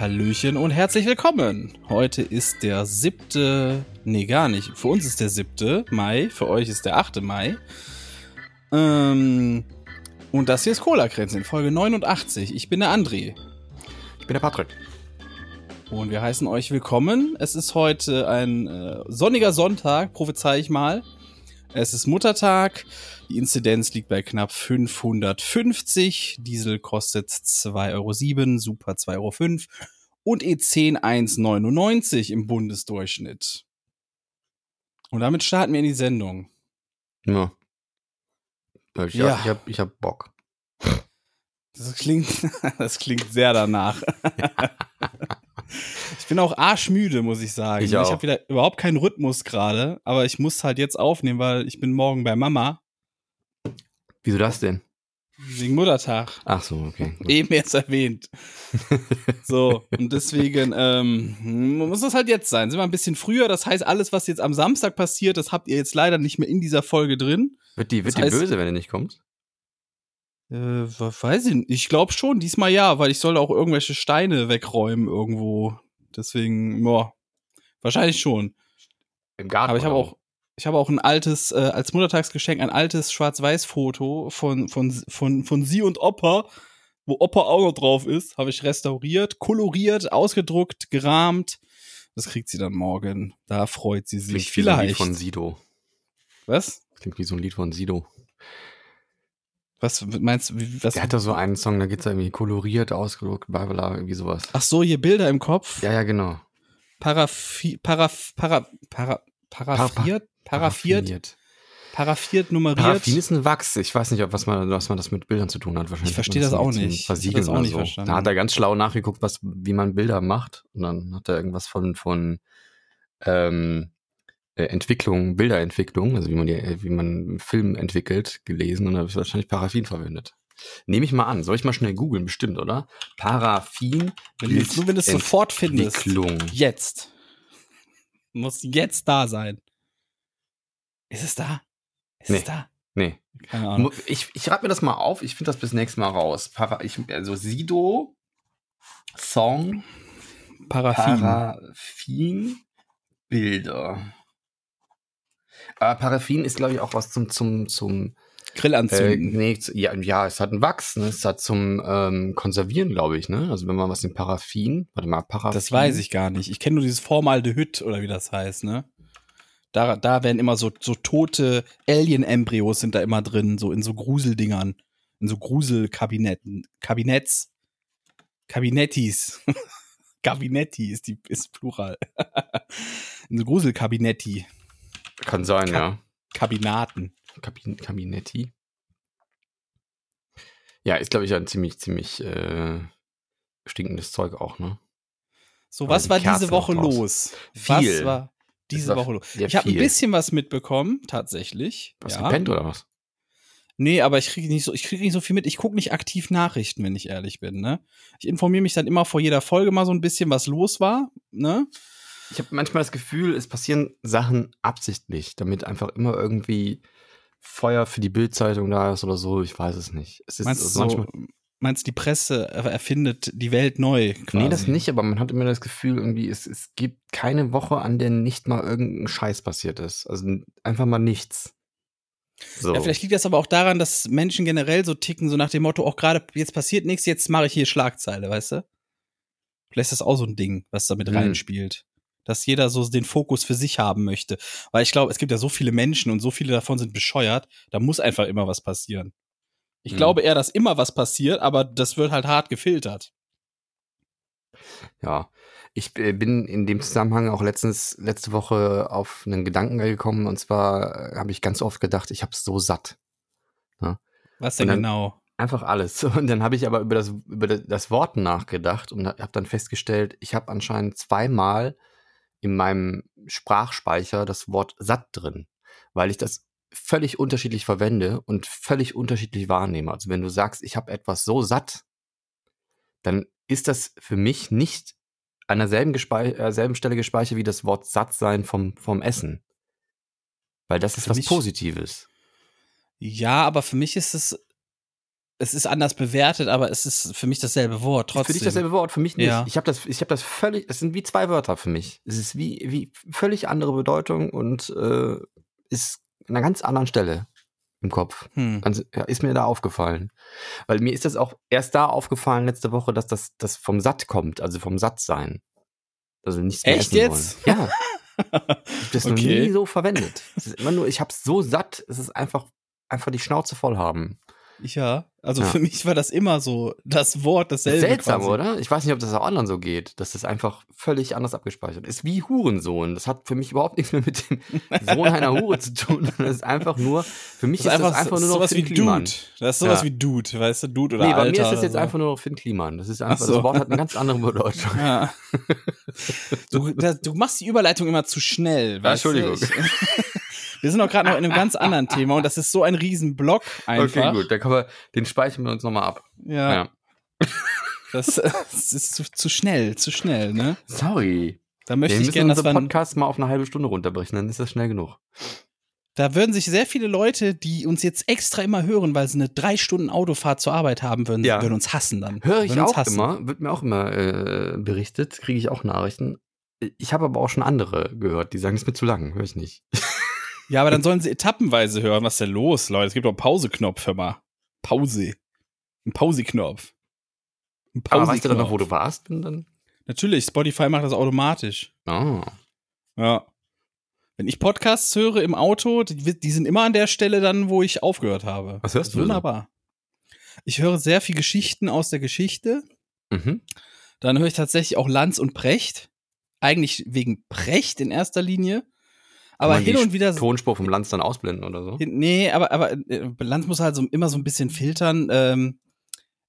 Hallöchen und herzlich willkommen. Heute ist der siebte, nee gar nicht. Für uns ist der siebte Mai, für euch ist der achte Mai. Ähm, und das hier ist Cola Kränzchen, Folge 89. Ich bin der André. Ich bin der Patrick. Und wir heißen euch willkommen. Es ist heute ein äh, sonniger Sonntag, prophezei ich mal. Es ist Muttertag. Die Inzidenz liegt bei knapp 550. Diesel kostet 2,07 Euro, Super 2,05 Euro und E10 1,99 im Bundesdurchschnitt. Und damit starten wir in die Sendung. Ja. Ich, ja. Hab, ich, hab, ich hab Bock. Das klingt, das klingt sehr danach. ich bin auch arschmüde, muss ich sagen. Ich, ich habe wieder überhaupt keinen Rhythmus gerade, aber ich muss halt jetzt aufnehmen, weil ich bin morgen bei Mama. Wieso das denn? Wegen Muttertag. Ach so, okay. Gut. Eben jetzt erwähnt. so, und deswegen ähm, muss das halt jetzt sein. Sind wir ein bisschen früher. Das heißt, alles, was jetzt am Samstag passiert, das habt ihr jetzt leider nicht mehr in dieser Folge drin. Wird die, wird die böse, wenn du nicht kommst? Äh, weiß ich nicht. Ich glaube schon, diesmal ja, weil ich soll auch irgendwelche Steine wegräumen irgendwo. Deswegen, boah, wahrscheinlich schon. Im Garten. Aber ich habe auch, ich habe auch ein altes, äh, als Muttertagsgeschenk, ein altes Schwarz-Weiß-Foto von, von, von, von sie und Opa, wo Opa Auge drauf ist, habe ich restauriert, koloriert, ausgedruckt, gerahmt. Das kriegt sie dann morgen. Da freut sie sich. Klingt Vielleicht. Wie so ein Lied von Sido. Was? Klingt wie so ein Lied von Sido. Was meinst du? Was? Der hat doch so einen Song, da geht's irgendwie koloriert, ausgedruckt, bla bla, irgendwie sowas. Ach so, hier Bilder im Kopf? Ja, ja, genau. Paraffi, paraf, para, para, paraffiert? Paraffiert. Paraffiert, nummeriert. Paraffin ist ein Wachs. Ich weiß nicht, was man, was man das mit Bildern zu tun hat. Wahrscheinlich ich verstehe das, auch nicht. Versiegeln das auch nicht so. verstanden. Da hat er ganz schlau nachgeguckt, was, wie man Bilder macht. Und dann hat er irgendwas von, von ähm, äh, Entwicklung, Bilderentwicklung, also wie man, die, wie man Film entwickelt, gelesen und habe ich wahrscheinlich Paraffin verwendet. Nehme ich mal an. Soll ich mal schnell googeln? Bestimmt, oder? Paraffin. Wenn du, nur wenn du es sofort findest. Jetzt. Muss jetzt da sein. Ist es da? Ist nee. es da? Nee. Keine Ahnung. Ich, ich schreibe mir das mal auf. Ich finde das bis nächstes Mal raus. Para, ich, also Sido, Song, Paraffin. Paraffin, Bilder. Aber Paraffin ist, glaube ich, auch was zum, zum, zum Grillanzünden. Äh, nee, ja, ja, es hat einen Wachs, ne? Es hat zum ähm, Konservieren, glaube ich, ne? Also wenn man was in Paraffin, warte mal, Paraffin. Das weiß ich gar nicht. Ich kenne nur dieses Formaldehyd oder wie das heißt, ne? Da, da werden immer so, so tote Alien-Embryos sind da immer drin, so in so Gruseldingern, in so Gruselkabinetten, Kabinetts, Kabinettis. Kabinetti ist die ist Plural. in so Gruselkabinetti. Kann sein, Ka ja. Kabinaten. Kabin Kabinetti. Ja, ist, glaube ich, ein ziemlich, ziemlich äh, stinkendes Zeug auch, ne? So, was war diese Woche los? Viel. Was war diese Woche los? Ich habe ein bisschen was mitbekommen, tatsächlich. Was ja. gepennt oder was? Nee, aber ich kriege nicht so, ich kriege nicht so viel mit. Ich gucke nicht aktiv Nachrichten, wenn ich ehrlich bin. Ne? Ich informiere mich dann immer vor jeder Folge mal so ein bisschen, was los war. Ne? Ich habe manchmal das Gefühl, es passieren Sachen absichtlich, damit einfach immer irgendwie Feuer für die Bildzeitung da ist oder so. Ich weiß es nicht. Es ist meinst, also manchmal so, meinst die Presse erfindet die Welt neu? Quasi. Nee, das nicht, aber man hat immer das Gefühl, irgendwie, es, es gibt keine Woche, an der nicht mal irgendein Scheiß passiert ist. Also einfach mal nichts. So. Ja, vielleicht liegt das aber auch daran, dass Menschen generell so ticken, so nach dem Motto, auch gerade jetzt passiert nichts, jetzt mache ich hier Schlagzeile, weißt du? Vielleicht ist das auch so ein Ding, was da mit hm. reinspielt. Dass jeder so den Fokus für sich haben möchte. Weil ich glaube, es gibt ja so viele Menschen und so viele davon sind bescheuert, da muss einfach immer was passieren. Ich hm. glaube eher, dass immer was passiert, aber das wird halt hart gefiltert. Ja, Ich äh, bin in dem Zusammenhang auch letztens, letzte Woche auf einen Gedanken gekommen und zwar äh, habe ich ganz oft gedacht, ich habe so satt. Was denn Und dann- genau? Einfach alles. Und dann habe ich aber über das, über das Wort nachgedacht und habe dann festgestellt, ich habe anscheinend zweimal in meinem Sprachspeicher das Wort satt drin, weil ich das völlig unterschiedlich verwende und völlig unterschiedlich wahrnehme. Also wenn du sagst, ich habe etwas so satt, dann ist das für mich nicht an derselben, gespei äh, selben Stelle gespeichert wie das Wort satt sein vom, vom Essen. Weil das ist Für was mich- Positives. Ja, aber für mich ist es, es ist anders bewertet, aber es ist für mich dasselbe Wort. Trotzdem. Für dich dasselbe Wort, für mich nicht. Ja. Ich habe das, ich habe das völlig, es sind wie zwei Wörter für mich. Es ist wie, wie völlig andere Bedeutung und äh, ist einer ganz anderen Stelle im Kopf. Hm. Ganz, ja, ist mir da aufgefallen. Weil mir ist das auch erst da aufgefallen letzte Woche, dass das, das vom Satt kommt, also vom Sattsein. Also nichts mehr Echt jetzt? wollen. Ja. Ich habe das noch Okay. nie so verwendet. Es ist immer nur, ich habe so satt, es ist einfach, einfach die Schnauze voll haben. Ja, also Ja. für mich war das immer so das Wort dasselbe. Seltsam, quasi. oder? Ich weiß nicht, ob das auch anderen so geht, dass das einfach völlig anders abgespeichert ist. Wie Hurensohn. Das hat für mich überhaupt nichts mehr mit dem Sohn einer Hure zu tun. Das ist einfach nur, für mich Das ist einfach, das einfach nur noch sowas Finn wie Kliman. Dude. Das ist sowas Ja. wie Dude, weißt du, Dude oder Nee, bei Alter. mir ist das jetzt so. einfach nur noch Finn Kliman. Das ist einfach, Ach so. das Wort hat eine ganz andere Bedeutung. Ja. Du, da, du machst die Überleitung immer zu schnell. Weißt Entschuldigung. Du? Ich, wir sind auch gerade noch in einem ganz anderen Thema und das ist so ein Riesenblock einfach. Okay, gut, dann können wir, den speichern wir uns nochmal ab. Ja, Ja. Das, das ist zu, zu schnell, zu schnell, ne? Sorry. Da Wir möchte ich müssen gerne, dass unseren wir, Podcast mal auf eine halbe Stunde runterbrechen, dann ist das schnell genug. da würden sich sehr viele Leute, die uns jetzt extra immer hören, weil sie eine drei Stunden Autofahrt zur Arbeit haben, würden, Ja. würden uns hassen dann. Höre ich auch hassen. immer, wird mir auch immer äh, berichtet, kriege ich auch Nachrichten. Ich habe aber auch schon andere gehört, die sagen, es ist mir zu lang, höre ich nicht. Ja, aber dann sollen sie etappenweise hören. Was ist denn los, Leute? Es gibt doch einen Pauseknopf, hör mal. Pause. Ein Pauseknopf. Ein Aber weißt du dann noch, wo du warst? Und dann? Natürlich, Spotify macht das automatisch. Oh. Ja. Wenn ich Podcasts höre im Auto, die, die sind immer an der Stelle dann, wo ich aufgehört habe. Was hörst du? Wunderbar. Ich höre sehr viel Geschichten aus der Geschichte. Mhm. Dann höre ich tatsächlich auch Lanz und Precht. Eigentlich wegen Precht in erster Linie. Aber hin und wieder. Tonspur vom Lanz dann ausblenden oder so? Nee, aber, aber äh, Lanz muss halt so immer so ein bisschen filtern. Ähm,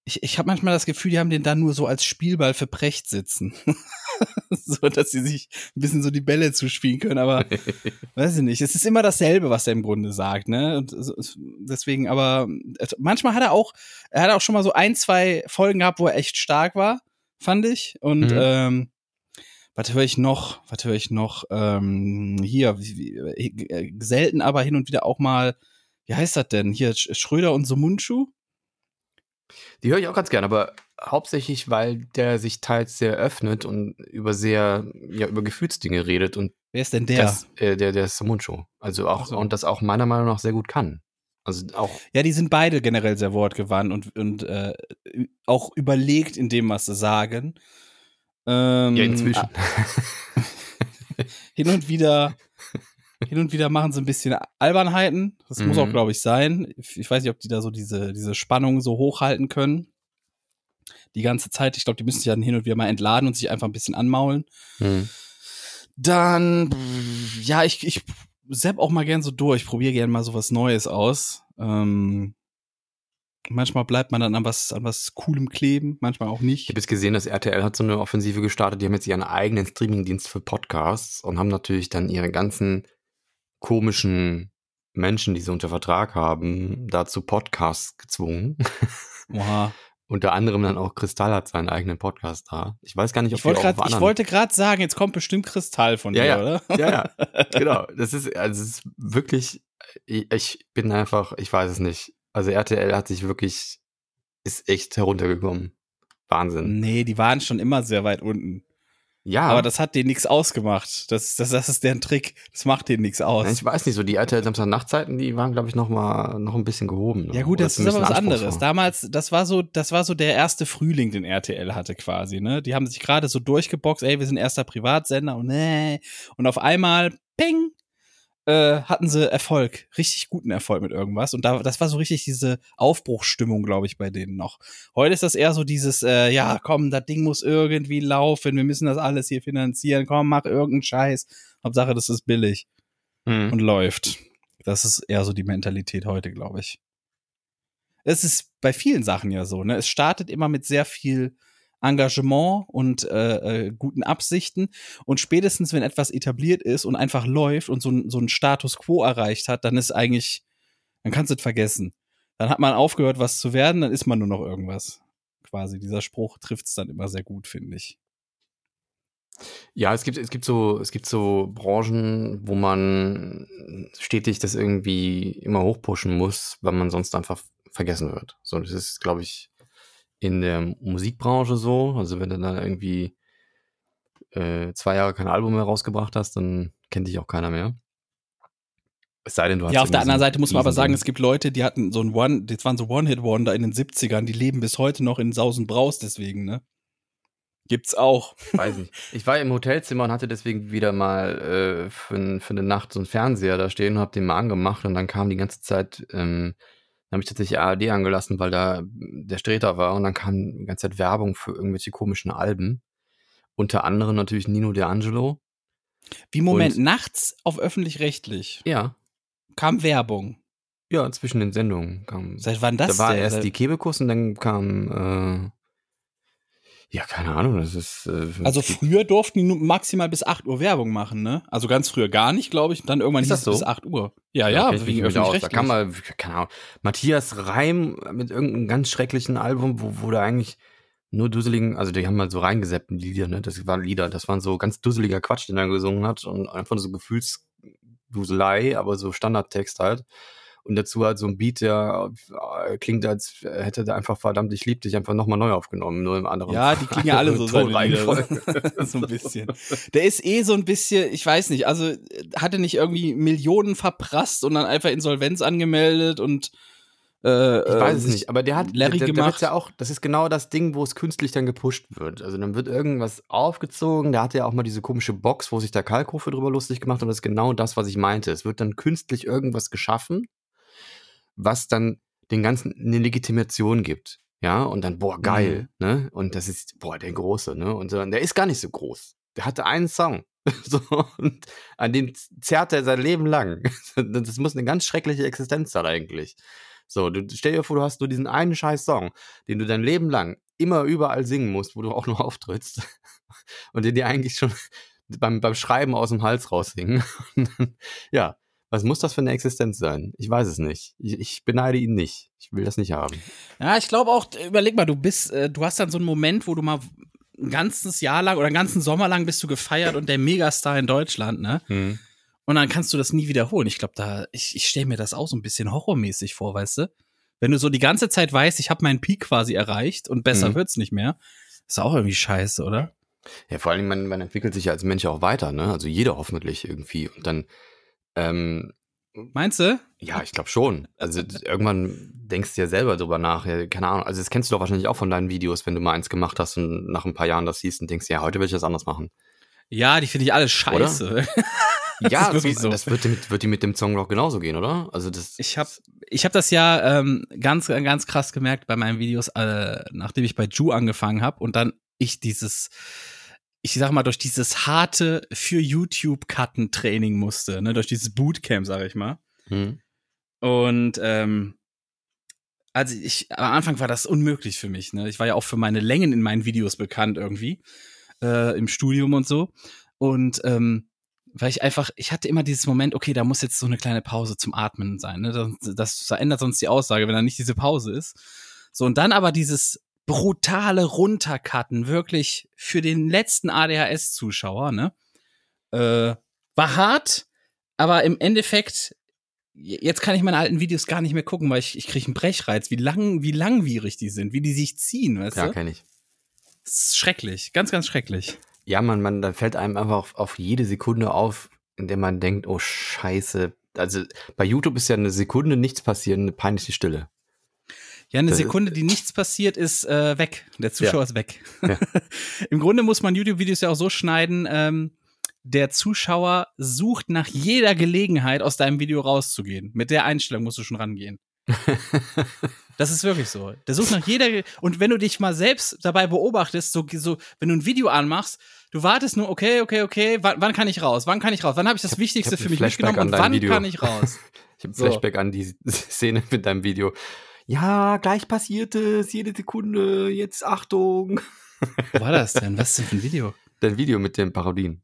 ich ich habe manchmal das Gefühl, die haben den dann nur so als Spielball für Precht sitzen. so, dass sie sich ein bisschen so die Bälle zuspielen können, aber weiß ich nicht. Es ist immer dasselbe, was er im Grunde sagt, ne? Und deswegen, aber also manchmal hat er auch, er hat auch schon mal so ein, zwei Folgen gehabt, wo er echt stark war, fand ich. Und Mhm. ähm, was höre ich noch? Was höre ich noch? Ähm, hier, wie, wie, äh, selten, aber hin und wieder auch mal, wie heißt das denn? Hier, Sch- Schröder und Sumunchu? Die höre ich auch ganz gern, aber hauptsächlich, weil der sich teils sehr öffnet und über sehr, ja, über Gefühlsdinge redet und Wer ist denn der? das, äh, der, der Samuncho. Also auch, so. und das auch meiner Meinung nach sehr gut kann. Also auch, Ja, die sind beide generell sehr wortgewandt und, und äh, auch überlegt in dem, was sie sagen. Ähm, ja, inzwischen. hin und wieder hin und wieder machen sie ein bisschen Albernheiten. Das muss Mhm. auch, glaube ich, sein. Ich weiß nicht, ob die da so diese, diese Spannung so hochhalten können. Die ganze Zeit. Ich glaube, die müssen sich dann hin und wieder mal entladen und sich einfach ein bisschen anmaulen. Hm. Dann, ja, ich, ich sepp auch mal gern so durch. Probiere gern mal so was Neues aus. Ähm, manchmal bleibt man dann an was, an was Coolem kleben, manchmal auch Ich nicht. habe jetzt gesehen, dass RTL hat so eine Offensive gestartet. Die haben jetzt ihren eigenen Streamingdienst für Podcasts und haben natürlich dann ihre ganzen komischen Menschen, die sie unter Vertrag haben, dazu Podcasts gezwungen. Oha. Unter anderem dann auch Kristall hat seinen eigenen Podcast da. Ich weiß gar nicht, ob Ich grad- auf ich wollte gerade sagen, jetzt kommt bestimmt Kristall von Ja, dir, ja. oder? Ja, ja, genau. Das ist, also es ist wirklich, ich, ich bin einfach, ich weiß es nicht. Also RTL hat sich wirklich, ist echt heruntergekommen. Wahnsinn. Nee, die waren schon immer sehr weit unten. Ja, Aber das hat denen nichts ausgemacht. Das, das, das ist deren Trick. Das macht denen nichts aus. ich weiß nicht, so die RTL Samstag-Nachtzeiten, die waren, glaube ich, noch mal, noch ein bisschen gehoben. Ja gut, Oder das ist aber was anderes. Damals, das war so, das war so der erste Frühling, den RTL hatte quasi. Ne, die haben sich gerade so durchgeboxt. Ey, wir sind erster Privatsender und nee. Und auf einmal, ping, äh, hatten sie Erfolg, richtig guten Erfolg mit irgendwas. Und da, das war so richtig diese Aufbruchsstimmung, glaube ich, bei denen noch. Heute ist das eher so dieses, äh, ja, komm, das Ding muss irgendwie laufen, wir müssen das alles hier finanzieren, komm, mach irgendeinen Scheiß. Hauptsache, das ist billig Mhm. und läuft. Das ist eher so die Mentalität heute, glaube ich. Es ist bei vielen Sachen ja so, ne? Es startet immer mit sehr viel Engagement und äh, äh, guten Absichten und spätestens, wenn etwas etabliert ist und einfach läuft und so, ein- so einen Status quo erreicht hat, dann ist eigentlich, dann kannst du es vergessen. Dann hat man aufgehört, was zu werden, dann ist man nur noch irgendwas. Quasi, dieser Spruch trifft es dann immer sehr gut, finde ich. Ja, es gibt, es gibt so, es gibt so Branchen, wo man stetig das irgendwie immer hochpushen muss, weil man sonst einfach vergessen wird. So, das ist, glaube ich, in der Musikbranche so. Also wenn du dann irgendwie äh, zwei Jahre kein Album mehr rausgebracht hast, dann kennt dich auch keiner mehr. Es sei denn, du hast Ja, auf der so anderen ein Seite muss man aber sagen, es gibt Leute, die hatten so ein One, das waren so One-Hit-Wonder in den 70ern, die leben bis heute noch in Saus und Braus deswegen, ne? Gibt's auch. Weiß nicht. Ich war im Hotelzimmer und hatte deswegen wieder mal äh, für, für eine Nacht so einen Fernseher da stehen und hab den mal angemacht und dann kam die ganze Zeit, ähm, dann habe ich tatsächlich ARD angelassen, weil da der Streter war und dann kam die ganze Zeit Werbung für irgendwelche komischen Alben. Unter anderem natürlich Nino D'Angelo. Wie Moment, Und- nachts auf öffentlich-rechtlich Ja, kam Werbung. ja, zwischen den Sendungen kam. Seit wann das da war denn? erst Seit- die Kebekus und dann kam, äh, ja, keine Ahnung, das ist. Äh, Also früher durften die nur maximal bis 8 Uhr Werbung machen, ne? Also ganz früher gar nicht, glaube ich. Und dann irgendwann Ist hieß das es so? bis 8 Uhr. Ja, ja, ich mich wegen nicht aus. Da kann mal, keine Ahnung, Matthias Reim mit irgendeinem ganz schrecklichen Album, wo, wo da eigentlich nur dusseligen, also die haben mal so reingeseppt in die Lieder, ne? Das waren Lieder, das waren so ganz dusseliger Quatsch, den er gesungen hat und einfach so Gefühlsduselei, aber so Standardtext halt. Und dazu halt so ein Beat, der äh, klingt, als hätte der einfach verdammt, ich lieb dich einfach nochmal neu aufgenommen, nur im anderen. Ja, die klingen ja alle so so ein bisschen. Der ist eh so ein bisschen, ich weiß nicht, also hatte nicht irgendwie Millionen verprasst und dann einfach Insolvenz angemeldet und äh, Ich weiß es sich nicht, aber der hat, Larry der, der gemacht. wird's ja auch, das ist genau das Ding, wo es künstlich dann gepusht wird. Also dann wird irgendwas aufgezogen, der hatte ja auch mal diese komische Box, wo sich der Kalkofe drüber lustig gemacht hat, und das ist genau das, was ich meinte. Es wird dann künstlich irgendwas geschaffen, was dann den ganzen eine Legitimation gibt. Ja, und dann, boah, geil, ne? Und das ist, boah, der Große, ne? Und so, der ist gar nicht so groß. Der hatte einen Song. So, und an dem zerrt er sein Leben lang. Das muss eine ganz schreckliche Existenz sein eigentlich. So, du stell dir vor, du hast nur diesen einen scheiß Song, den du dein Leben lang immer überall singen musst, wo du auch nur auftrittst. Und den dir eigentlich schon beim, beim Schreiben aus dem Hals raushingen. Dann, ja, was muss das für eine Existenz sein? Ich weiß es nicht. Ich, ich beneide ihn nicht. Ich will das nicht haben. Ja, ich glaube auch, überleg mal, du bist, äh, du hast dann so einen Moment, wo du mal ein ganzes Jahr lang oder einen ganzen Sommer lang bist du gefeiert und der Megastar in Deutschland, ne? Und dann kannst du das nie wiederholen. Ich glaube, da, ich, ich stelle mir das auch so ein bisschen horrormäßig vor, weißt du? Wenn du so die ganze Zeit weißt, ich habe meinen Peak quasi erreicht und besser Mhm. wird's nicht mehr, ist auch irgendwie scheiße, oder? Ja, vor allem, man, man entwickelt sich ja als Mensch auch weiter, ne? Also jeder hoffentlich irgendwie. Und dann, ähm, Meinst du? Ja, ich glaube schon. Also irgendwann denkst du ja selber drüber nach. Ja, keine Ahnung. Also das kennst du doch wahrscheinlich auch von deinen Videos, wenn du mal eins gemacht hast und nach ein paar Jahren das siehst und denkst, ja, heute will ich das anders machen. Ja, die finde ich alle scheiße. ja, ist wirklich so, das wird dir, mit, wird dir mit dem Song doch genauso gehen, oder? Also das. Ich habe ich hab das ja ähm, ganz, ganz krass gemerkt bei meinen Videos, äh, nachdem ich bei Ju angefangen habe und dann ich dieses, ich sag mal, durch dieses harte für YouTube-Cutten-Training musste, ne, durch dieses Bootcamp, sag ich mal. Hm. Und ähm, also ich, am Anfang war das unmöglich für mich. Ne? Ich war ja auch für meine Längen in meinen Videos bekannt irgendwie, äh, im Studium und so. Und ähm, weil ich einfach, ich hatte immer dieses Moment, okay, da muss jetzt so eine kleine Pause zum Atmen sein. Ne? Das, das verändert sonst die Aussage, wenn da nicht diese Pause ist. So, und dann aber dieses brutale Runtercutten, wirklich für den letzten ADHS-Zuschauer, ne? Äh, war hart, aber im Endeffekt, jetzt kann ich meine alten Videos gar nicht mehr gucken, weil ich, ich kriege einen Brechreiz, wie lang, wie langwierig die sind, wie die sich ziehen, weißt Ja, du? kenne ich. Das ist schrecklich, ganz, ganz schrecklich. Ja, man, man, da fällt einem einfach auf, auf jede Sekunde auf, in der man denkt, oh Scheiße. Also bei YouTube ist ja eine Sekunde nichts passieren, eine peinliche Stille. Ja, eine Sekunde, die nichts passiert, ist äh, weg. Der Zuschauer ist weg. Ja. Im Grunde muss man YouTube-Videos ja auch so schneiden, ähm, der Zuschauer sucht nach jeder Gelegenheit, aus deinem Video rauszugehen. Mit der Einstellung musst du schon rangehen. Das ist wirklich so. Der sucht nach jeder. Ge und wenn du dich mal selbst dabei beobachtest, so, so, wenn du ein Video anmachst, du wartest nur, okay, okay, okay, wann, wann kann ich raus? Wann kann ich raus? Wann habe ich das Ich hab- Wichtigste ich für mich Flashback mitgenommen und wann Video. kann ich raus? Ich habe So. Flashback an die Szene mit deinem Video. Ja, gleich passiert es, jede Sekunde, jetzt Achtung. Wo war das denn? Was ist denn für ein Video? Dein Video mit dem Parodien,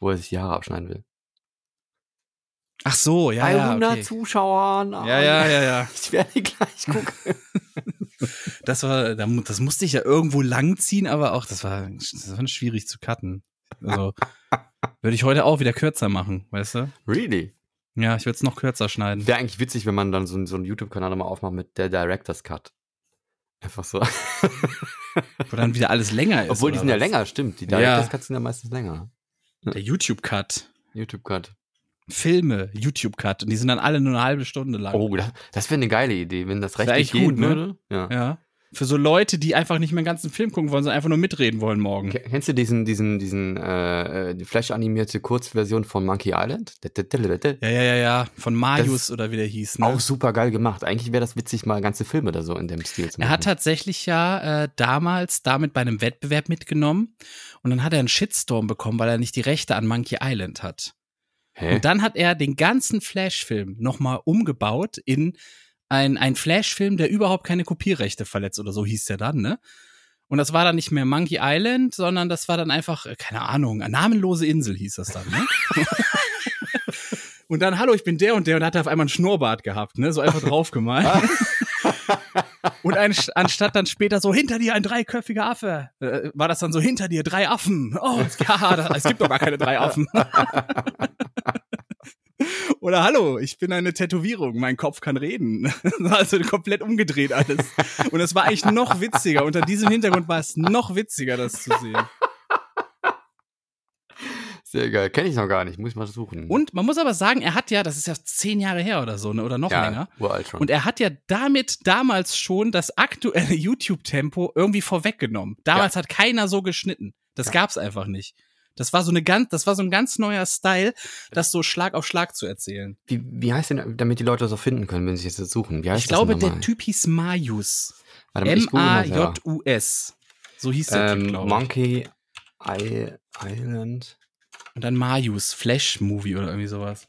wo er sich die Haare abschneiden will. Ach so, ja, Bei ja, 100 okay. Zuschauern. ja, ja, ja, ja. Ich werde gleich gucken. Das war, das musste ich ja irgendwo langziehen, aber auch, das war, das war schwierig zu cutten. Also, würde ich heute auch wieder kürzer machen, weißt du? really? Ja, ich würde es noch kürzer schneiden. Wäre eigentlich witzig, wenn man dann so, einen- so einen YouTube-Kanal mal aufmacht mit der Director's Cut. Einfach so. Wo dann wieder alles länger ist. Obwohl, die sind ja was? länger, stimmt. Die Ja. Director's Cuts sind ja meistens länger. Der YouTube-Cut. YouTube-Cut. Filme, YouTube-Cut. Und die sind dann alle nur eine halbe Stunde lang. Oh, das, das wäre eine geile Idee, wenn das Das rechtlich gut, ne? würde. Ja. Ja. Für so Leute, die einfach nicht mehr den ganzen Film gucken wollen, sondern einfach nur mitreden wollen morgen. Ke- Kennst du diesen, diesen, diesen, äh, Flash-animierte Kurzversion von Monkey Island? Ja, ja, ja, ja. Von Marius oder wie der hieß. Ne? Auch super geil gemacht. Eigentlich wäre das witzig, mal ganze Filme da so in dem Stil zu machen. Er hat tatsächlich ja äh, damals damit bei einem Wettbewerb mitgenommen und dann hat er einen Shitstorm bekommen, weil er nicht die Rechte an Monkey Island hat. Hä? Und dann hat er den ganzen Flash-Film nochmal umgebaut in ein, ein Flash-Film, der überhaupt keine Kopierrechte verletzt oder so hieß der dann, ne? Und das war dann nicht mehr Monkey Island, sondern das war dann einfach, äh, keine Ahnung, eine namenlose Insel hieß das dann, ne? und dann, hallo, ich bin der und der und hat auf einmal einen Schnurrbart gehabt, ne? So einfach draufgemalt. Und ein, anstatt dann später so hinter dir ein dreiköpfiger Affe, äh, war das dann so hinter dir drei Affen. Oh, ja, es gibt doch gar keine drei Affen. Oder hallo, ich bin eine Tätowierung, mein Kopf kann reden. Also komplett umgedreht alles. Und es war eigentlich noch witziger. Unter diesem Hintergrund war es noch witziger, das zu sehen. Sehr geil. Kenne ich noch gar nicht. Muss ich mal suchen. Und man muss aber sagen, er hat ja, das ist ja zehn Jahre her oder so, ne? oder noch ja, länger. uralt schon. Und er hat ja damit damals schon das aktuelle YouTube-Tempo irgendwie vorweggenommen. Damals hat keiner so geschnitten. Das Ja. gab's einfach nicht. Das war so eine ganz, das war so ein ganz neuer Style, das so Schlag auf Schlag zu erzählen. wie, wie heißt denn, damit die Leute das auch finden können, wenn sie es jetzt suchen? Wie heißt Ich glaube, das der nochmal? Typ hieß selber. M-A-J-U-S. So hieß der Typ, Ähm, glaube ich. Monkey I Island. Und dann Marius, Flash-Movie oder irgendwie sowas.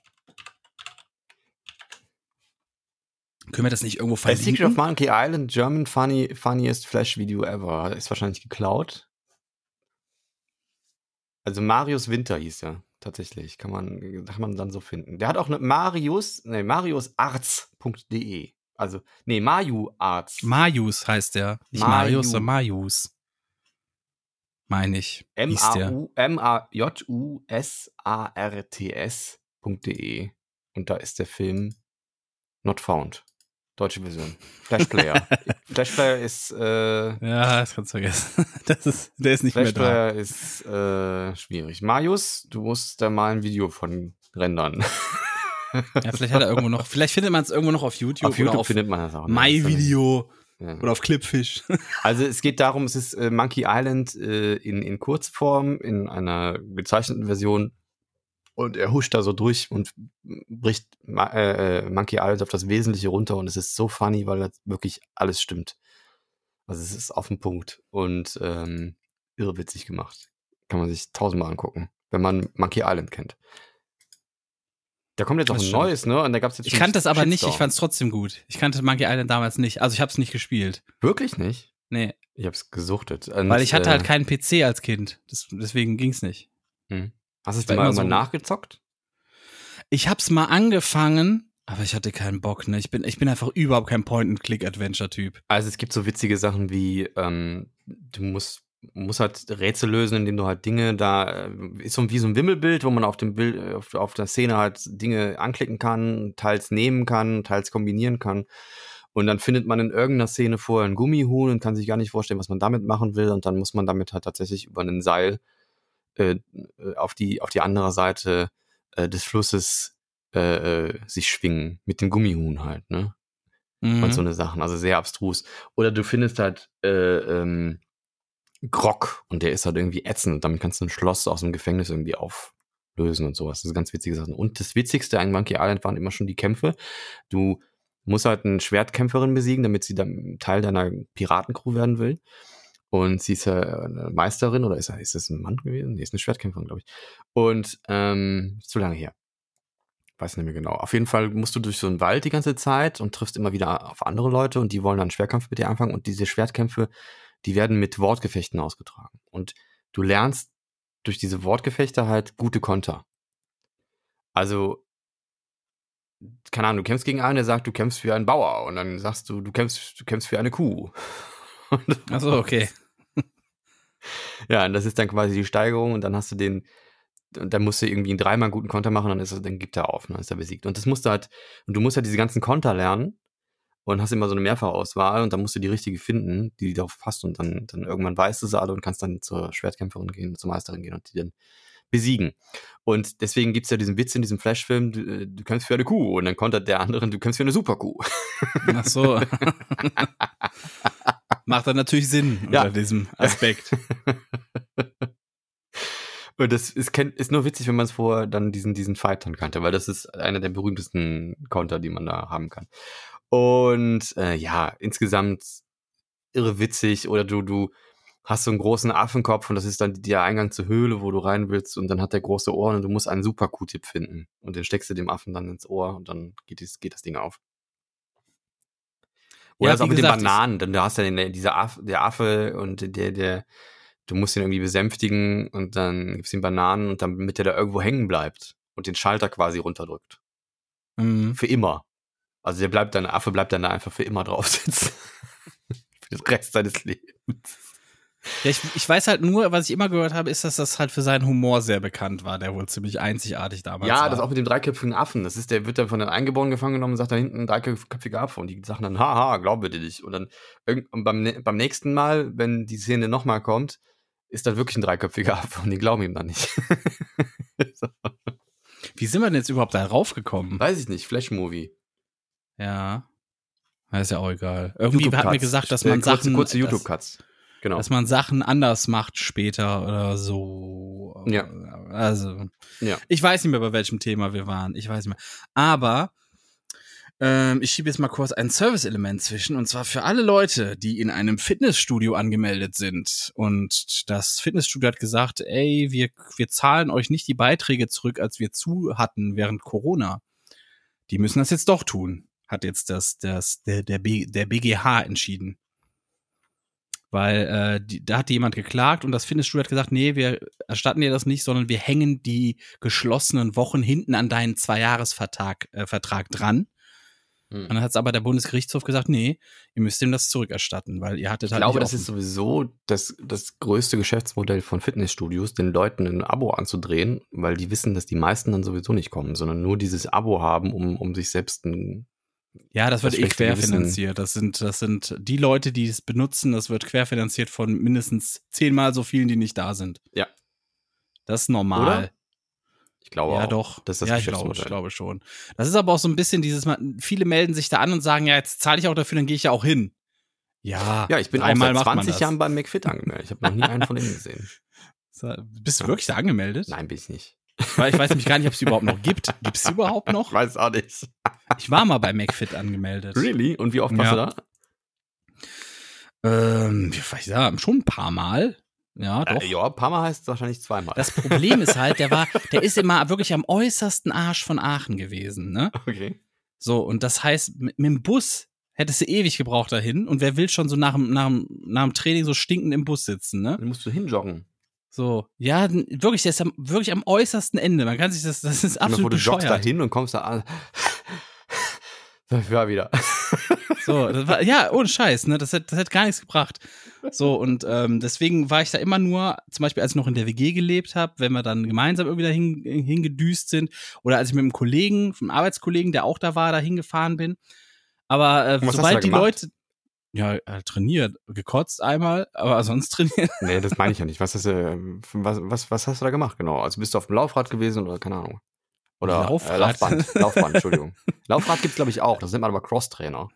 Können wir das nicht irgendwo A Secret of verlinken? Monkey Island, German funny, funniest Flash Video ever. Ist wahrscheinlich geklaut. Also Marius Winter hieß er. Tatsächlich. Kann man, kann man dann so finden. Der hat auch eine Marius, nee, mariusarts.de. Also, nee, Majuarts. Marius heißt der. Nicht Maju. Marius, sondern Marius. Meine ich. M-A-J-U-S-A-R-T-S.de. Und da ist der Film Not Found. Deutsche Version. Flashplayer. Flashplayer ist, äh, Ja, das kannst du vergessen. Das ist, der ist nicht mehr da. Flashplayer ist äh, schwierig. Marius, du musst da mal ein Video von rendern. Ja, vielleicht hat er irgendwo noch, vielleicht findet man es irgendwo noch auf YouTube, auf YouTube oder auf findet man das auch. ne? My Video Ja. oder auf Clipfish. Also es geht darum, es ist äh, Monkey Island äh, in, in Kurzform, in einer gezeichneten Version. Und er huscht da so durch und bricht äh, äh, Monkey Island auf das Wesentliche runter. Und es ist so funny, weil das wirklich alles stimmt. Also es ist auf den Punkt und ähm, irrwitzig gemacht. Kann man sich tausendmal angucken, wenn man Monkey Island kennt. Da kommt jetzt auch Das ein stimmt. neues, ne? Und da gab's jetzt Ich kannte es aber nicht, ich Shitstorm. fand es trotzdem gut. Ich kannte Monkey Island damals nicht. Also ich habe es nicht gespielt. Wirklich nicht. Nee, Ich hab's gesuchtet. Und, weil ich hatte äh, halt keinen PC als Kind. Das, deswegen ging's nicht. hm. Hast du es dir mal immer so- irgendwann nachgezockt? Ich hab's mal angefangen, aber ich hatte keinen Bock, ne? Ich bin, ich bin einfach überhaupt kein Point-and-Click-Adventure-Typ. Also es gibt so witzige Sachen wie, ähm, du musst, musst halt Rätsel lösen, indem du halt Dinge da, äh, ist so wie so ein Wimmelbild, wo man auf dem Bild, auf, auf der Szene halt Dinge anklicken kann, teils nehmen kann, teils kombinieren kann. Und dann findet man in irgendeiner Szene vorher einen Gummihuhn und kann sich gar nicht vorstellen, was man damit machen will. Und dann muss man damit halt tatsächlich über einen Seil äh, äh, auf, die, auf die andere Seite äh, des Flusses äh, äh, sich schwingen. Mit dem Gummihuhn halt, ne? Mhm. und so eine Sachen, also sehr abstrus. Oder du findest halt äh, ähm, Grog und der ist halt irgendwie ätzend und damit kannst du ein Schloss aus dem Gefängnis irgendwie auf, lösen und sowas. Das sind ganz witzige Sachen. Und das Witzigste an Monkey Island waren immer schon die Kämpfe. Du musst halt eine Schwertkämpferin besiegen, damit sie dann Teil deiner Piratencrew werden will. Und sie ist ja eine Meisterin oder ist, ist das ein Mann gewesen? Nee, ist eine Schwertkämpferin, glaube ich. Und ähm, zu lange her. Weiß nicht mehr genau. Auf jeden Fall musst du durch so einen Wald die ganze Zeit und triffst immer wieder auf andere Leute und die wollen dann Schwertkampf mit dir anfangen. Und diese Schwertkämpfe, die werden mit Wortgefechten ausgetragen. Und du lernst durch diese Wortgefechte halt gute Konter. Also, keine Ahnung, du kämpfst gegen einen, der sagt, du kämpfst für einen Bauer und dann sagst du, du kämpfst, du kämpfst für eine Kuh. Achso, okay. Ja, und das ist dann quasi die Steigerung und dann hast du den, und dann musst du irgendwie einen dreimal guten Konter machen, dann ist er, dann gibt er auf, dann ist er besiegt. Und das musst du halt, und du musst halt diese ganzen Konter lernen und hast immer so eine Mehrfachauswahl und dann musst du die richtige finden, die darauf passt und dann, dann irgendwann weißt du sie alle und kannst dann zur Schwertkämpferin gehen, zur Meisterin gehen und die dann besiegen. Und deswegen gibt's ja diesen Witz in diesem Flashfilm, du, äh, du kämpfst für eine Kuh und dann kontert der andere, du kämpfst für eine Superkuh. Ach so. Macht dann natürlich Sinn Ja. unter diesem Aspekt. Und das ist, ist nur witzig, wenn man es vorher dann diesen, diesen Fight dann kannte, weil das ist einer der berühmtesten Konter, die man da haben kann. Und äh, ja, insgesamt irre witzig oder du, du hast so einen großen Affenkopf und das ist dann der Eingang zur Höhle, wo du rein willst und dann hat der große Ohren und du musst einen super Q-Tip finden und den steckst du dem Affen dann ins Ohr und dann geht, dies, geht das Ding auf. Oder Ja, das auch wie mit gesagt, den Bananen, denn du hast ja den, dieser Affe, der Affe und der, der, du musst ihn irgendwie besänftigen und dann gibst ihm Bananen und damit der da irgendwo hängen bleibt und den Schalter quasi runterdrückt. Mhm. Für immer. Also der bleibt dann, der Affe bleibt dann da einfach für immer drauf sitzen. für den Rest seines Lebens. Ja, ich, ich weiß halt nur, was ich immer gehört habe, ist, dass das halt für seinen Humor sehr bekannt war, der wohl ziemlich einzigartig damals Ja, war. das auch mit dem dreiköpfigen Affen. Das ist, der wird dann von den Eingeborenen gefangen genommen und sagt da hinten ein dreiköpfiger Affe. Und die sagen dann, haha, glauben wir dir nicht. Und dann und beim, beim nächsten Mal, wenn die Szene nochmal kommt, ist dann wirklich ein dreiköpfiger Affe und die glauben ihm dann nicht. so, Wie sind wir denn jetzt überhaupt da raufgekommen? weiß ich nicht, Flash-Movie. Ja. Na, Ist ja auch egal. Irgendwie hat mir gesagt, dass man kurze, Sachen. Kurze dass- YouTube-Cuts. Genau. Dass man Sachen anders macht später oder so. Ja. Also. Ja. Ich weiß nicht mehr, bei welchem Thema wir waren. Ich weiß nicht mehr. Aber ähm, ich schiebe jetzt mal kurz ein Service-Element zwischen. Und zwar für alle Leute, die in einem Fitnessstudio angemeldet sind. Und das Fitnessstudio hat gesagt, ey, wir, wir zahlen euch nicht die Beiträge zurück, als wir zu hatten während Corona. Die müssen das jetzt doch tun. Hat jetzt das, das, der, der, B, der BGH entschieden. Weil äh, die, da hat jemand geklagt und das Fitnessstudio hat gesagt, nee, wir erstatten dir das nicht, sondern wir hängen die geschlossenen Wochen hinten an deinen Zweijahresvertrag äh, Vertrag dran. Hm. Und dann hat aber der Bundesgerichtshof gesagt, nee, ihr müsst ihm das zurückerstatten, weil ihr hattet Ich halt glaube, nicht das ist sowieso das, das größte Geschäftsmodell von Fitnessstudios, den Leuten ein Abo anzudrehen, weil die wissen, dass die meisten dann sowieso nicht kommen, sondern nur dieses Abo haben, um, um sich selbst ein. Ja, das wird das eh querfinanziert. Das sind, das sind die Leute, die es benutzen, das wird querfinanziert von mindestens zehnmal so vielen, die nicht da sind. Ja. Das ist normal. Oder? Ich glaube ja, auch. doch. Das ist das ja, ich glaube, ich glaube schon. Das ist aber auch so ein bisschen dieses, viele melden sich da an und sagen, ja, jetzt zahle ich auch dafür, dann gehe ich ja auch hin. Ja, Ja, ich bin einmal seit macht man 20 das. Jahren beim McFit angemeldet. Ich habe noch nie einen von denen gesehen. Bist du Ja. wirklich da angemeldet? Nein, bin ich nicht. Weil ich weiß nämlich gar nicht, ob es die überhaupt noch gibt. Gibt es die überhaupt noch? Ich weiß auch nicht. Ich war mal bei McFit angemeldet. Really? Und wie oft warst Ja. du da? Ähm, ich da? Schon ein paar Mal. Ja, doch. Äh, ja, Parma heißt wahrscheinlich zweimal. Das Problem ist halt, der war, der ist immer wirklich am äußersten Arsch von Aachen gewesen, ne? okay. So, und das heißt, mit, mit dem Bus hättest du ewig gebraucht dahin. Und wer will schon so nach dem, nach dem, nach dem Training so stinkend im Bus sitzen, ne? Dann musst du hinjoggen. So, ja, wirklich, der ist am, wirklich am äußersten Ende. Man kann sich das, das ist absolut du joggst da bescheuert. hin und kommst da an. Ja, wieder. So, das war, ja, ohne Scheiß, ne? Das hat, das hat gar nichts gebracht. So, und ähm, deswegen war ich da immer nur, zum Beispiel, als ich noch in der WG gelebt habe, wenn wir dann gemeinsam irgendwie dahin hingedüst sind, oder als ich mit einem Kollegen, einem Arbeitskollegen, der auch da war, da hingefahren bin. Aber äh, Und sobald da die gemacht? Leute. Ja, äh, trainiert, gekotzt einmal, aber sonst trainiert. Nee, das meine ich ja nicht. Was hast, du, ähm, was, was, was hast du da gemacht, genau? Also bist du auf dem Laufrad gewesen oder keine Ahnung? Oder Laufrad? Äh, Laufband. Laufband, Entschuldigung. Laufrad gibt's glaube ich, auch. Das nennt man aber Crosstrainer.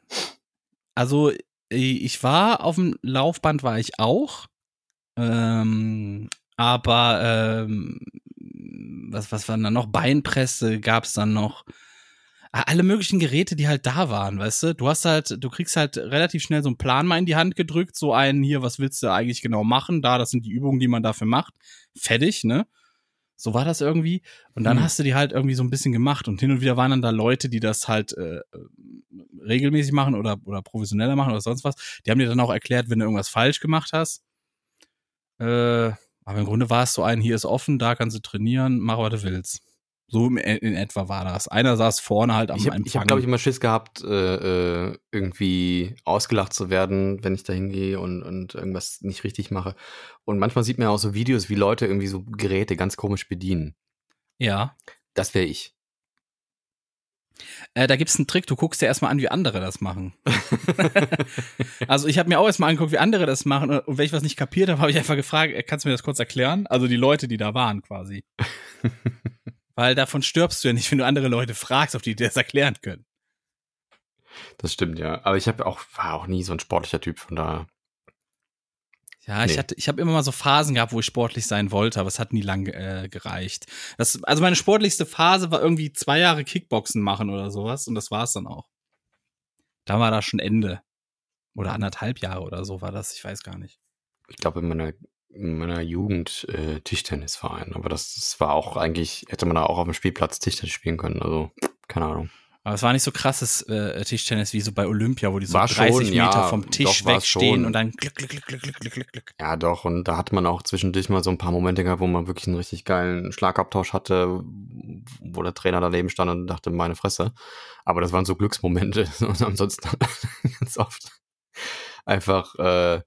Also, äh, ich war auf dem Laufband, war ich auch. Ähm, aber ähm, was, was war dann noch? Beinpresse gab's dann noch. Alle möglichen Geräte, die halt da waren, weißt du? Du hast halt, du kriegst halt relativ schnell so einen Plan mal in die Hand gedrückt, so einen hier, was willst du eigentlich genau machen? Da, das sind die Übungen, die man dafür macht. Fertig, ne? So war das irgendwie. Und dann Hm. hast du die halt irgendwie so ein bisschen gemacht. Und hin und wieder waren dann da Leute, die das halt äh, regelmäßig machen oder, oder professioneller machen oder sonst was. Die haben dir dann auch erklärt, wenn du irgendwas falsch gemacht hast. Äh, aber im Grunde war es so ein, hier ist offen, da kannst du trainieren, mach, was du willst. So im- in etwa war das. Einer saß vorne halt am Ich habe, ich hab, glaube ich, immer Schiss gehabt, äh, äh, irgendwie ausgelacht zu werden, wenn ich da hingehe und, und irgendwas nicht richtig mache. Und manchmal sieht man ja auch so Videos, wie Leute irgendwie so Geräte ganz komisch bedienen. ja. Das wäre ich. Äh, da gibt's einen Trick, du guckst dir erstmal an, wie andere das machen. Also ich habe mir auch erstmal angeguckt, wie andere das machen und wenn ich was nicht kapiert habe, habe ich einfach gefragt, äh, kannst du mir das kurz erklären? Also die Leute, die da waren quasi. Weil davon stirbst du ja nicht, wenn du andere Leute fragst, ob die dir das erklären können. Das stimmt, ja. Aber ich habe auch, war auch nie so ein sportlicher Typ, von daher. Ja, ich Nee. hatte, ich habe immer mal so Phasen gehabt, wo ich sportlich sein wollte, aber es hat nie lang äh, gereicht. Das, also meine sportlichste Phase war irgendwie zwei Jahre Kickboxen machen oder sowas und das war's dann auch. Da war da schon Ende. Oder anderthalb Jahre oder so war das, ich weiß gar nicht. Ich glaube, in meiner, in meiner Jugend äh, Tischtennisverein. Aber das, das war auch eigentlich, hätte man da auch auf dem Spielplatz Tischtennis spielen können. Also, keine Ahnung. Aber es war nicht so krasses äh, Tischtennis wie so bei Olympia, wo die so War 30 schon, Meter ja, vom Tisch wegstehen und dann klick, klick, klick, klick, klick, klick, klick. Ja, doch. Und da hat man auch zwischendurch mal so ein paar Momente gehabt, wo man wirklich einen richtig geilen Schlagabtausch hatte, wo der Trainer daneben stand und dachte, meine Fresse. Aber das waren so Glücksmomente. Und ansonsten ganz oft einfach, äh,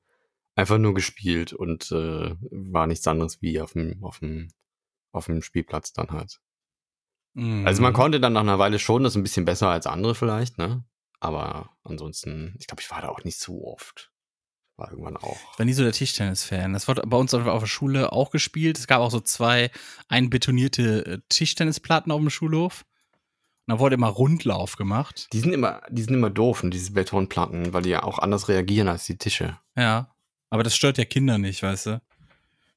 einfach nur gespielt und äh, war nichts anderes wie auf dem, auf dem, auf dem Spielplatz dann halt. Mhm. Also man konnte dann nach einer Weile schon das ein bisschen besser als andere vielleicht, ne? Aber ansonsten, ich glaube, ich war da auch nicht so oft. War irgendwann auch. Ich war nie so der Tischtennis-Fan. Das wurde bei uns auf der Schule auch gespielt. Es gab auch so zwei einbetonierte äh, Tischtennisplatten auf dem Schulhof. Und da wurde immer Rundlauf gemacht. Die sind immer, die sind immer doof, und diese Betonplatten, weil die ja auch anders reagieren als die Tische. Ja. Aber das stört ja Kinder nicht, weißt du?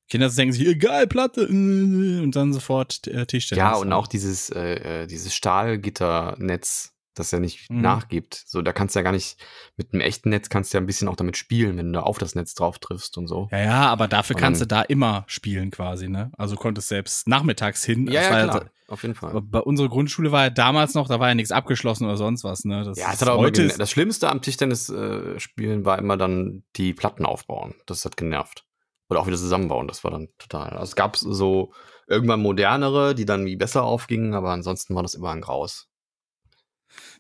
Kinder denken sich, egal, Platte, äh, und dann sofort äh, Tischtennis. Ja, und auch dieses, äh, äh, dieses Stahlgitternetz, das ja nicht Mhm. nachgibt. So, da kannst du ja gar nicht, mit einem echten Netz kannst du ja ein bisschen auch damit spielen, wenn du auf das Netz drauf triffst und so. Ja, ja, aber dafür Und kannst du da immer spielen quasi, ne? Also konntest selbst nachmittags hin. Ja, ja, klar. Auf jeden Fall. Aber bei unserer Grundschule war ja damals noch, da war ja nichts abgeschlossen oder sonst was, ne? Das Ja, es hat auch immer heute ist, das Schlimmste am Tischtennis-Spielen äh, spielen war immer dann die Platten aufbauen. Das hat genervt. Oder auch wieder zusammenbauen, das war dann total. Also es gab so irgendwann modernere, die dann wie besser aufgingen, aber ansonsten war das immer ein Graus.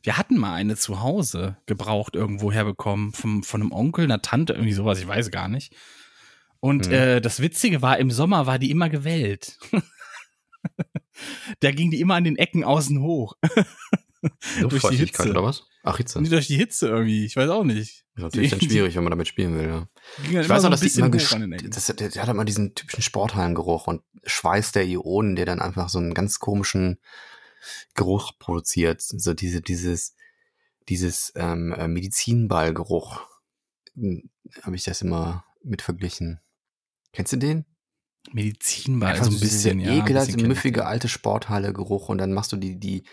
Wir hatten mal eine zu Hause gebraucht irgendwo herbekommen, vom, von einem Onkel, einer Tante, irgendwie sowas, ich weiß gar nicht. Und Hm. äh, das Witzige war, im Sommer war die immer gewellt. da ging die immer an den Ecken außen hoch. durch die Hitze. oder was? Ach, Hitze. Nee, durch die Hitze irgendwie, ich weiß auch nicht. Ist natürlich dann schwierig, wenn man damit spielen will, ja. Ich weiß ein dass die immer das, der, der hat immer diesen typischen Sporthallengeruch und Schweiß der Ionen, der dann einfach so einen ganz komischen Geruch produziert. So diese, dieses, dieses ähm, äh, Medizinballgeruch. Habe ich das immer mit verglichen. Kennst du den? Medizinball, Einfach so ein bisschen, ja. ein ekelhafte, bisschen müffige alte Sporthalle-Geruch und dann machst du die, die,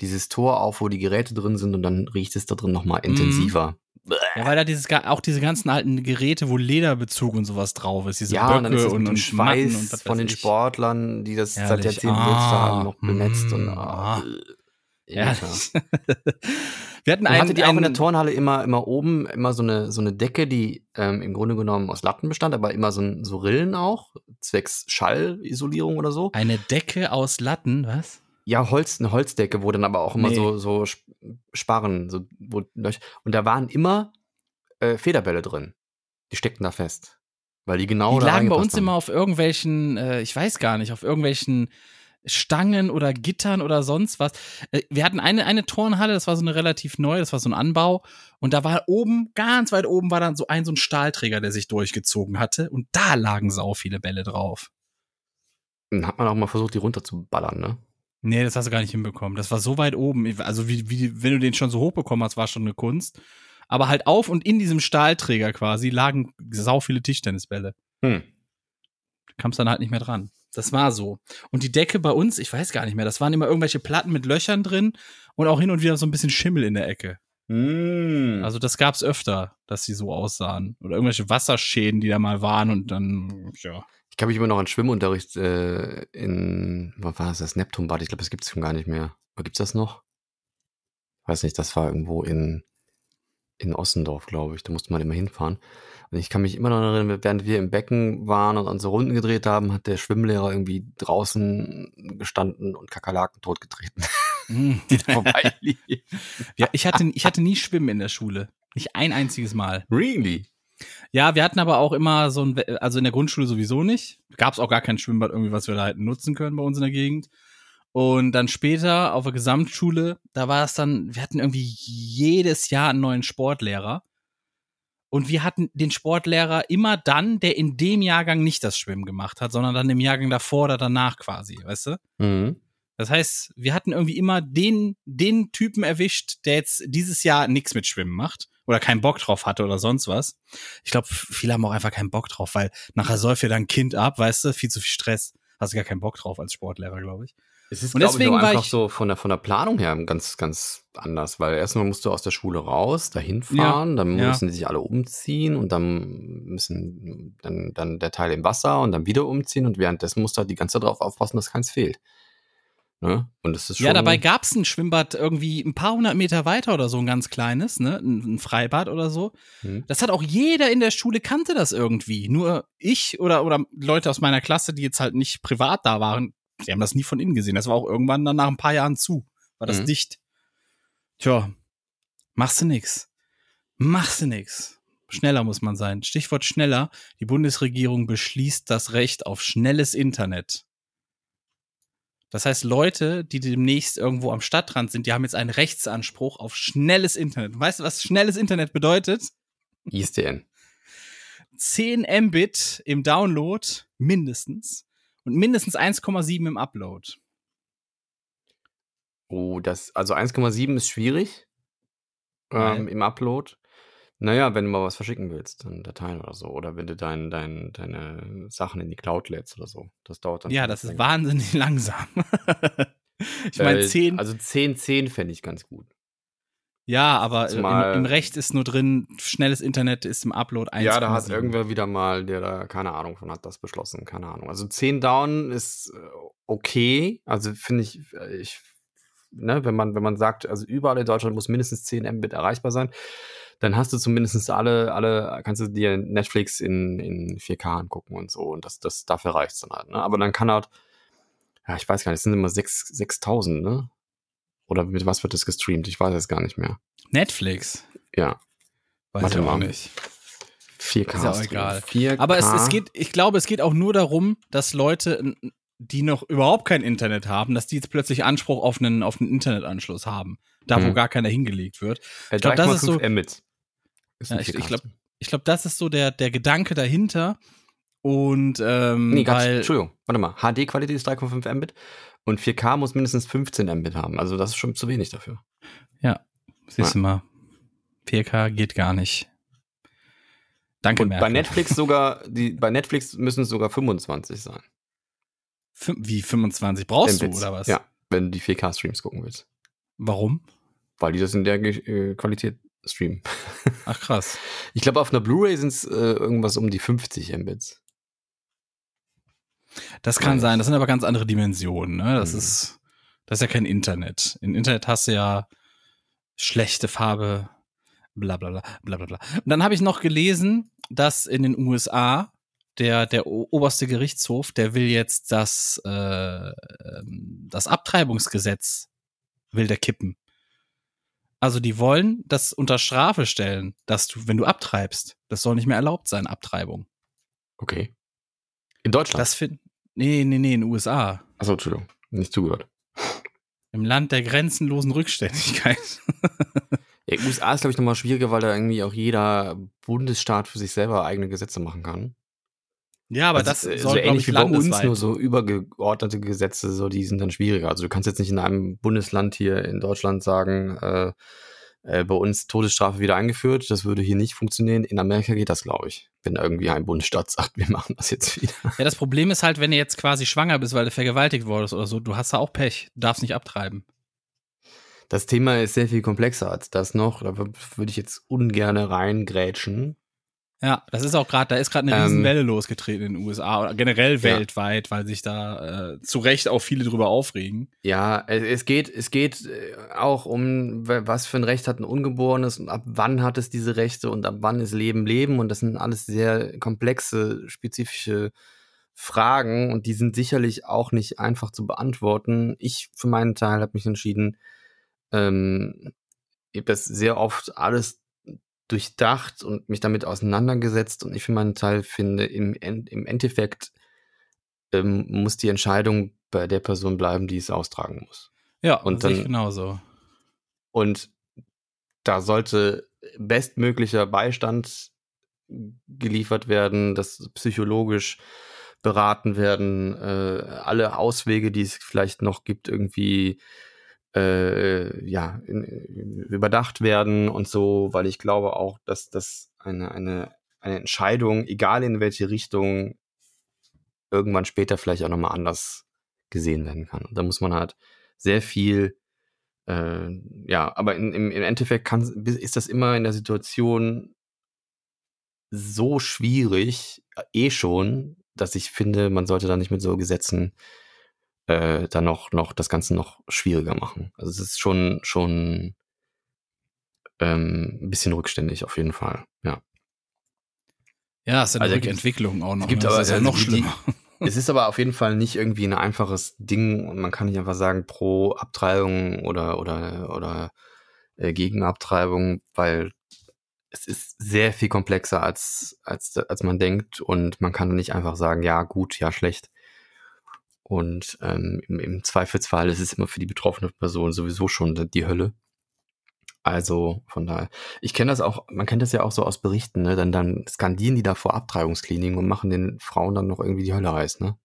dieses Tor auf, wo die Geräte drin sind und dann riecht es da drin nochmal Mhm. intensiver. Ja, weil da dieses, auch diese ganzen alten Geräte, wo Lederbezug und sowas drauf ist, diese ja, Böcke und dann ist und, und Schweiß und von den ich. Sportlern, die das seit Herrlich. Jahrzehnten Ah, haben, noch benetzt und mm, ah, ah. Ja. Wir hatten einen, hattet ihr auch in der einen- Turnhalle immer, immer oben immer so eine, so eine Decke, die ähm, im Grunde genommen aus Latten bestand, aber immer so, so Rillen auch, zwecks Schallisolierung oder so? eine Decke aus Latten, was? Ja, Holz, eine Holzdecke, wo dann aber auch immer Nee. so, so Sp- Sparren, so, wo, und da waren immer äh, Federbälle drin. Die steckten da fest. Weil die genau die da lagen bei uns haben. immer auf irgendwelchen, äh, ich weiß gar nicht, auf irgendwelchen Stangen oder Gittern oder sonst was. Äh, wir hatten eine, eine Turnhalle, das war so eine relativ neue, das war so ein Anbau. Und da war oben, ganz weit oben, war dann so ein, so ein Stahlträger, der sich durchgezogen hatte. Und da lagen sau viele Bälle drauf. Dann hat man auch mal versucht, die runterzuballern, ne? Nee, das hast du gar nicht hinbekommen. Das war so weit oben. Also, wie, wie, wenn du den schon so hochbekommen hast, war schon eine Kunst. Aber halt auf und in diesem Stahlträger quasi lagen sau viele Tischtennisbälle. Hm. Du kamst dann halt nicht mehr dran. Das war so. Und die Decke bei uns, ich weiß gar nicht mehr, das waren immer irgendwelche Platten mit Löchern drin und auch hin und wieder so ein bisschen Schimmel in der Ecke. Mm. Also das gab's öfter, dass sie so aussahen. Oder irgendwelche Wasserschäden, die da mal waren und dann, ja. Ich kann mich immer noch an Schwimmunterricht äh, in, was war das, das Neptunbad? Ich glaube, das gibt's schon gar nicht mehr. Oder gibt's das noch? Weiß nicht, das war irgendwo in, in Ossendorf, glaube ich. Da musste man immer hinfahren. Und ich kann mich immer noch erinnern, während wir im Becken waren und unsere Runden gedreht haben, hat der Schwimmlehrer irgendwie draußen gestanden und Kakerlaken totgetreten, die vorbeiliefen. ja ich, hatte, ich hatte nie Schwimmen in der Schule. Nicht ein einziges Mal. Really? Ja, wir hatten aber auch immer so ein, also in der Grundschule sowieso nicht. Gab es auch gar kein Schwimmbad irgendwie, was wir da hätten nutzen können bei uns in der Gegend. Und dann später auf der Gesamtschule, da war es dann, wir hatten irgendwie jedes Jahr einen neuen Sportlehrer. Und wir hatten den Sportlehrer immer dann, der in dem Jahrgang nicht das Schwimmen gemacht hat, sondern dann im Jahrgang davor oder danach quasi, weißt du? Mhm. Das heißt, wir hatten irgendwie immer den, den Typen erwischt, der jetzt dieses Jahr nichts mit Schwimmen macht oder keinen Bock drauf hatte oder sonst was. Ich glaube, viele haben auch einfach keinen Bock drauf, weil nachher säuft dir dein Kind ab, weißt du, viel zu viel Stress. Hast du gar keinen Bock drauf als Sportlehrer, glaube ich. Es ist, Und ich, deswegen war einfach ich- so von der, von der Planung her ganz, ganz anders, weil erstmal musst du aus der Schule raus, dahin fahren, dann ja. müssen die sich alle umziehen und dann müssen dann, dann der Teil im Wasser und dann wieder umziehen und währenddessen musst du halt die ganze Zeit darauf aufpassen, dass keins fehlt. Ne? Und das ist schon. Ja, dabei gab's ein Schwimmbad irgendwie ein paar hundert Meter weiter oder so, ein ganz kleines, ne? Ein, ein Freibad oder so. Hm. Das hat auch jeder in der Schule kannte das irgendwie. Nur ich oder, oder Leute aus meiner Klasse, die jetzt halt nicht privat da waren, die haben das nie von innen gesehen. Das war auch irgendwann dann nach ein paar Jahren zu. War das Mhm. dicht. Tja, machst du nix. Machst du nix. Schneller muss man sein. Stichwort schneller. Die Bundesregierung beschließt das Recht auf schnelles Internet. Das heißt, Leute, die demnächst irgendwo am Stadtrand sind, die haben jetzt einen Rechtsanspruch auf schnelles Internet. Weißt du, was schnelles Internet bedeutet? ISDN. 10 Mbit im Download mindestens und mindestens 1,7 im Upload. Oh, das, also 1,7 ist schwierig ähm, im Upload. Naja, wenn du mal was verschicken willst, dann Dateien oder so. Oder wenn du dein, dein, deine Sachen in die Cloud lädst oder so. Das dauert dann. Ja, das ist länger. wahnsinnig langsam. ich meine, Äh, 10, Also 10, 10 fände ich ganz gut. Ja, aber äh, im, im Recht ist nur drin, schnelles Internet ist im Upload 1,7. Ja, da hat irgendwer wieder mal, der da keine Ahnung von hat, das beschlossen. Keine Ahnung. Also 10 down ist äh, okay. Also finde ich, äh, ich, ne, wenn man, wenn man sagt, also überall in Deutschland muss mindestens 10 Mbit erreichbar sein, dann hast du zumindest alle, alle, kannst du dir Netflix in, in 4K angucken und so. Und das, das, dafür reicht's dann halt. Ne? Aber dann kann halt, ja, ich weiß gar nicht, es sind immer 6 6000, ne? Oder mit was wird das gestreamt? Ich weiß es gar nicht mehr. Netflix. Ja, Weiß Warte ich auch mal. nicht. 4K. Ist ja auch egal. 4K. Aber es, es geht, ich glaube, es geht auch nur darum, dass Leute, die noch überhaupt kein Internet haben, dass die jetzt plötzlich Anspruch auf einen, auf einen Internetanschluss haben. Da, wo Mhm. gar keiner hingelegt wird. Äh, Ich glaub, das ist 3,5 so- Mbit. Ist Ja, ich- ich 4K glaub. Ich glaube, das ist so der, der Gedanke dahinter. Und ähm, Nee, weil, Entschuldigung, warte mal. HD-Qualität ist 3,5 Mbit und 4K muss mindestens 15 Mbit haben. Also das ist schon zu wenig dafür. siehst du mal, 4K geht gar nicht. Danke, Und Merkel. bei Netflix sogar, die, bei Netflix müssen es sogar 25 sein. Wie 25 brauchst Mbits. du oder was? Ja, wenn du die 4K-Streams gucken willst. Warum? Weil die das in der äh, Qualität streamen. Ach krass. Ich glaube, auf einer Blu-ray sind es äh, irgendwas um die 50 Mbits. Das kann sein. das- sind aber ganz andere Dimensionen. Ne? Das Mhm. ist, das ist ja kein Internet. Im Internet hast du ja schlechte Farbe, bla bla bla bla bla bla. Und dann habe ich noch gelesen, dass in den USA der der oberste Gerichtshof, der will jetzt das äh, ähm, das Abtreibungsgesetz will der kippen. Also die wollen das unter Strafe stellen, dass du, wenn du abtreibst, das soll nicht mehr erlaubt sein, Abtreibung. Okay. In Deutschland? Das find, nee, nee, nee, in den USA. Achso, Entschuldigung. Nicht zugehört. Im Land der grenzenlosen Rückständigkeit. Ja, USA ist, glaube ich, nochmal schwieriger, weil da irgendwie auch jeder Bundesstaat für sich selber eigene Gesetze machen kann. Ja, aber Also, das äh, soll, so ähnlich ich, wie bei uns, nur so übergeordnete Gesetze, so die sind dann schwieriger. Also du kannst jetzt nicht in einem Bundesland hier in Deutschland sagen, äh, äh, bei uns Todesstrafe wieder eingeführt, das würde hier nicht funktionieren. In Amerika geht das, glaube ich. Wenn irgendwie ein Bundesstaat sagt, wir machen das jetzt wieder. Ja, das Problem ist halt, wenn du jetzt quasi schwanger bist, weil du vergewaltigt wurdest oder so, du hast da auch Pech. Du darfst nicht abtreiben. Das Thema ist sehr viel komplexer als das noch. Da würde ich jetzt ungern reingrätschen. Ja, das ist auch gerade, da ist gerade eine Ähm, Riesenwelle losgetreten in den USA oder generell Ja. weltweit, weil sich da äh, zu Recht auch viele drüber aufregen. Ja, es, geht, es geht äh, auch um, wa- was für ein Recht hat ein Ungeborenes und ab wann hat es diese Rechte und ab wann ist Leben Leben und das sind alles sehr komplexe, spezifische Fragen und die sind sicherlich auch nicht einfach zu beantworten. Ich für meinen Teil habe mich entschieden, ähm, ich habe das sehr oft alles durchdacht und mich damit auseinandergesetzt und ich für meinen Teil finde, im, im Endeffekt ähm, muss die Entscheidung bei der Person bleiben, die es austragen muss. Ja, Und dann- genauso. Und da sollte bestmöglicher Beistand geliefert werden, das psychologisch beraten werden, äh, alle Auswege, die es vielleicht noch gibt, irgendwie äh, ja, in, überdacht werden und so, weil ich glaube auch, dass das eine, eine, eine Entscheidung, egal in welche Richtung, irgendwann später vielleicht auch nochmal anders gesehen werden kann. Und da muss man halt sehr viel äh, ja, aber in, im, im Endeffekt kann, ist das immer in der Situation so schwierig, äh, eh schon, dass ich finde, man sollte da nicht mit so Gesetzen äh, dann noch, noch das Ganze noch schwieriger machen. Also es ist schon, schon ähm, ein bisschen rückständig auf jeden Fall, ja. Ja, es ist eine Also Rückentwicklung auch noch. gibt ne? aber- das ist ja also noch die- die- schlimmer. Es ist aber auf jeden Fall nicht irgendwie ein einfaches Ding und man kann nicht einfach sagen pro Abtreibung oder oder oder äh, gegen Abtreibung, weil es ist sehr viel komplexer als als als man denkt und man kann nicht einfach sagen ja gut ja schlecht und ähm, im, im Zweifelsfall ist es immer für die betroffene Person sowieso schon die Hölle. Also von daher, ich kenne das auch, man kennt das ja auch so aus Berichten, ne? Dann, dann skandieren die da vor Abtreibungskliniken und machen den Frauen dann noch irgendwie die Hölle heiß, ne?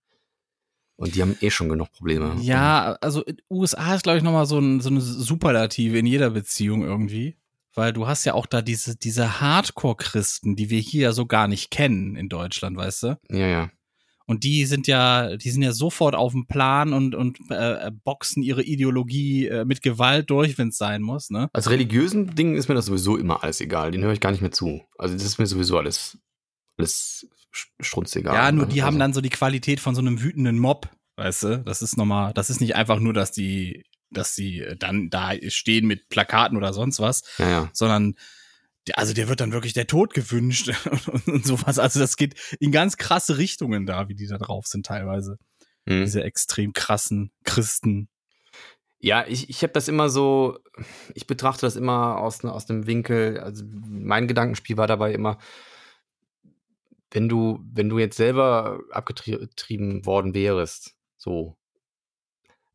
Und die haben eh schon genug Probleme. Ja, also in USA ist, glaube ich, nochmal so, ein, so eine Superlative in jeder Beziehung irgendwie. Weil du hast ja auch da diese, diese Hardcore-Christen, die wir hier ja so gar nicht kennen in Deutschland, weißt du? Ja, ja. Und die sind ja, die sind ja sofort auf dem Plan und, und äh, boxen ihre Ideologie äh, mit Gewalt durch, wenn es sein muss, ne? Als religiösen Dingen ist mir das sowieso immer alles egal. Den höre ich gar nicht mehr zu. Also das ist mir sowieso alles, alles strunzegal. Ja, nur die haben also, dann so die Qualität von so einem wütenden Mob, weißt du? Das ist nochmal, das ist nicht einfach nur, dass die, dass die dann da stehen mit Plakaten oder sonst was, Ja, ja. sondern der, also der wird dann wirklich der Tod gewünscht und, sowas. Also das geht in ganz krasse Richtungen da, wie die da drauf sind teilweise. Hm. Diese extrem krassen Christen. Ja, ich, ich habe das immer so, ich betrachte das immer aus, ne- aus dem Winkel, also mein Gedankenspiel war dabei immer, wenn du, wenn du jetzt selber abgetrieben worden wärst, so,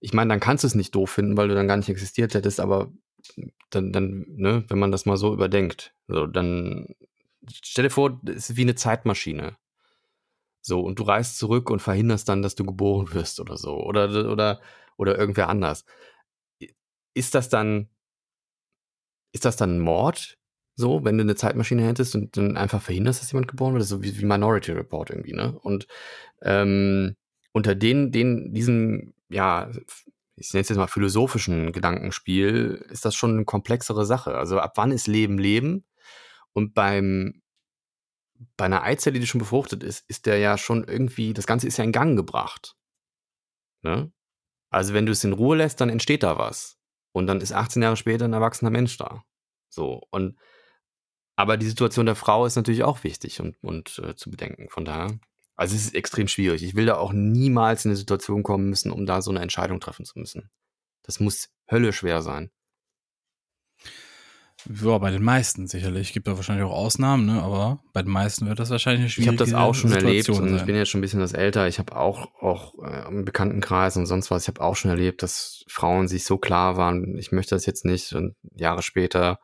ich meine, dann kannst du es nicht doof finden, weil du dann gar nicht existiert hättest, aber dann, dann, ne, wenn man das mal so überdenkt, so, dann stell dir vor, es ist wie eine Zeitmaschine. So, und du reist zurück und verhinderst dann, dass du geboren wirst oder so. Oder, oder, oder irgendwer anders. Ist das dann, ist das dann Mord? So, wenn du eine Zeitmaschine hättest und dann einfach verhinderst, dass jemand geboren wird? So wie, wie Minority Report irgendwie, ne? Und ähm, unter den, den, diesem, ja, ich nenne es jetzt mal philosophischen Gedankenspiel, ist das schon eine komplexere Sache. Also ab wann ist Leben Leben? Und beim, bei einer Eizelle, die schon befruchtet ist, ist der ja schon irgendwie, das Ganze ist ja in Gang gebracht. Ne? Also wenn du es in Ruhe lässt, dann entsteht da was. Und dann ist 18 Jahre später ein erwachsener Mensch da. So. Und aber die Situation der Frau ist natürlich auch wichtig und, und äh, zu bedenken. Von daher, also es ist extrem schwierig. Ich will da auch niemals in eine Situation kommen müssen, um da so eine Entscheidung treffen zu müssen. Das muss höllischwer sein. Ja, bei den meisten sicherlich. Gibt da wahrscheinlich auch Ausnahmen, ne? Aber bei den meisten wird das wahrscheinlich eine Ich schwierige habe das auch schon erlebt Situation und ich bin jetzt schon ein bisschen das älter. Ich habe auch, auch äh, im Bekanntenkreis und sonst was, ich habe auch schon erlebt, dass Frauen sich so klar waren, ich möchte das jetzt nicht und Jahre später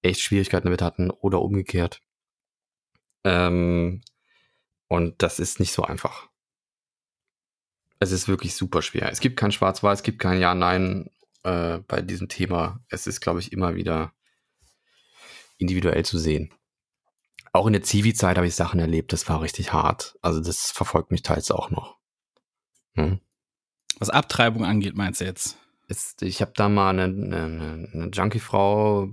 echt Schwierigkeiten damit hatten oder umgekehrt. Ähm, und das ist nicht so einfach. Es ist wirklich super schwer. Es gibt kein Schwarz-Weiß, es gibt kein Ja-Nein äh, bei diesem Thema. Es ist, glaube ich, immer wieder individuell zu sehen. auch in der Zivi-Zeit habe ich Sachen erlebt, das war richtig hart. Also das verfolgt mich teils auch noch. Hm? Was Abtreibung angeht, meinst du jetzt? Ist, ich habe da mal eine, eine, eine Junkie-Frau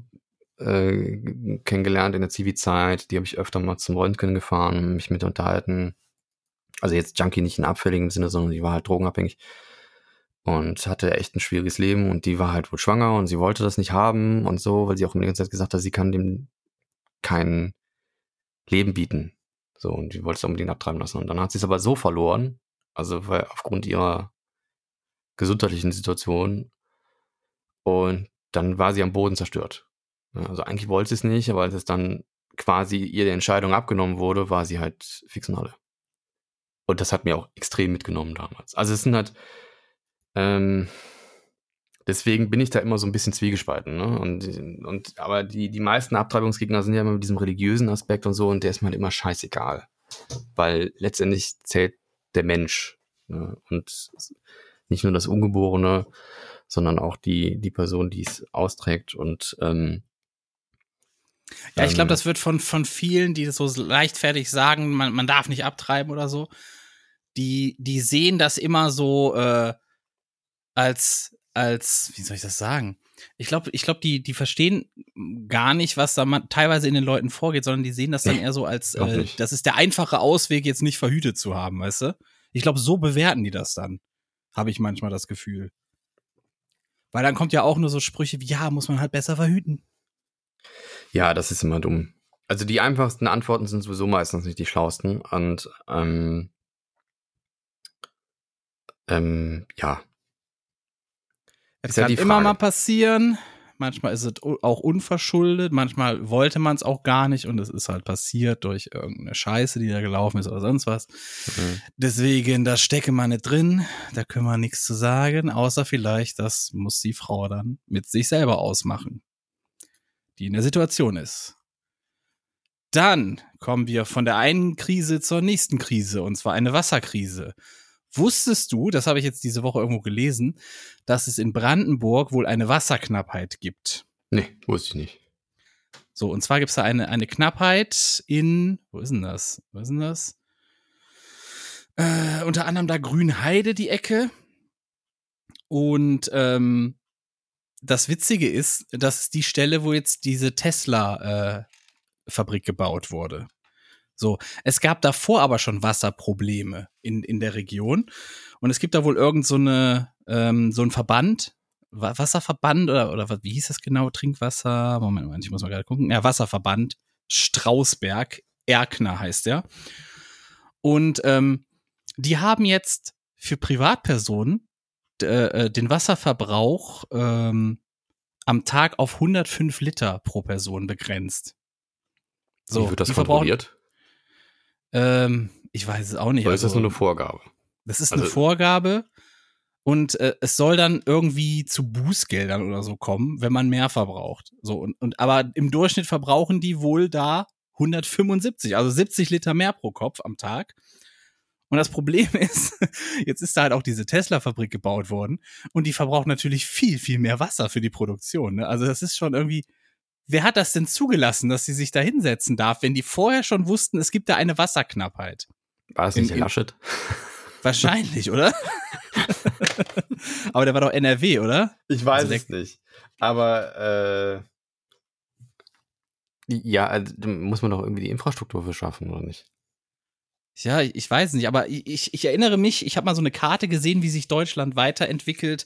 äh, kennengelernt in der Zivi-Zeit. Die habe ich öfter mal zum Röntgen gefahren, mich mit unterhalten. Also jetzt Junkie nicht in abfälligem Sinne, sondern die war halt drogenabhängig und hatte echt ein schwieriges Leben und die war halt wohl schwanger und sie wollte das nicht haben und so, weil sie auch immer die ganze Zeit gesagt hat, sie kann dem kein Leben bieten. So, und die wollte es unbedingt abtreiben lassen. Und dann hat sie es aber so verloren, also weil aufgrund ihrer gesundheitlichen Situation und dann war sie am Boden zerstört. Also eigentlich wollte sie es nicht, aber als es dann quasi ihr die Entscheidung abgenommen wurde, war sie halt fix und alle. Und das hat mir auch extrem mitgenommen damals. Also es sind halt, ähm, deswegen bin ich da immer so ein bisschen zwiegespalten. Ne? Und, und, aber die, die meisten Abtreibungsgegner sind ja immer mit diesem religiösen Aspekt und so und der ist mir halt immer scheißegal. Weil letztendlich zählt der Mensch. Ne? Und nicht nur das Ungeborene, sondern auch die, die Person, die es austrägt. Und ähm, ja, ich glaube, das wird von, von vielen, die das so leichtfertig sagen, man, man darf nicht abtreiben oder so, die, die sehen das immer so äh, als, als, wie soll ich das sagen? Ich glaube, ich glaube, die, die verstehen gar nicht, was da man, teilweise in den Leuten vorgeht, sondern die sehen das dann eher so als, äh, das ist der einfache Ausweg, jetzt nicht verhütet zu haben, weißt du? Ich glaube, so bewerten die das dann. Habe ich manchmal das Gefühl. Weil dann kommt ja auch nur so Sprüche wie, ja, muss man halt besser verhüten. Ja, das ist immer dumm. Also die einfachsten Antworten sind sowieso meistens nicht die schlausten. Und ähm, ähm, ja. Es kann ja immer mal passieren. Manchmal ist es auch unverschuldet, manchmal wollte man es auch gar nicht und es ist halt passiert durch irgendeine Scheiße, die da gelaufen ist oder sonst was. Mhm. Deswegen, da stecke man nicht drin, da können wir nichts zu sagen, außer vielleicht, das muss die Frau dann mit sich selber ausmachen, die in der Situation ist. Dann kommen wir von der einen Krise zur nächsten Krise, und zwar eine Wasserkrise. Wusstest du, das habe ich jetzt diese Woche irgendwo gelesen, dass es in Brandenburg wohl eine Wasserknappheit gibt? Nee, wusste ich nicht. So, und zwar gibt es da eine, eine Knappheit in, wo ist denn das? Wo ist denn das? Äh, unter anderem da Grünheide, die Ecke. Und ähm, das Witzige ist, dass die Stelle, wo jetzt diese Tesla-Fabrik äh, gebaut wurde. So, es gab davor aber schon Wasserprobleme in, in der Region. Und es gibt da wohl irgend so eine, ähm, so ein Verband, Wasserverband oder, oder wie hieß das genau? Trinkwasser, Moment, Moment, ich muss mal gerade gucken. Ja, Wasserverband Strausberg, Erkner heißt der. Und ähm, die haben jetzt für Privatpersonen äh, den Wasserverbrauch ähm, am Tag auf 105 Liter pro Person begrenzt. So, Wie wird das kontrolliert? Ähm, ich weiß es auch nicht. Oder ist das nur eine Vorgabe? Das ist also, eine Vorgabe und äh, es soll dann irgendwie zu Bußgeldern oder so kommen, wenn man mehr verbraucht. So und, und aber im Durchschnitt verbrauchen die wohl da 175, also 70 Liter mehr pro Kopf am Tag. Und das Problem ist, jetzt ist da halt auch diese Tesla-Fabrik gebaut worden und die verbraucht natürlich viel, viel mehr Wasser für die Produktion. Ne? Also das ist schon irgendwie, wer hat das denn zugelassen, dass sie sich da hinsetzen darf, wenn die vorher schon wussten, es gibt da eine Wasserknappheit? War das nicht in, Laschet? Wahrscheinlich, oder? Aber der war doch NRW, oder? Ich weiß also es nicht. Aber äh, ja, also, muss man doch irgendwie die Infrastruktur für schaffen, oder nicht? Ja, ich weiß nicht, aber ich, ich erinnere mich, ich habe mal so eine Karte gesehen, wie sich Deutschland weiterentwickelt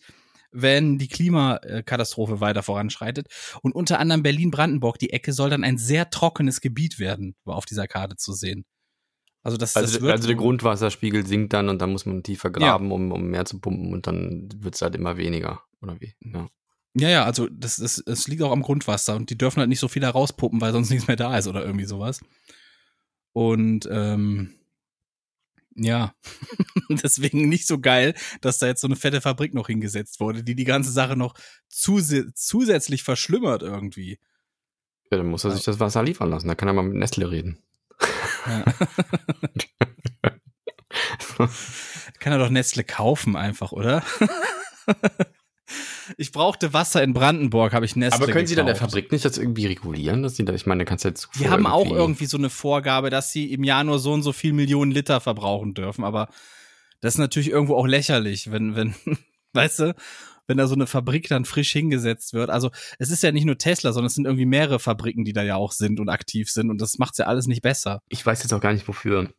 wenn die Klimakatastrophe weiter voranschreitet. Und unter anderem Berlin-Brandenburg, die Ecke, soll dann ein sehr trockenes Gebiet werden, war auf dieser Karte zu sehen. Also, das, also, das also der Grundwasserspiegel sinkt dann und dann muss man tiefer graben, ja. um, um mehr zu pumpen und dann wird es halt immer weniger, oder wie? Ja. Ja, ja, also das, das, das liegt auch am Grundwasser und die dürfen halt nicht so viel da rauspumpen, weil sonst nichts mehr da ist oder irgendwie sowas. Und ähm, ja, deswegen nicht so geil, dass da jetzt so eine fette Fabrik noch hingesetzt wurde, die die ganze Sache noch zus zusätzlich verschlimmert irgendwie. Ja, dann muss er sich das Wasser liefern lassen. Da kann er mal mit Nestle reden. Ja. kann er doch Nestle kaufen einfach, oder? ich brauchte Wasser in Brandenburg, habe ich Nestle Aber können Sie dann der. Fabrik nicht das irgendwie regulieren? Dass Sie da, ich meine, kannst du jetzt Die haben auch irgendwie so eine Vorgabe, dass sie im Jahr nur so und so viel Millionen Liter verbrauchen dürfen. Aber das ist natürlich irgendwo auch lächerlich, wenn, wenn, weißt du, wenn da so eine Fabrik dann frisch hingesetzt wird. Also es ist ja nicht nur Tesla, sondern es sind irgendwie mehrere Fabriken, die da ja auch sind und aktiv sind. Und das macht's ja alles nicht besser. Ich weiß jetzt auch gar nicht, wofür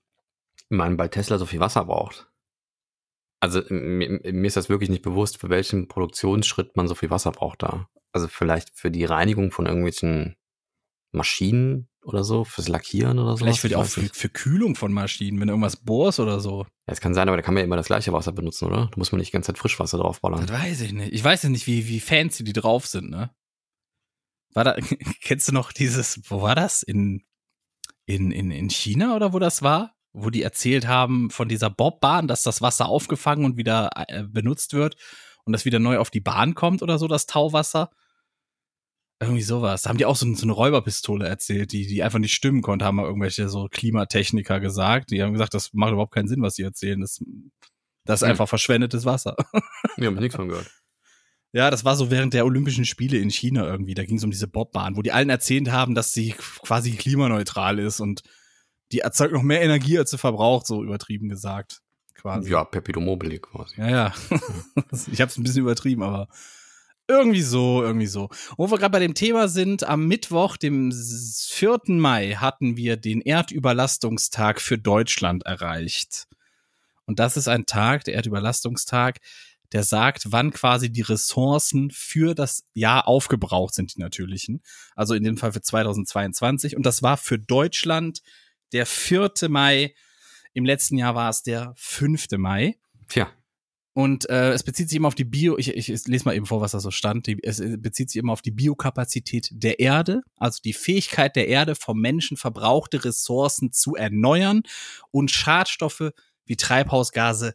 man bei Tesla so viel Wasser braucht. Also mir, mir ist das wirklich nicht bewusst, für welchen Produktionsschritt man so viel Wasser braucht da. Also vielleicht für die Reinigung von irgendwelchen Maschinen oder so, fürs Lackieren oder so. Vielleicht für die, auch für, für Kühlung von Maschinen, wenn du irgendwas bohrst oder so. Ja, das kann sein, aber da kann man ja immer das gleiche Wasser benutzen, oder? Da muss man nicht die ganze Zeit Frischwasser draufballern. Das weiß ich nicht. Ich weiß ja nicht, wie, wie fancy die drauf sind, ne? War da, kennst du noch dieses, wo war das? In, in, in, in China oder wo das war? Wo die erzählt haben von dieser Bobbahn, dass das Wasser aufgefangen und wieder äh, benutzt wird und das wieder neu auf die Bahn kommt oder so, das Tauwasser. Irgendwie sowas. Da haben die auch so, so eine Räuberpistole erzählt, die, die einfach nicht stimmen konnte, haben mal irgendwelche so Klimatechniker gesagt. Die haben gesagt, das macht überhaupt keinen Sinn, was sie erzählen. Das, das ist einfach verschwendetes Wasser. Ja, hab ich nichts von gehört. Ja, das war so während der Olympischen Spiele in China irgendwie. Da ging es um diese Bobbahn, wo die allen erzählt haben, dass sie quasi klimaneutral ist und die erzeugt noch mehr Energie, als sie verbraucht, so übertrieben gesagt. Quasi. Ja, Pepito Mobile quasi. Ja, ja. ich habe es ein bisschen übertrieben, aber irgendwie so, irgendwie so. Und wo wir gerade bei dem Thema sind, am Mittwoch, dem 4. Mai, hatten wir den Erdüberlastungstag für Deutschland erreicht. Und das ist ein Tag, der Erdüberlastungstag, der sagt, wann quasi die Ressourcen für das Jahr aufgebraucht sind, die natürlichen. Also in dem Fall für 2022. Und das war für Deutschland der 4. Mai. Im letzten Jahr war es der 5. Mai. Tja, Und äh, es bezieht sich immer auf die Bio, ich, ich, ich lese mal eben vor, was da so stand. Die, es bezieht sich immer auf die Biokapazität der Erde, also die Fähigkeit der Erde, vom Menschen verbrauchte Ressourcen zu erneuern und Schadstoffe wie Treibhausgase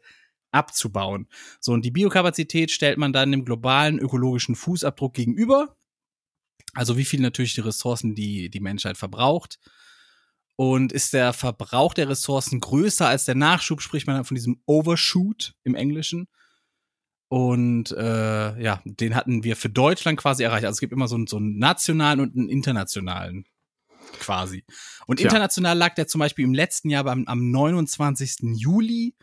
abzubauen. So, und die Biokapazität stellt man dann dem globalen ökologischen Fußabdruck gegenüber. Also wie viel natürlich die Ressourcen die die Menschheit verbraucht. Und ist der Verbrauch der Ressourcen größer als der Nachschub, spricht man von diesem Overshoot im Englischen. Und äh, ja, den hatten wir für Deutschland quasi erreicht. Also es gibt immer so einen, so einen nationalen und einen internationalen quasi. Und Tja. international lag der zum Beispiel im letzten Jahr am, am 29. Juli.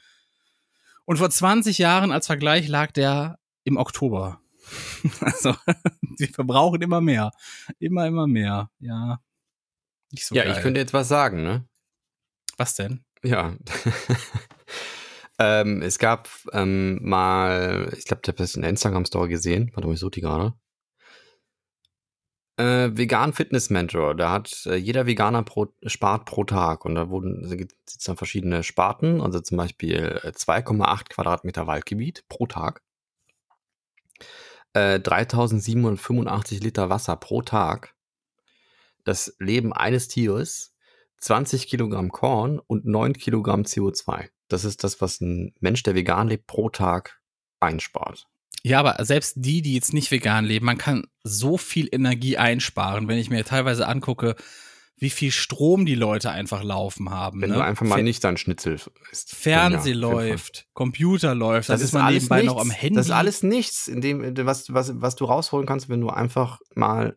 Und vor 20 Jahren als Vergleich lag der im Oktober. Also, wir verbrauchen immer mehr. Immer, immer mehr. Ja. Nicht so ja, geil. ich könnte jetzt was sagen, ne? Was denn? Ja. ähm, es gab ähm, mal, ich glaube, ich habe das in der Instagram-Story gesehen. Warte mal, ich suche die gerade. Äh, Vegan Fitness Mentor. Da hat äh, jeder Veganer pro, spart pro Tag. Und da wurden da gibt es dann verschiedene Sparten. Also zum Beispiel äh, 2,8 Quadratmeter Waldgebiet pro Tag. Äh, 3785 Liter Wasser pro Tag. Das Leben eines Tieres. 20 Kilogramm Korn und 9 Kilogramm CO2. Das ist das, was ein Mensch, der vegan lebt, pro Tag einspart. Ja, aber selbst die, die jetzt nicht vegan leben, man kann so viel Energie einsparen, wenn ich mir teilweise angucke, wie viel Strom die Leute einfach laufen haben. Wenn ne? du einfach mal Fer- nicht dein Schnitzel isst. Fernseh Ja, läuft, Computer läuft, das, ist man alles nebenbei nichts. noch am Handy. Das ist alles nichts, in dem, was, was, was du rausholen kannst, wenn du einfach mal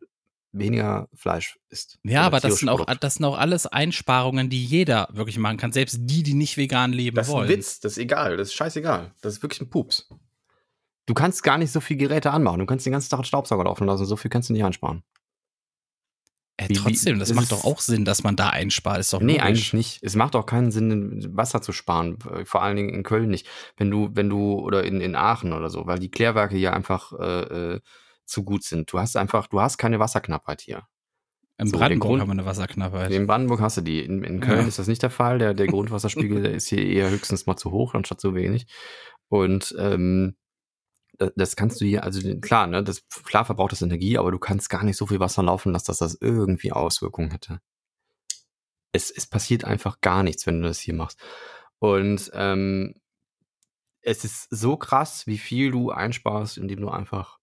weniger Fleisch isst. ja, aber das sind, auch, das sind auch alles Einsparungen, die jeder wirklich machen kann, selbst die, die nicht vegan leben Das ist ein wollen. Witz, das ist egal, das ist scheißegal. Das ist wirklich ein Pups. Du kannst gar nicht so viel Geräte anmachen. Du kannst den ganzen Tag einen Staubsauger laufen lassen. So viel kannst du nicht einsparen. Äh, wie- trotzdem, das das macht doch auch Sinn, dass man da einspart. Ist doch Nee, logisch. eigentlich nicht. Es macht auch keinen Sinn, Wasser zu sparen. Vor allen Dingen in Köln nicht. Wenn du, wenn du, oder in, in Aachen oder so, weil die Klärwerke hier einfach äh, äh, zu gut sind. Du hast einfach, du hast keine Wasserknappheit hier. In so, Brandenburg Grund- haben wir eine Wasserknappheit. In Brandenburg hast du die. In, in Köln Ja. ist das nicht der Fall. Der, der Grundwasserspiegel ist hier eher höchstens mal zu hoch, anstatt zu wenig. Und ähm, das, das kannst du hier, also klar, ne, das klar verbraucht das Energie, aber du kannst gar nicht so viel Wasser laufen lassen, dass das irgendwie Auswirkungen hätte. Es, es passiert einfach gar nichts, wenn du das hier machst. Und ähm, es ist so krass, wie viel du einsparst, indem du einfach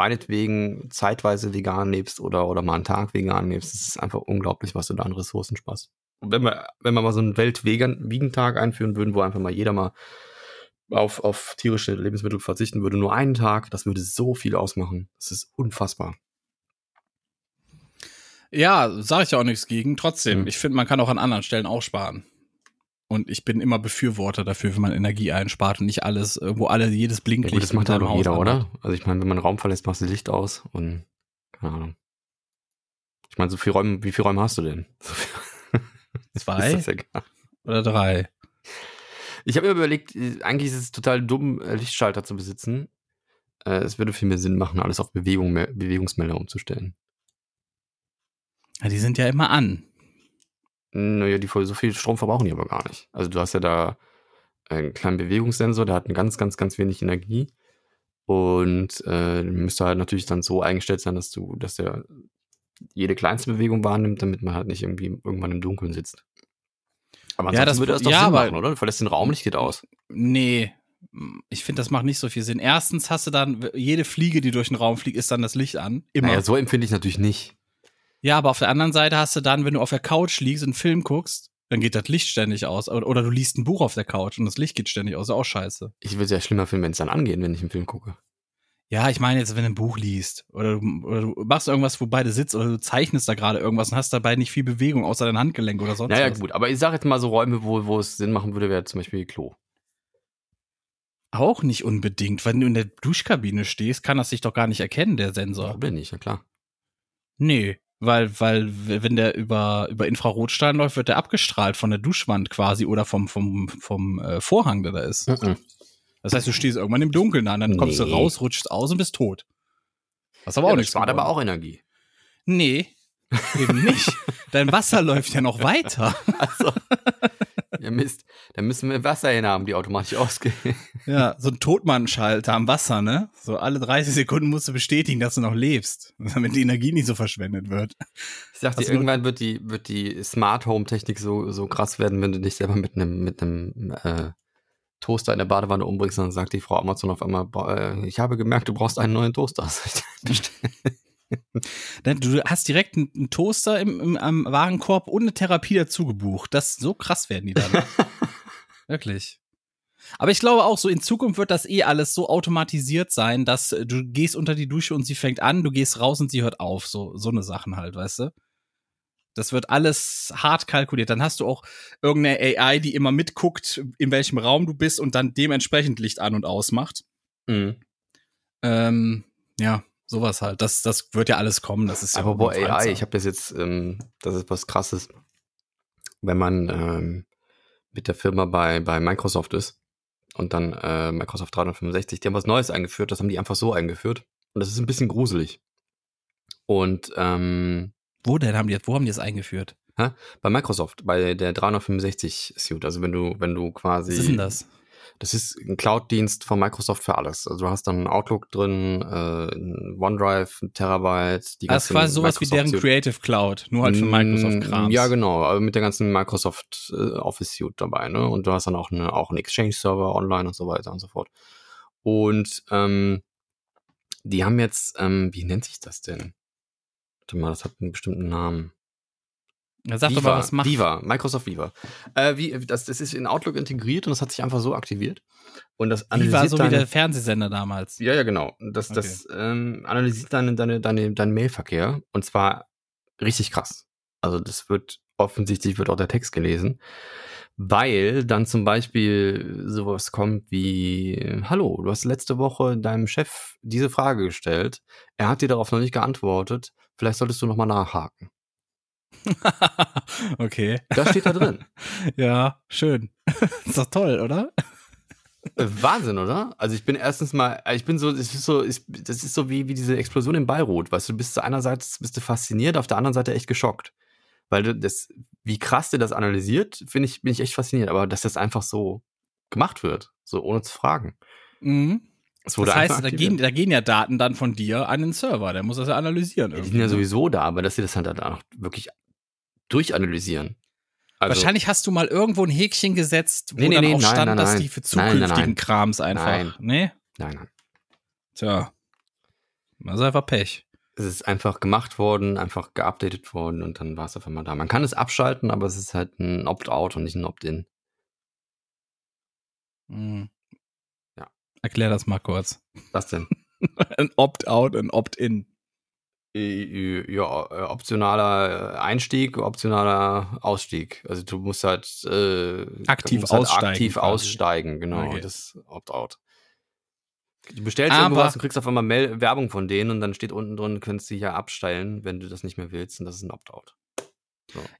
meinetwegen zeitweise vegan lebst oder, oder mal einen Tag vegan lebst. Es ist einfach unglaublich, was du da an Ressourcen sparst. Und wenn wir, wenn wir mal so einen Weltvegan-Tag einführen würden, wo einfach mal jeder mal auf, auf tierische Lebensmittel verzichten würde, nur einen Tag, das würde so viel ausmachen. Das ist unfassbar. Ja, sage ich ja auch nichts gegen. Trotzdem, Hm. ich finde, man kann auch an anderen Stellen auch sparen. Und ich bin immer Befürworter dafür, wenn man Energie einspart und nicht alles, wo alle jedes Ja, Blinklicht gut, das macht ja doch Haus jeder, anhat. oder? Also ich meine, wenn man einen Raum verlässt, machst du Licht aus und keine Ahnung. Ich meine, so viel Räume, wie viele Räume hast du denn? So Zwei das egal. oder drei? Ich habe mir überlegt, äh, eigentlich ist es total dumm, äh, Lichtschalter zu besitzen. Äh, Es würde viel mehr Sinn machen, alles auf Bewegung, Bewegungsmelder umzustellen. Ja, die sind ja immer an. Naja, die so viel Strom verbrauchen die aber gar nicht. Also du hast ja da einen kleinen Bewegungssensor, der hat ganz, ganz, ganz wenig Energie. Und äh, müsste halt natürlich dann so eingestellt sein, dass du, dass der jede kleinste Bewegung wahrnimmt, damit man halt nicht irgendwie irgendwann im Dunkeln sitzt. Aber Ja, das- würde das doch ja, Sinn machen, oder? Du verlässt den Raum, Licht geht aus. Nee, ich finde, das macht nicht so viel Sinn. Erstens hast du dann, jede Fliege, die durch den Raum fliegt, ist dann das Licht an. Immer. Naja, so empfinde ich natürlich nicht. Ja, aber auf der anderen Seite hast du dann, wenn du auf der Couch liegst und einen Film guckst, dann geht das Licht ständig aus. Oder, du liest ein Buch auf der Couch und das Licht geht ständig aus. Ist auch scheiße. Ich würde es ja schlimmer finden, wenn es dann angeht, wenn ich einen Film gucke. Ja, ich meine jetzt, wenn du ein Buch liest oder du, oder du machst irgendwas, wo beide sitzt oder du zeichnest da gerade irgendwas und hast dabei nicht viel Bewegung außer dein Handgelenk oder sonst Naja, was. gut, aber ich sage jetzt mal so Räume, wo, wo es Sinn machen würde, wäre zum Beispiel Klo. Auch nicht unbedingt. Wenn du in der Duschkabine stehst, kann das sich doch gar nicht erkennen, der Sensor. Oder nicht, ja klar. Nee, weil, weil, wenn der über, über Infrarotstrahlen läuft, wird der abgestrahlt von der Duschwand quasi oder vom, vom, vom äh, Vorhang, der da ist. Mhm. Das heißt, du stehst irgendwann im Dunkeln an, dann kommst du Nee. raus, rutschst aus und bist tot. Das ist aber Ja, auch nichts. spart aber auch Energie. Nee, eben nicht. Dein Wasser läuft ja noch weiter. Also, ja Mist, dann müssen wir Wasser haben, die automatisch ausgehen. Ja, so ein Totmannschalter am Wasser, ne? So alle 30 Sekunden musst du bestätigen, dass du noch lebst, damit die Energie nicht so verschwendet wird. Ich Also- irgendwann wird die, wird die Smart Home Technik so, so krass werden, wenn du dich selber mit einem, mit einem äh, Toaster in der Badewanne umbringst, dann sagt die Frau Amazon auf einmal, "Boah, äh, ich habe gemerkt, du brauchst einen neuen Toaster. Denn Du hast direkt einen Toaster im, im, am Warenkorb und eine Therapie dazu gebucht. Das, so krass werden die dann. Wirklich. Aber ich glaube auch, so in Zukunft wird das eh alles so automatisiert sein, dass äh, du gehst unter die Dusche und sie fängt an, du gehst raus und sie hört auf. So, so eine Sachen halt, weißt du? Das wird alles hart kalkuliert. Dann hast du auch irgendeine AI, die immer mitguckt, in welchem Raum du bist und dann dementsprechend Licht an und aus macht. mhm. Ähm, ja, sowas halt. Das, das wird ja alles kommen. Das ist ja Aber boah. AI, ich habe das jetzt, ähm, das ist was krasses. Wenn man ähm, mit der Firma bei, bei Microsoft ist und dann äh, Microsoft 365, die haben was Neues eingeführt, das haben die einfach so eingeführt. Und das ist ein bisschen gruselig. Und ähm, Wo denn haben die wo haben die das eingeführt? bei Microsoft, bei der 365 Suite, also wenn du, wenn du quasi. Was ist denn das? Das ist ein Cloud-Dienst von Microsoft für alles. Also du hast dann Outlook drin, äh, OneDrive, Terabyte, die Das ist ganzen quasi sowas wie deren. Creative Cloud, nur halt für Microsoft-Krams. Mm, Ja, genau, aber mit der ganzen Microsoft äh, Office Suite dabei, ne? Und du hast dann auch, eine, auch einen Exchange-Server online und so weiter und so fort. Und ähm, die haben jetzt, ähm, wie nennt sich das denn? Warte mal, das hat einen bestimmten Namen. Sag Viva, doch mal, was macht. Viva, Microsoft Viva. Äh, wie, das, das ist in Outlook integriert und das hat sich einfach so aktiviert. Und das Viva, analysiert so wie deine- der Fernsehsender damals. ja, ja, genau. Das, das ähm, analysiert deine, deine, deine, deinen Mailverkehr und zwar richtig krass. Also das wird offensichtlich wird auch der Text gelesen, weil dann zum Beispiel sowas kommt wie Hallo, du hast letzte Woche deinem Chef diese Frage gestellt. Er hat dir darauf noch nicht geantwortet. Vielleicht solltest du noch mal nachhaken. okay. Das steht da drin. Ja, schön. ist doch toll, oder? Äh, Wahnsinn, oder? Also ich bin erstens mal, äh, ich bin so, es ist so, ist, das ist so wie, wie diese Explosion in Beirut, weißt du, du bist zu einerseits bist du fasziniert, auf der anderen Seite echt geschockt. Weil du das, wie krass der das analysiert, finde ich, bin ich echt fasziniert, aber dass das einfach so gemacht wird, so ohne zu fragen. Mhm. Das heißt, da gehen, da gehen ja Daten dann von dir an den Server. Der muss das ja analysieren. Ja, die sind ja ne? sowieso da, aber dass sie das halt dann auch wirklich durchanalysieren. Also, Wahrscheinlich hast du mal irgendwo ein Häkchen gesetzt, wo Nee, nee, dann nee, auch nein, stand, nein, dass nein. die für zukünftigen. Krams einfach. Nein. Nee? Nein, nein. Tja. Das ist einfach Pech. Es ist einfach gemacht worden, einfach geupdatet worden und dann war es auf einmal da. Man kann es abschalten, aber es ist halt ein Opt-out und nicht ein Opt-in. Mhm. Erklär das mal kurz. Was denn? Ein Opt-out, ein Opt-in. Ja, äh, optionaler äh, Einstieg, optionaler Ausstieg. Also du musst halt äh, Aktiv musst halt aussteigen Aktiv quasi. aussteigen, genau. Okay. Das Opt-out. Du bestellst Aber- irgendwo was und kriegst auf einmal Mail Werbung von denen und dann steht unten drin, du könntest dich ja abstellen, wenn du das nicht mehr willst und das ist ein Opt-out.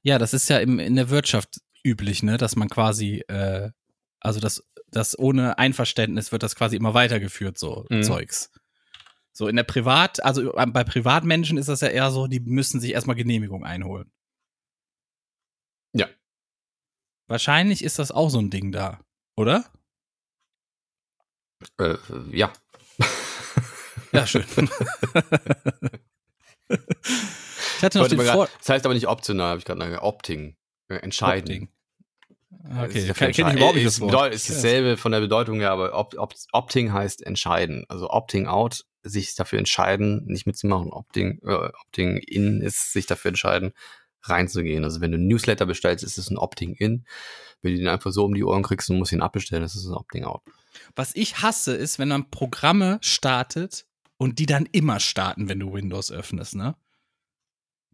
Ja, das ist ja im, in der Wirtschaft üblich, ne, dass man quasi, äh, also das, das ohne Einverständnis wird das quasi immer weitergeführt, so Mhm. Zeugs. So in der Privat, also bei Privatmenschen ist das ja eher so, die müssen sich erstmal Genehmigung einholen. Ja. Wahrscheinlich ist das auch so ein Ding da, oder? Äh, ja. Ja, schön. ich hatte noch den grad- Das heißt aber nicht optional, habe ich gerade gesagt. Opting. Äh, Entscheiden. Opting. Ist Okay, ja kenn, für kenn ich überhaupt nicht Ist, das Wort. bedeu- ist dasselbe von der Bedeutung her, aber Opt, Opt, Opting heißt entscheiden. Also Opting out, sich dafür entscheiden, nicht mitzumachen. Opting, äh, Opting in ist sich dafür entscheiden, reinzugehen. Also wenn du ein Newsletter bestellst, ist es ein Opting in. Wenn du den einfach so um die Ohren kriegst und musst ihn abbestellen, ist es ein Opting out. Was ich hasse, ist, wenn man Programme startet und die dann immer starten, wenn du Windows öffnest, ne?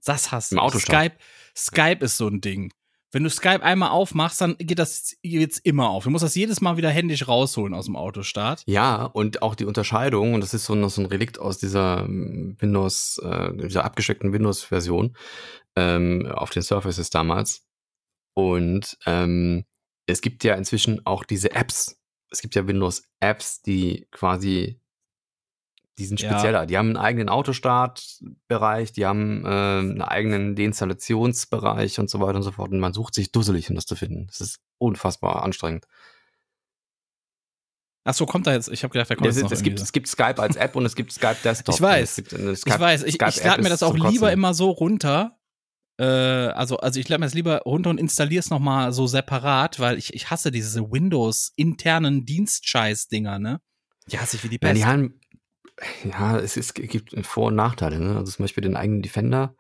Das hasse ich. Autostart. Skype, Skype ist so ein Ding. Wenn du Skype einmal aufmachst, dann geht das jetzt immer auf. Du musst das jedes Mal wieder händisch rausholen aus dem Autostart. Ja, und auch die Unterscheidung, und das ist so noch so ein Relikt aus dieser ähm, Windows, äh, dieser abgespeckten Windows-Version ähm, auf den Surfaces damals. Und ähm, es gibt ja inzwischen auch diese Apps. Es gibt ja Windows-Apps, die quasi die sind Ja. spezieller. Die haben einen eigenen Autostart-Bereich, die haben äh, einen eigenen Deinstallationsbereich und so weiter und so fort. Und man sucht sich dusselig, um das zu finden. Das ist unfassbar anstrengend. Ach so, kommt da jetzt? Ich habe gedacht, da kommt Ja, es, jetzt ist- noch es, gibt, es gibt Skype als App und es gibt Skype Desktop. Ich weiß. Gibt Ich Skype, weiß, ich, ich lade mir das auch lieber immer so runter. Äh, also, also ich lade mir das lieber runter und installiere es nochmal so separat, weil ich, ich hasse diese Windows-internen Dienstscheiß-Dinger, ne? Die hasse ich wie die Ja, Pest. die haben, ja, es, ist, es gibt Vor- und Nachteile. Ne? Also zum Beispiel den eigenen Defender,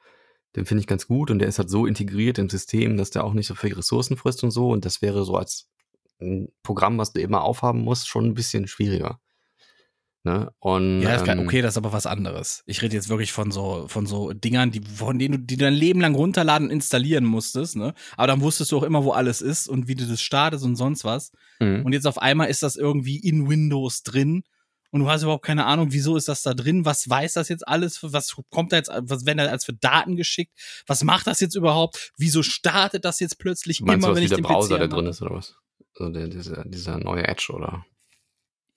den finde ich ganz gut und der ist halt so integriert im System, dass der auch nicht so viel Ressourcen frisst und so. Und das wäre so als ein Programm, was du immer aufhaben musst, schon ein bisschen schwieriger. Ne? Und, Ja, kann, ähm, okay, das ist aber was anderes. Ich rede jetzt wirklich von so, von so Dingern, die, von denen du die dein Leben lang runterladen und installieren musstest, ne? Aber dann wusstest du auch immer, wo alles ist und wie du das startest und sonst was. mhm. Und jetzt auf einmal ist das irgendwie in Windows drin und du hast überhaupt keine Ahnung, wieso ist das da drin? Was weiß das jetzt alles? Was kommt da jetzt, was werden da als für Daten geschickt? Was macht das jetzt überhaupt? Wieso startet das jetzt plötzlich Meinst du, immer, was wenn ich der den Browser, PC der drin ist, oder was? Also der, dieser, dieser neue Edge, oder?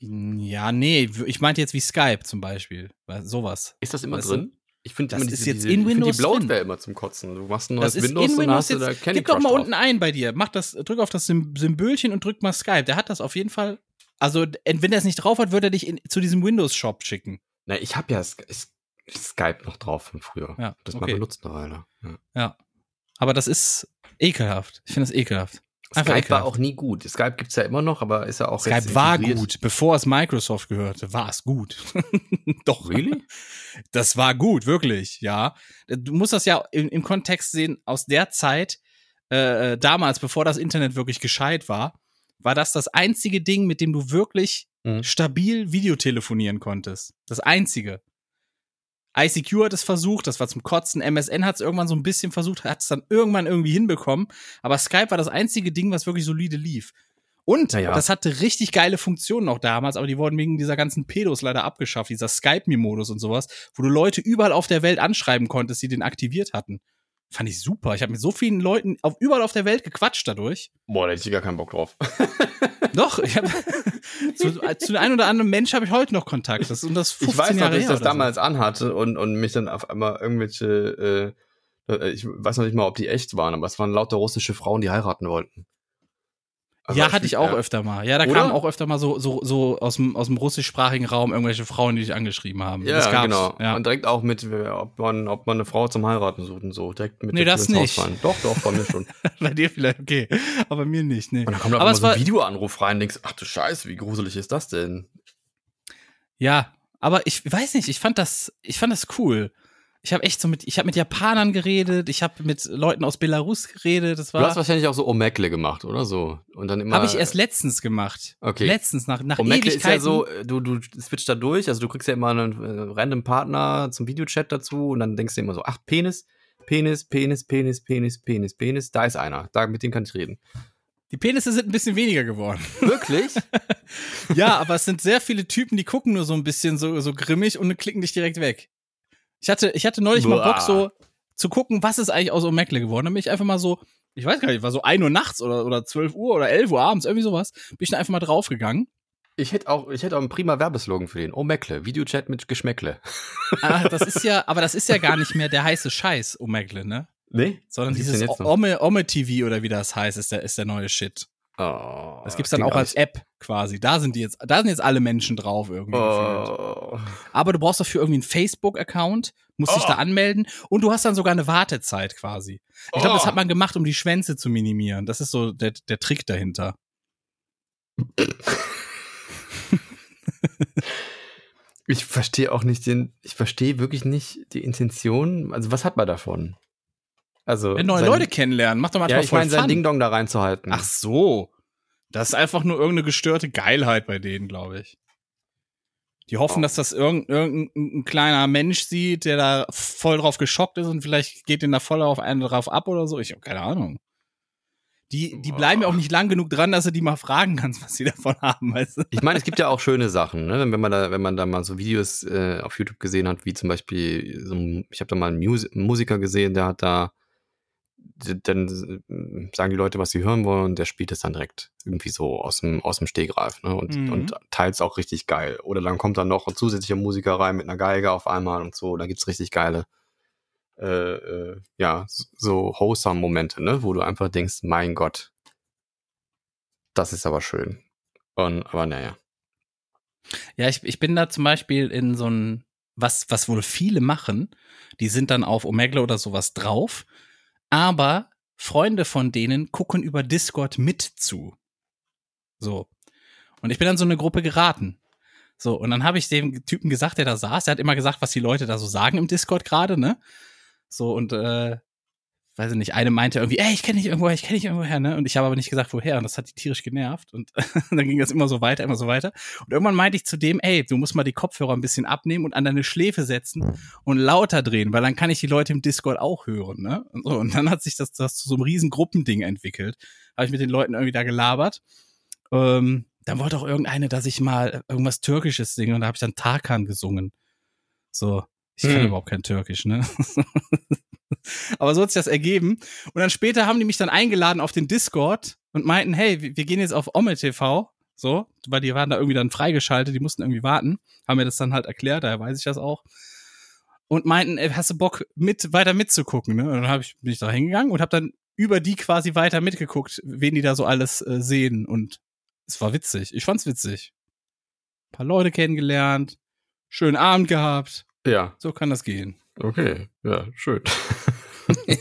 Ja, nee, ich meinte jetzt wie Skype zum Beispiel. Sowas. Ist das immer Weißt du? drin? Ich finde Das immer ist diese, jetzt in Windows die. Bloatware immer zum Kotzen. Du machst ein neues Das ist Windows in und hast du da jetzt. Candy Gib doch mal drauf. unten ein bei dir. Mach das, drück auf das Sym- Symbolchen und drück mal Skype. Der hat das auf jeden Fall. Also, wenn er es nicht drauf hat, würde er dich in, zu diesem Windows-Shop schicken. Na, ich habe ja Sk- Sk- Skype noch drauf von früher. Ja, das mal okay. benutzt eine Weile. Ja. Ja. Aber das ist ekelhaft. Ich finde das ekelhaft. Einfach Skype war ekelhaft. auch nie gut. Skype gibt's ja immer noch, aber ist ja auch Skype war gut. Bevor es Microsoft gehörte, war es gut. Doch. Really? Das war gut, wirklich, ja. Du musst das ja im, im Kontext sehen, aus der Zeit, äh, damals, bevor das Internet wirklich gescheit war, war das das einzige Ding, mit dem du wirklich Mhm. stabil Videotelefonieren konntest. Das einzige. ICQ hat es versucht, das war zum Kotzen. MSN hat es irgendwann so ein bisschen versucht, hat es dann irgendwann irgendwie hinbekommen. Aber Skype war das einzige Ding, was wirklich solide lief. Und Naja. das hatte richtig geile Funktionen noch damals, aber die wurden wegen dieser ganzen Pedos leider abgeschafft, dieser Skype-Me-Modus und sowas, wo du Leute überall auf der Welt anschreiben konntest, die den aktiviert hatten. Fand ich super. Ich habe mit so vielen Leuten auf, überall auf der Welt gequatscht dadurch. Boah, da hätte ich gar keinen Bock drauf. Doch, ich hab, zu, zu dem einen oder anderen Mensch habe ich heute noch Kontakt. Das, und das 15 ich weiß noch, Jahre dass ich das oder so. damals anhatte und, und mich dann auf einmal irgendwelche, äh, äh, ich weiß noch nicht mal, ob die echt waren, aber es waren lauter russische Frauen, die heiraten wollten. Also ja, hatte ich auch öfter mal. Ja, da Oder? kamen auch öfter mal so, so, so aus dem, aus dem russischsprachigen Raum irgendwelche Frauen, die dich angeschrieben haben. das Ja, gab's. genau. Ja. Und direkt auch mit, äh, ob man, ob man eine Frau zum Heiraten sucht und so. Direkt mit Nee, das nicht. Haus fallen. Doch, doch, bei mir schon. Bei dir vielleicht, okay. Aber mir nicht, nee. Und dann kommt Aber einmal es so ein Videoanruf rein und denkst, ach du Scheiße, wie gruselig ist das denn? ja, aber ich weiß nicht, ich fand das, ich fand das cool. Ich habe echt so mit, ich habe mit Japanern geredet, ich habe mit Leuten aus Belarus geredet. Das Du hast war, wahrscheinlich auch so Omegle gemacht, oder so? Und dann immer. habe ich erst letztens gemacht. Okay. Letztens nach nach Omegle ist ja so, äh, du, du switcht da durch, also du kriegst ja immer einen äh, random Partner zum Videochat dazu und dann denkst du immer so, ach, Penis, Penis, Penis, Penis, Penis, Penis, Penis, da ist einer, da, mit dem kann ich reden. Die Penisse sind ein bisschen weniger geworden. Wirklich? ja, aber es sind sehr viele Typen, die gucken nur so ein bisschen so, so grimmig und klicken dich direkt weg. Ich hatte, ich hatte neulich mal Boah. Bock, so zu gucken, was ist eigentlich aus Omegle geworden. Dann bin ich einfach mal so, ich weiß gar nicht, war so 1 Uhr nachts oder, oder 12 Uhr oder 11 Uhr abends, irgendwie sowas, bin ich dann einfach mal draufgegangen. Ich hätte auch, ich hätte auch einen prima Werbeslogan für den. Omegle, Videochat mit Geschmäckle. Ah, das ist ja, aber das ist ja gar nicht mehr der heiße Scheiß, Omegle, ne? Nee? Sondern dieses? Ome, Ome TV oder wie das heißt, ist der, ist der neue Shit. Oh, Das gibt's dann auch als App quasi. Da sind die jetzt, da sind jetzt alle Menschen drauf irgendwie. Oh. Aber du brauchst dafür irgendwie einen Facebook-Account, musst dich Oh. da anmelden und du hast dann sogar eine Wartezeit quasi. Ich glaube, das Oh. hat man gemacht, um die Schwänze zu minimieren. Das ist so der, der Trick dahinter. Ich verstehe auch nicht den, ich verstehe wirklich nicht die Intention. Also, was hat man davon? Also, Wenn neue Leute kennenlernen, macht doch Ja, manchmal ich voll meine, sein. Ding-Dong da reinzuhalten. Ach so. Das ist einfach nur irgendeine gestörte Geilheit bei denen, glaube ich. Die hoffen, Oh. dass das irgendein, irgendein ein kleiner Mensch sieht, der da voll drauf geschockt ist und vielleicht geht den da voll auf einen drauf ab oder so. Ich habe keine Ahnung. Die, die bleiben ja auch nicht lang genug dran, dass du die mal fragen kannst, was sie davon haben, weißt du? Ich meine, es gibt ja auch schöne Sachen, ne? wenn man da, wenn man da mal so Videos äh, auf YouTube gesehen hat, wie zum Beispiel, so, ein- ich habe da mal einen Mus Musiker gesehen, der hat da, dann äh, sagen die Leute, was sie hören wollen, und der spielt es dann direkt irgendwie so aus dem, aus dem Stegreif, ne? Und, Mhm. und teils auch richtig geil. Oder dann kommt dann noch ein zusätzlicher Musiker rein mit einer Geige auf einmal und so, da gibt's richtig geile, äh, äh, ja, so wholesome Momente, ne? Wo du einfach denkst, mein Gott, das ist aber schön. Und, aber naja. Ja, ich, ich bin da zum Beispiel in so ein, was, was wohl viele machen, die sind dann auf Omegle oder sowas drauf, aber Freunde von denen gucken über Discord mit zu. So. Und ich bin dann so in eine Gruppe geraten. So, und dann habe ich dem Typen gesagt, der da saß, der hat immer gesagt, was die Leute da so sagen im Discord gerade, ne? So, und äh, weiß ich nicht, eine meinte irgendwie, ey, ich kenne dich irgendwoher, ich kenne dich irgendwoher, ne? Und ich habe aber nicht gesagt, woher. Und das hat die tierisch genervt. Und dann ging das immer so weiter, immer so weiter. Und irgendwann meinte ich zu dem, ey, du musst mal die Kopfhörer ein bisschen abnehmen und an deine Schläfe setzen und lauter drehen, weil dann kann ich die Leute im Discord auch hören, ne? Und, so, und dann hat sich das, das zu so einem riesen Gruppending entwickelt. Habe ich mit den Leuten irgendwie da gelabert. Ähm, dann wollte auch irgendeine, dass ich mal irgendwas Türkisches singe und da habe ich dann Tarkan gesungen. So, ich kann Hm. überhaupt kein Türkisch, ne? Aber so hat sich das ergeben. Und dann später haben die mich dann eingeladen auf den Discord und meinten, hey, wir gehen jetzt auf Omme TV. So, weil die waren da irgendwie dann freigeschaltet, die mussten irgendwie warten. Haben mir das dann halt erklärt, daher weiß ich das auch. Und meinten, ey, hast du Bock, mit, weiter mitzugucken, ne? Und dann hab ich, bin ich da hingegangen und habe dann über die quasi weiter mitgeguckt, wen die da so alles äh, sehen. Und es war witzig. Ich fand's witzig. Ein paar Leute kennengelernt, schönen Abend gehabt. Ja, So kann das gehen. okay. Ja, schön.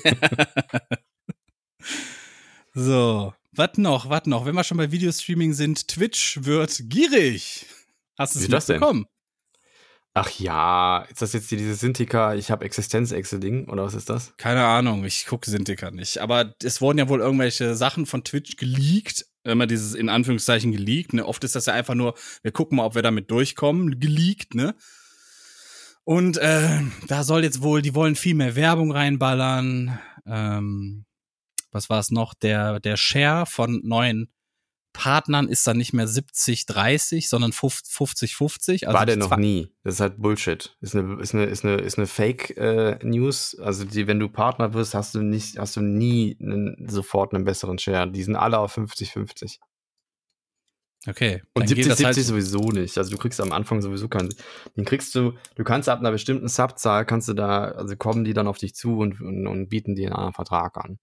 So, was noch, was noch? Wenn wir schon bei Videostreaming sind, Twitch wird gierig. Hast du es Wie das denn? mitbekommen? Ach ja, ist das jetzt dieses Sintika, ich habe Existenz-Excel-Ding oder was ist das? Keine Ahnung, ich gucke Sintiker nicht. Aber es wurden ja wohl irgendwelche Sachen von Twitch geleakt. Immer dieses in Anführungszeichen geleakt. Ne? Oft ist das ja einfach nur, wir gucken mal, ob wir damit durchkommen. Geleakt, ne? Und äh, da soll jetzt wohl, die wollen viel mehr Werbung reinballern. Ähm, was war es noch? Der, der Share von neuen Partnern ist dann nicht mehr 70-30, sondern 50-50. Also War der noch nie. Das ist halt Bullshit. Ist eine, ist eine, ist eine, ist eine Fake-News. also die, wenn du Partner wirst, hast du nicht, hast du nie einen, sofort einen besseren Share. Die sind alle auf 50-50. Okay. Und dann 70, geht das 70 halt- sowieso nicht. Also du kriegst am Anfang sowieso keinen. Den kriegst du, du kannst ab einer bestimmten Subzahl, kannst du da, also kommen die dann auf dich zu und, und, und bieten dir einen anderen Vertrag an.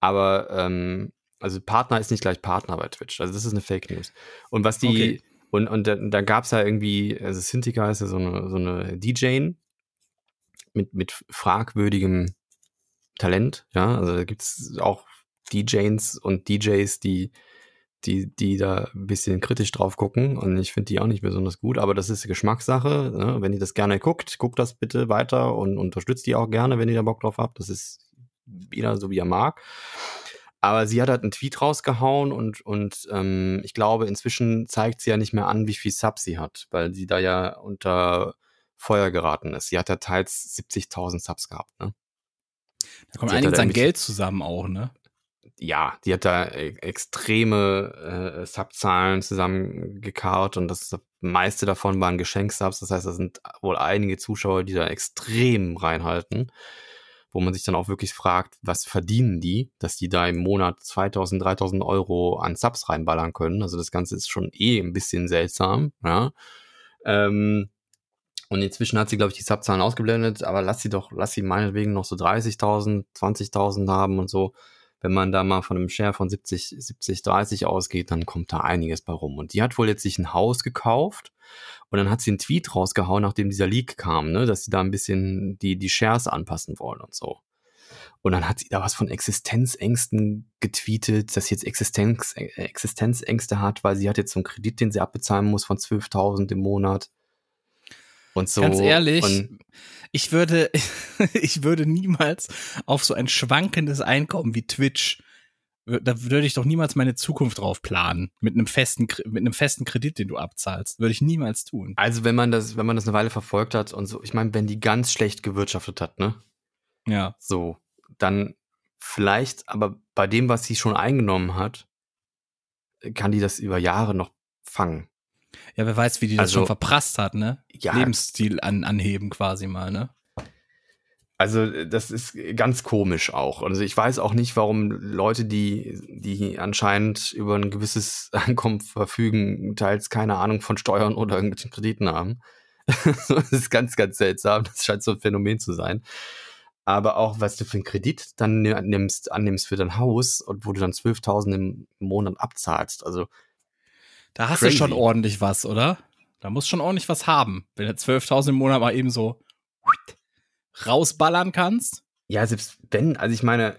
Aber, ähm, also Partner ist nicht gleich Partner bei Twitch. Also das ist eine Fake News. Und was die, Okay. und, und da, da gab es ja irgendwie, also Cintiqa ist ja so eine, so eine DJ mit, mit fragwürdigem Talent, ja. Also da gibt es auch DJs und DJs, die die, die da ein bisschen kritisch drauf gucken und ich finde die auch nicht besonders gut, aber das ist Geschmackssache. Ne? Wenn ihr das gerne guckt, guckt das bitte weiter und unterstützt die auch gerne, wenn ihr da Bock drauf habt. Das ist jeder so, wie er mag. Aber sie hat halt einen Tweet rausgehauen und, und ähm, ich glaube, inzwischen zeigt sie ja nicht mehr an, wie viel Subs sie hat, weil sie da ja unter Feuer geraten ist. Sie hat ja teils 70.000 Subs gehabt, ne? Da kommt Sie einiges an Geld zusammen auch, ne? Ja, die hat da e- extreme äh, Subzahlen zusammengekarrt und das meiste davon waren Geschenksubs. Das heißt, da sind wohl einige Zuschauer, die da extrem reinhalten, wo man sich dann auch wirklich fragt, was verdienen die, dass die da im Monat 2000, 3000 Euro an Subs reinballern können. Also das Ganze ist schon eh ein bisschen seltsam, ja. Ähm, und inzwischen hat sie, glaube ich, die Subzahlen ausgeblendet, aber lass sie doch, lass sie meinetwegen noch so 30.000, 20.000 haben und so wenn man da mal von einem Share von 70, 70, 30 ausgeht, dann kommt da einiges bei rum. Und die hat wohl jetzt sich ein Haus gekauft und dann hat sie einen Tweet rausgehauen, nachdem dieser Leak kam, ne, dass sie da ein bisschen die, die Shares anpassen wollen und so. Und dann hat sie da was von Existenzängsten getweetet, dass sie jetzt Existenz, Existenzängste hat, weil sie hat jetzt so einen Kredit, den sie abbezahlen muss von 12.000 im Monat. Und so. Ganz ehrlich, ich würde, ich würde niemals auf so ein schwankendes Einkommen wie Twitch, da würde ich doch niemals meine Zukunft drauf planen. Mit einem festen, mit einem festen Kredit, den du abzahlst. Würde ich niemals tun. also wenn man das, wenn man das eine Weile verfolgt hat und so, ich meine, wenn die ganz schlecht gewirtschaftet hat, ne? Ja. So, dann vielleicht, aber bei dem, was sie schon eingenommen hat, kann die das über Jahre noch fangen. Ja, wer weiß, wie die das Also- schon verprasst hat, ne? Ja. Lebensstil an, anheben quasi mal, ne? Also das ist ganz komisch auch. Also ich weiß auch nicht, warum Leute, die, die anscheinend über ein gewisses Einkommen verfügen, teils keine Ahnung von Steuern oder irgendwelchen Krediten haben. das ist ganz, ganz seltsam. Das scheint so ein Phänomen zu sein. Aber auch, was du für einen Kredit dann nimmst, annimmst für dein Haus und wo du dann 12.000 im Monat abzahlst. Also Da hast Crazy. du schon ordentlich was, oder? Da musst schon ordentlich was haben, wenn du 12.000 im Monat mal eben so rausballern kannst. Ja, selbst wenn, also ich meine,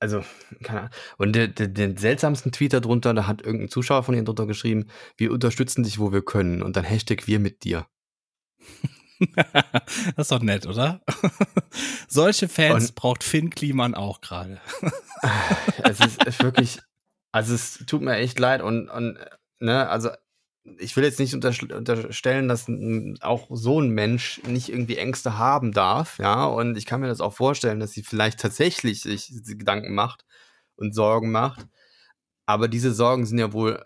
also, keine Ahnung. Und der, den seltsamsten Tweet darunter, da hat irgendein Zuschauer von ihr drunter geschrieben, wir unterstützen dich, wo wir können. Und dann Hashtag wir mit dir. das ist doch nett, oder? Solche Fans Und- braucht Finn Kliman auch gerade. Es ist, ist wirklich, also es tut mir echt leid und, und ne, also ich will jetzt nicht unterstellen, dass auch so ein Mensch nicht irgendwie Ängste haben darf, ja, und ich kann mir das auch vorstellen, dass sie vielleicht tatsächlich sich Gedanken macht und Sorgen macht, aber diese Sorgen sind ja wohl,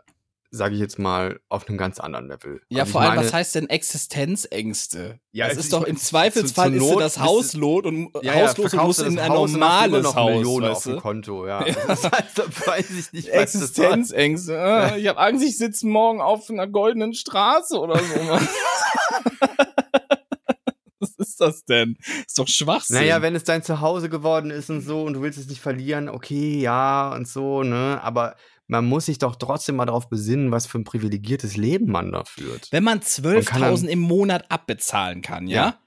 sage ich jetzt mal, auf einem ganz anderen Level. Ja, Also vor allem, meine- was heißt denn Existenzängste? Ja, das es ist ist- doch im zu- Zweifelsfall zur ist dir Not das bist Haus du- lot und ja, ja, hauslos verkaufst muss in ein Haus normales noch eine Haus, Million auf weißt dem du? Konto, ja. Das heißt, da weiß ich nicht, was. Existenzängste. Ah, ich habe Angst, ich sitze morgen auf einer goldenen Straße oder so. Was ist das denn? Ist doch Schwachsinn. Naja, wenn es dein Zuhause geworden ist und so und du willst es nicht verlieren, okay, ja und so, ne? Aber man muss sich doch trotzdem mal darauf besinnen, was für ein privilegiertes Leben man da führt. Wenn man Und kann dann- 12.000 im Monat abbezahlen kann, ja? Ja.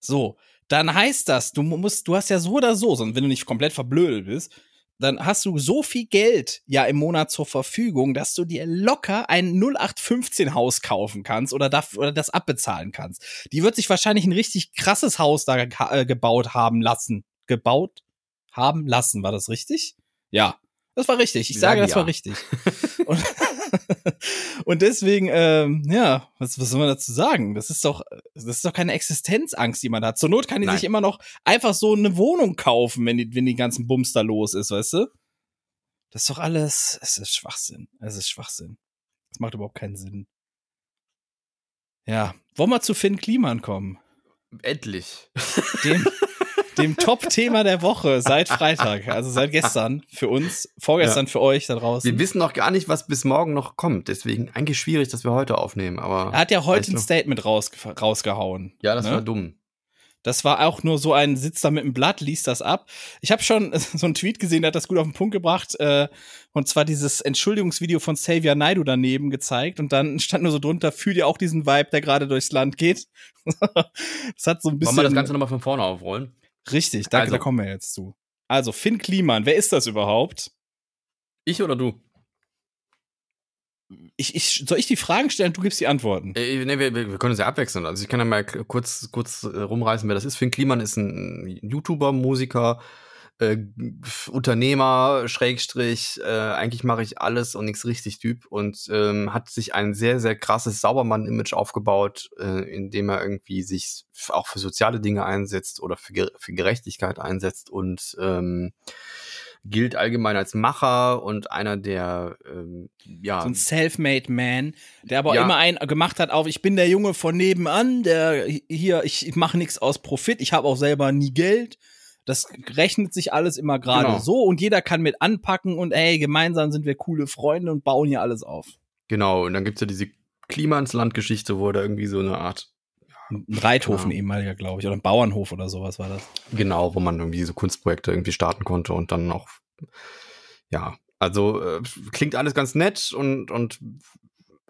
So, dann heißt das, du musst, du hast ja so oder so, sonst wenn du nicht komplett verblödet bist, dann hast du so viel Geld ja im Monat zur Verfügung, dass du dir locker ein 0815 Haus kaufen kannst oder, darf, oder das abbezahlen kannst. Die wird sich wahrscheinlich ein richtig krasses Haus da äh, gebaut haben lassen. Gebaut haben lassen, war das richtig? Ja, das war richtig. Ich sage, das war ja. richtig. Und, und deswegen, ähm, ja, was, was soll man dazu sagen? Das ist doch, das ist doch keine Existenzangst, die man hat. Zur Not kann die Nein. sich immer noch einfach so eine Wohnung kaufen, wenn die, wenn die ganzen Bums da los ist, weißt du? Das ist doch alles, es ist Schwachsinn. Es ist Schwachsinn. Das macht überhaupt keinen Sinn. Ja, wollen wir zu Finn Kliman kommen? Endlich. Dem, dem Top-Thema der Woche seit Freitag, also seit gestern für uns, vorgestern für euch da draußen. Wir wissen noch gar nicht, was bis morgen noch kommt. Deswegen eigentlich schwierig, dass wir heute aufnehmen. Aber Er hat ja heute ein? Statement rausge rausgehauen. ja, das ne? war dumm. Das war auch nur so ein Sitz da mit dem Blatt, liest das ab. Ich habe schon so einen Tweet gesehen, der hat das gut auf den Punkt gebracht. Äh, und zwar dieses Entschuldigungsvideo von Xavier Naidu daneben gezeigt. Und dann stand nur so drunter, fühl dir auch diesen Vibe, der gerade durchs Land geht. das hat so ein bisschen. Wollen wir das Ganze nochmal von vorne aufrollen? Richtig, danke, Also. da kommen wir jetzt zu. Also, Finn Kliman, wer ist das überhaupt? Ich oder du? ich, ich, soll ich die Fragen stellen? Du gibst die Antworten. Äh, nee, wir, wir können uns ja abwechseln. Also ich kann ja mal kurz, kurz äh, rumreißen, wer das ist. Finn Kliman ist ein YouTuber, Musiker, äh, Unternehmer, Schrägstrich, äh, eigentlich mache ich alles und nichts richtig Typ und ähm, hat sich ein sehr, sehr krasses Saubermann-Image aufgebaut, äh, indem er irgendwie sich auch für soziale Dinge einsetzt oder für, für Gerechtigkeit einsetzt und ähm, gilt allgemein als Macher und einer der, ähm, ja. So ein Self-made Man, der aber ja. immer einen gemacht hat auf, ich bin der Junge von nebenan, der hier, ich, ich mache nichts aus Profit, ich habe auch selber nie Geld. Das rechnet sich alles immer gerade genau. so und jeder kann mit anpacken und ey, gemeinsam sind wir coole Freunde und bauen hier alles auf. Genau, und dann gibt's ja diese Klima ins Land-Geschichte, wo da irgendwie so eine Art ein Reithof, genau. ehemaliger, glaube ich, oder ein Bauernhof oder sowas war das. Genau, wo man irgendwie so Kunstprojekte irgendwie starten konnte und dann auch, ja, also äh, klingt alles ganz nett und, und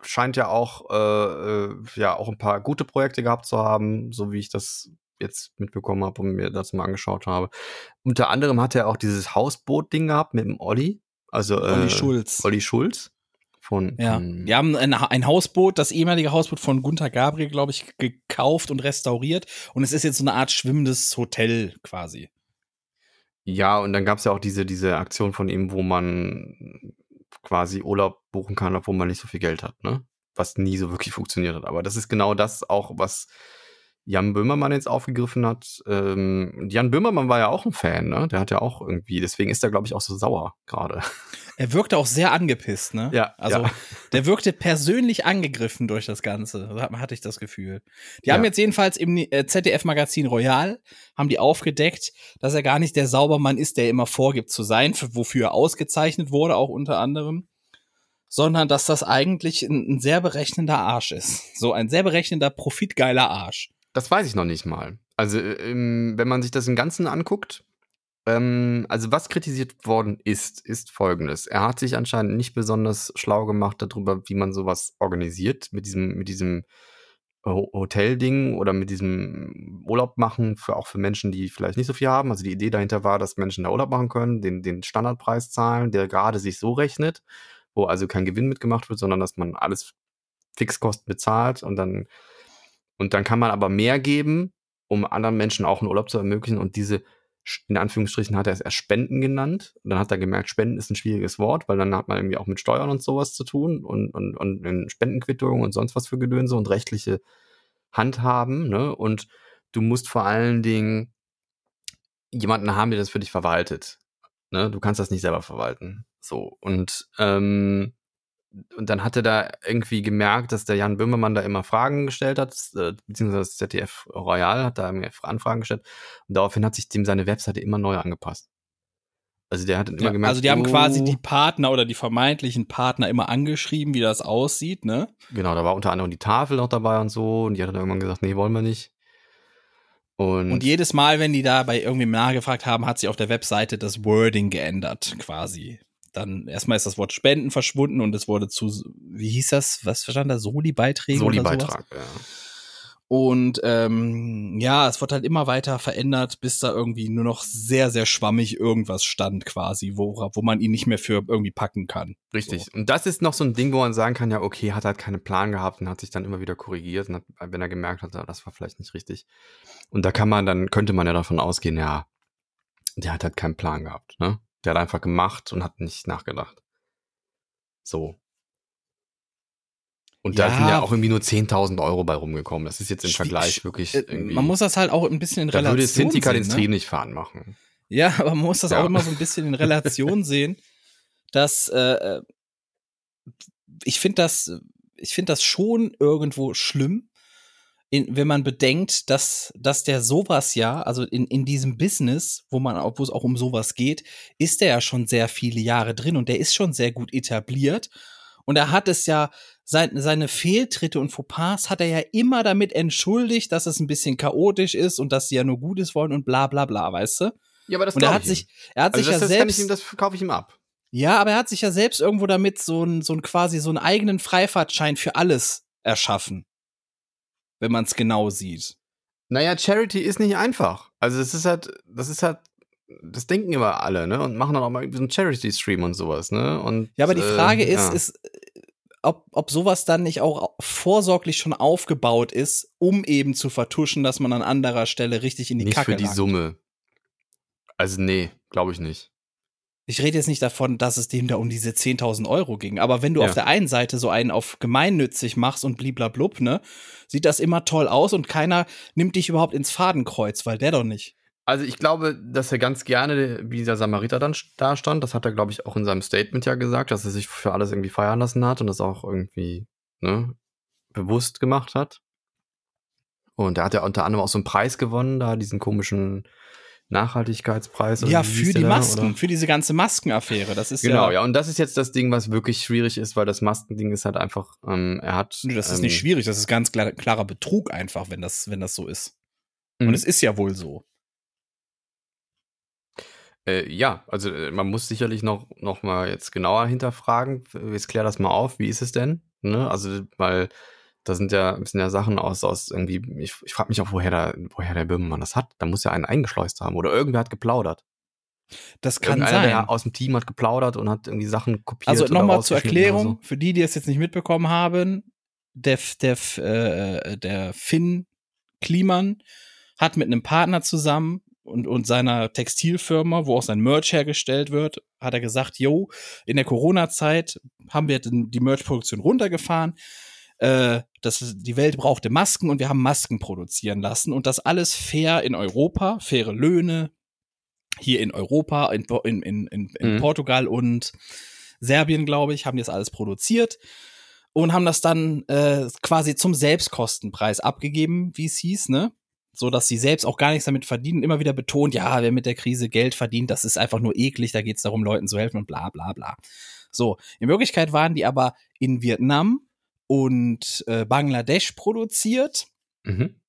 scheint ja auch, äh, äh, ja, auch ein paar gute Projekte gehabt zu haben, so wie ich das jetzt mitbekommen habe und mir das mal angeschaut habe. Unter anderem hat er auch dieses Hausboot-Ding gehabt mit dem Olli. Also äh, Olli Schulz. Olli Schulz. Von, ja. Von die haben ein, ein, Hausboot, das ehemalige Hausboot von Gunther Gabriel, glaube ich, gekauft und restauriert. Und es ist jetzt so eine Art schwimmendes Hotel quasi. Ja, und dann gab es ja auch diese, diese Aktion von ihm, wo man quasi Urlaub buchen kann, obwohl man nicht so viel Geld hat, ne? Was nie so wirklich funktioniert hat. Aber das ist genau das auch, was Jan Böhmermann jetzt aufgegriffen hat. Ähm, Jan Böhmermann war ja auch ein Fan, ne? Der hat ja auch irgendwie, deswegen ist er, glaube ich, auch so sauer gerade. Er wirkte auch sehr angepisst, ne? Ja. Also, ja. der wirkte persönlich angegriffen durch das Ganze. Da hatte ich das Gefühl. Die ja. haben jetzt jedenfalls im äh, ZDF-Magazin Royal, haben die aufgedeckt, dass er gar nicht der Saubermann ist, der immer vorgibt zu sein, wofür er ausgezeichnet wurde, auch unter anderem sondern dass das eigentlich ein, ein, sehr berechnender Arsch ist. So ein sehr berechnender, profitgeiler Arsch. Das weiß ich noch nicht mal. Also, ähm, wenn man sich das im Ganzen anguckt, ähm, also was kritisiert worden ist, ist folgendes. Er hat sich anscheinend nicht besonders schlau gemacht darüber, wie man sowas organisiert, mit diesem, mit diesem Hotelding oder mit diesem Urlaub machen, für, auch für Menschen, die vielleicht nicht so viel haben. Also die Idee dahinter war, dass Menschen da Urlaub machen können, den, den Standardpreis zahlen, der gerade sich so rechnet, wo also kein Gewinn mitgemacht wird, sondern dass man alles Fixkosten bezahlt und dann und dann kann man aber mehr geben, um anderen Menschen auch einen Urlaub zu ermöglichen. Und diese, in Anführungsstrichen, hat er es erst Spenden genannt. Und dann hat er gemerkt, Spenden ist ein schwieriges Wort, weil dann hat man irgendwie auch mit Steuern und sowas zu tun und, und, und Spendenquittungen und sonst was für Gedönse und rechtliche Handhaben. Ne? Und du musst vor allen Dingen jemanden haben, der das für dich verwaltet. Ne? Du kannst das nicht selber verwalten. So. Und ähm, und dann hat er da irgendwie gemerkt, dass der Jan Böhmermann da immer Fragen gestellt hat, äh, beziehungsweise das ZDF Royal hat da Anfragen gestellt. Und daraufhin hat sich dem seine Webseite immer neu angepasst. Also der hat immer ja, gemerkt. Also die haben oh, quasi die Partner oder die vermeintlichen Partner immer angeschrieben, wie das aussieht, ne? Genau, da war unter anderem die Tafel noch dabei und so. Und die hat dann irgendwann gesagt, nee, wollen wir nicht. Und, und jedes Mal, wenn die da bei irgendwem nachgefragt haben, hat sich auf der Webseite das Wording geändert, quasi dann erstmal ist das Wort Spenden verschwunden und es wurde zu, wie hieß das, was verstand da, Soli-Beiträge? Soli-Beitrag, ja. Und ähm, ja, es wurde halt immer weiter verändert, bis da irgendwie nur noch sehr, sehr schwammig irgendwas stand quasi, wo, wo man ihn nicht mehr für irgendwie packen kann. Richtig. So. Und das ist noch so ein Ding, wo man sagen kann, ja, okay, hat halt keinen Plan gehabt und hat sich dann immer wieder korrigiert, und hat, wenn er gemerkt hat, das war vielleicht nicht richtig. Und da kann man, dann könnte man ja davon ausgehen, ja, der hat halt keinen Plan gehabt, ne? Der hat einfach gemacht und hat nicht nachgedacht. So. Und ja, da sind ja auch irgendwie nur 10.000 Euro bei rumgekommen. Das ist jetzt im Vergleich wirklich äh, irgendwie. Man muss das halt auch ein bisschen in Relation sehen. Da würde Sintika sehen, den ne? Stream nicht fahren machen. Ja, aber man muss das ja. auch immer so ein bisschen in Relation sehen, dass äh, äh ich finde das, ich finde das schon irgendwo schlimm, in, wenn man bedenkt, dass, dass der sowas ja, also in, in diesem Business, wo man, wo es auch um sowas geht, ist der ja schon sehr viele Jahre drin und der ist schon sehr gut etabliert. Und er hat es ja, sein, seine Fehltritte und Fauxpas hat er ja immer damit entschuldigt, dass es ein bisschen chaotisch ist und dass sie ja nur Gutes wollen und bla bla bla, weißt du? Ja, aber das und er hat sich, er hat also sich das, ja selbst. Ihm, das kaufe ich ihm ab. Ja, aber er hat sich ja selbst irgendwo damit so ein, so ein quasi so einen eigenen Freifahrtschein für alles erschaffen wenn man es genau sieht. Naja, Charity ist nicht einfach. Also es ist halt, das ist halt, das denken immer alle, ne? Und machen dann auch mal so einen Charity-Stream und sowas, ne? Und, ja, aber die Frage äh, ist, ja. ist, ob, ob sowas dann nicht auch vorsorglich schon aufgebaut ist, um eben zu vertuschen, dass man an anderer Stelle richtig in die Nicht Kacke für die langt. Summe. Also nee, glaube ich nicht. Ich rede jetzt nicht davon, dass es dem da um diese 10.000 Euro ging. Aber wenn du Ja. auf der einen Seite so einen auf gemeinnützig machst und bliblablub, ne, sieht das immer toll aus und keiner nimmt dich überhaupt ins Fadenkreuz, weil der doch nicht. Also ich glaube, dass er ganz gerne, wie dieser Samariter dann da stand, das hat er, glaube ich, auch in seinem Statement ja gesagt, dass er sich für alles irgendwie feiern lassen hat und das auch irgendwie ne, bewusst gemacht hat. Und er hat ja unter anderem auch so einen Preis gewonnen, da diesen komischen Nachhaltigkeitspreis. oder ja, für die da, Masken, oder? für diese ganze Maskenaffäre. Das ist Genau, ja. ja, und das ist jetzt das Ding, was wirklich schwierig ist, weil das Maskending ist halt einfach, ähm, er hat. Nö, das ist ähm, nicht schwierig, das ist ganz klar, klarer Betrug einfach, wenn das, wenn das so ist. Mhm. Und es ist ja wohl so. Äh, ja, also äh, man muss sicherlich noch, noch mal jetzt genauer hinterfragen. Jetzt klär das mal auf, wie ist es denn? Ne? Also, weil da sind ja, sind ja Sachen aus, aus irgendwie, ich, ich frage mich auch, woher der, woher der Böhmermann das hat. Da muss ja einen eingeschleust haben oder irgendwer hat geplaudert. Das kann sein. der aus dem Team hat geplaudert und hat irgendwie Sachen kopiert. Also nochmal zur Erklärung, für die, die es jetzt nicht mitbekommen haben, der, der, äh, der Finn Kliman hat mit einem Partner zusammen und, und seiner Textilfirma, wo auch sein Merch hergestellt wird, hat er gesagt, yo, in der Corona-Zeit haben wir die Merch-Produktion runtergefahren. Äh, das, die Welt brauchte Masken und wir haben Masken produzieren lassen und das alles fair in Europa, faire Löhne, hier in Europa, in, in, in, in, Mhm. Portugal und Serbien, glaube ich, haben die das alles produziert und haben das dann äh, quasi zum Selbstkostenpreis abgegeben, wie es hieß, ne? So dass sie selbst auch gar nichts damit verdienen, immer wieder betont, ja, wer mit der Krise Geld verdient, das ist einfach nur eklig, da geht es darum, Leuten zu helfen und bla bla bla. So, in Wirklichkeit waren die aber in Vietnam und äh, Bangladesch produziert. Mhm.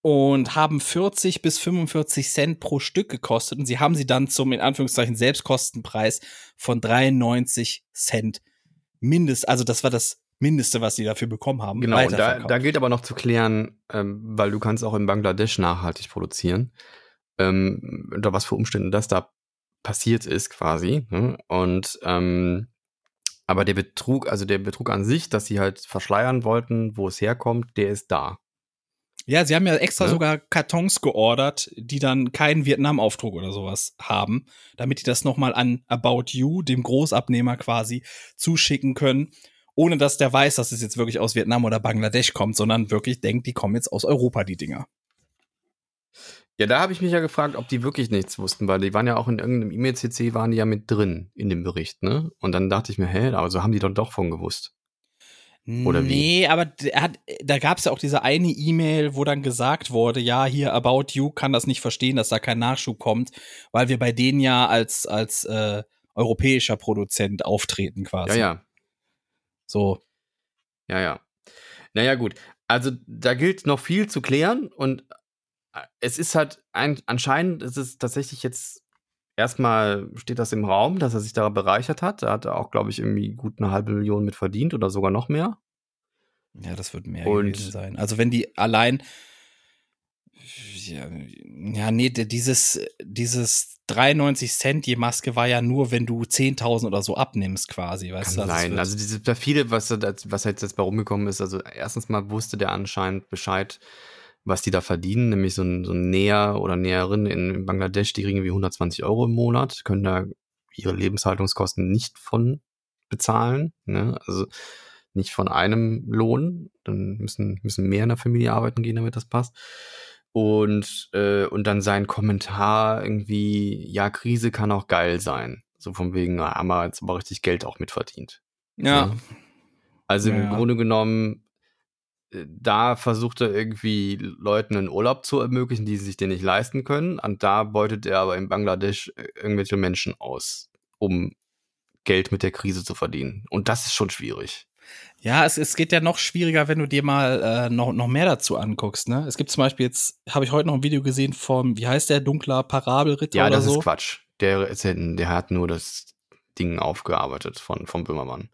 und haben 40 bis 45 Cent pro Stück gekostet und sie haben sie dann zum in Anführungszeichen Selbstkostenpreis von 93 Cent mindest, also das war das Mindeste, was sie dafür bekommen haben. Genau, und da, da gilt aber noch zu klären, ähm, weil du kannst auch in Bangladesch nachhaltig produzieren, ähm, unter was für Umständen das da passiert ist quasi. Ne? Und ähm, aber der Betrug, also der Betrug an sich, dass sie halt verschleiern wollten, wo es herkommt, der ist da. ja, sie haben ja extra Ne? sogar Kartons geordert, die dann keinen Vietnam-Aufdruck oder sowas haben, damit die das nochmal an About You, dem Großabnehmer quasi, zuschicken können, ohne dass der weiß, dass es jetzt wirklich aus Vietnam oder Bangladesch kommt, sondern wirklich denkt, die kommen jetzt aus Europa, die Dinger. Ja, da habe ich mich ja gefragt, ob die wirklich nichts wussten, weil die waren ja auch in irgendeinem E-Mail-CC, waren die ja mit drin in dem Bericht, ne? Und dann dachte ich mir, hä, also haben die doch doch von gewusst. Oder wie? Nee, aber hat, da gab es ja auch diese eine E-Mail, wo dann gesagt wurde, ja, hier About You kann das nicht verstehen, dass da kein Nachschub kommt, weil wir bei denen ja als, als äh, europäischer Produzent auftreten quasi. Ja, ja, So. Ja, ja. Naja, gut. Also da gilt noch viel zu klären und es ist halt ein, anscheinend ist es tatsächlich jetzt erstmal steht das im Raum, dass er sich da bereichert hat. Da hat er auch, glaube ich, irgendwie gut eine halbe Million mit verdient oder sogar noch mehr. Ja, das wird mehr Und- gewesen sein. Also wenn die allein ja, ja, nee, dieses, dieses 93 Cent je Maske war ja nur, wenn du 10.000 oder so abnimmst quasi, weißt Kann du? Also sein. wird- Also diese perfide, was, was jetzt, jetzt bei rumgekommen ist, also erstens mal wusste der anscheinend Bescheid, was die da verdienen, nämlich so ein, so ein Näher oder Näherin in Bangladesch, die kriegen wie 120 Euro im Monat, können da ihre Lebenshaltungskosten nicht von bezahlen, ne? also nicht von einem Lohn, dann müssen, müssen mehr in der Familie arbeiten gehen, damit das passt. Und, äh, und dann sein Kommentar irgendwie, ja, Krise kann auch geil sein. So von wegen, na, haben wir jetzt aber richtig Geld auch mitverdient. ja, Also im Ja, ja. Grunde genommen, da versucht er irgendwie Leuten einen Urlaub zu ermöglichen, die sich den nicht leisten können. Und da beutet er aber in Bangladesch äh, irgendwelche Menschen aus, um Geld mit der Krise zu verdienen. Und das ist schon schwierig. Ja, es, es geht ja noch schwieriger, wenn du dir mal äh, noch, noch mehr dazu anguckst. Ne? Es gibt zum Beispiel jetzt, habe ich heute noch ein Video gesehen vom, wie heißt der, dunkler Parabelritter Ja, oder das so. ist Quatsch. Der, ist der hat nur das Ding aufgearbeitet von, vom Böhmermann.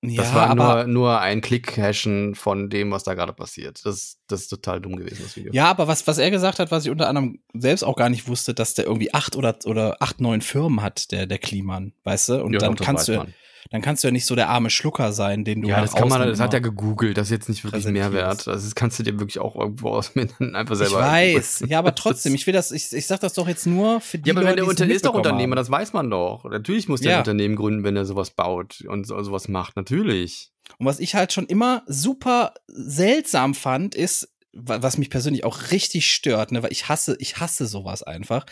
Ja, Das war nur, nur ein Klick-Hashen von dem, was da gerade passiert. Das, das ist total dumm gewesen, das Video. ja, aber was, was er gesagt hat, was ich unter anderem selbst auch gar nicht wusste, dass der irgendwie acht oder, oder acht, neun Firmen hat, der, der Kliman, weißt du? Und Ja, dann kannst du, man. Dann kannst du ja nicht so der arme Schlucker sein, den du Ja, das kann man, das hat immer- gegoogelt, das ist jetzt nicht wirklich. Mehrwert. Also das kannst du dir wirklich auch irgendwo aus einfach Ich selber. weiß, ja, aber trotzdem, ich will das, ich, ich sag das doch jetzt nur für die Ja, aber Leute, wenn der Unter ist doch Unternehmer, haben. das weiß man doch. Natürlich muss der Ja. ein Unternehmen gründen, wenn er sowas baut und so, sowas macht. Natürlich. Und was ich halt schon immer super seltsam fand, ist, was mich persönlich auch richtig stört, ne, weil ich hasse, ich hasse sowas einfach,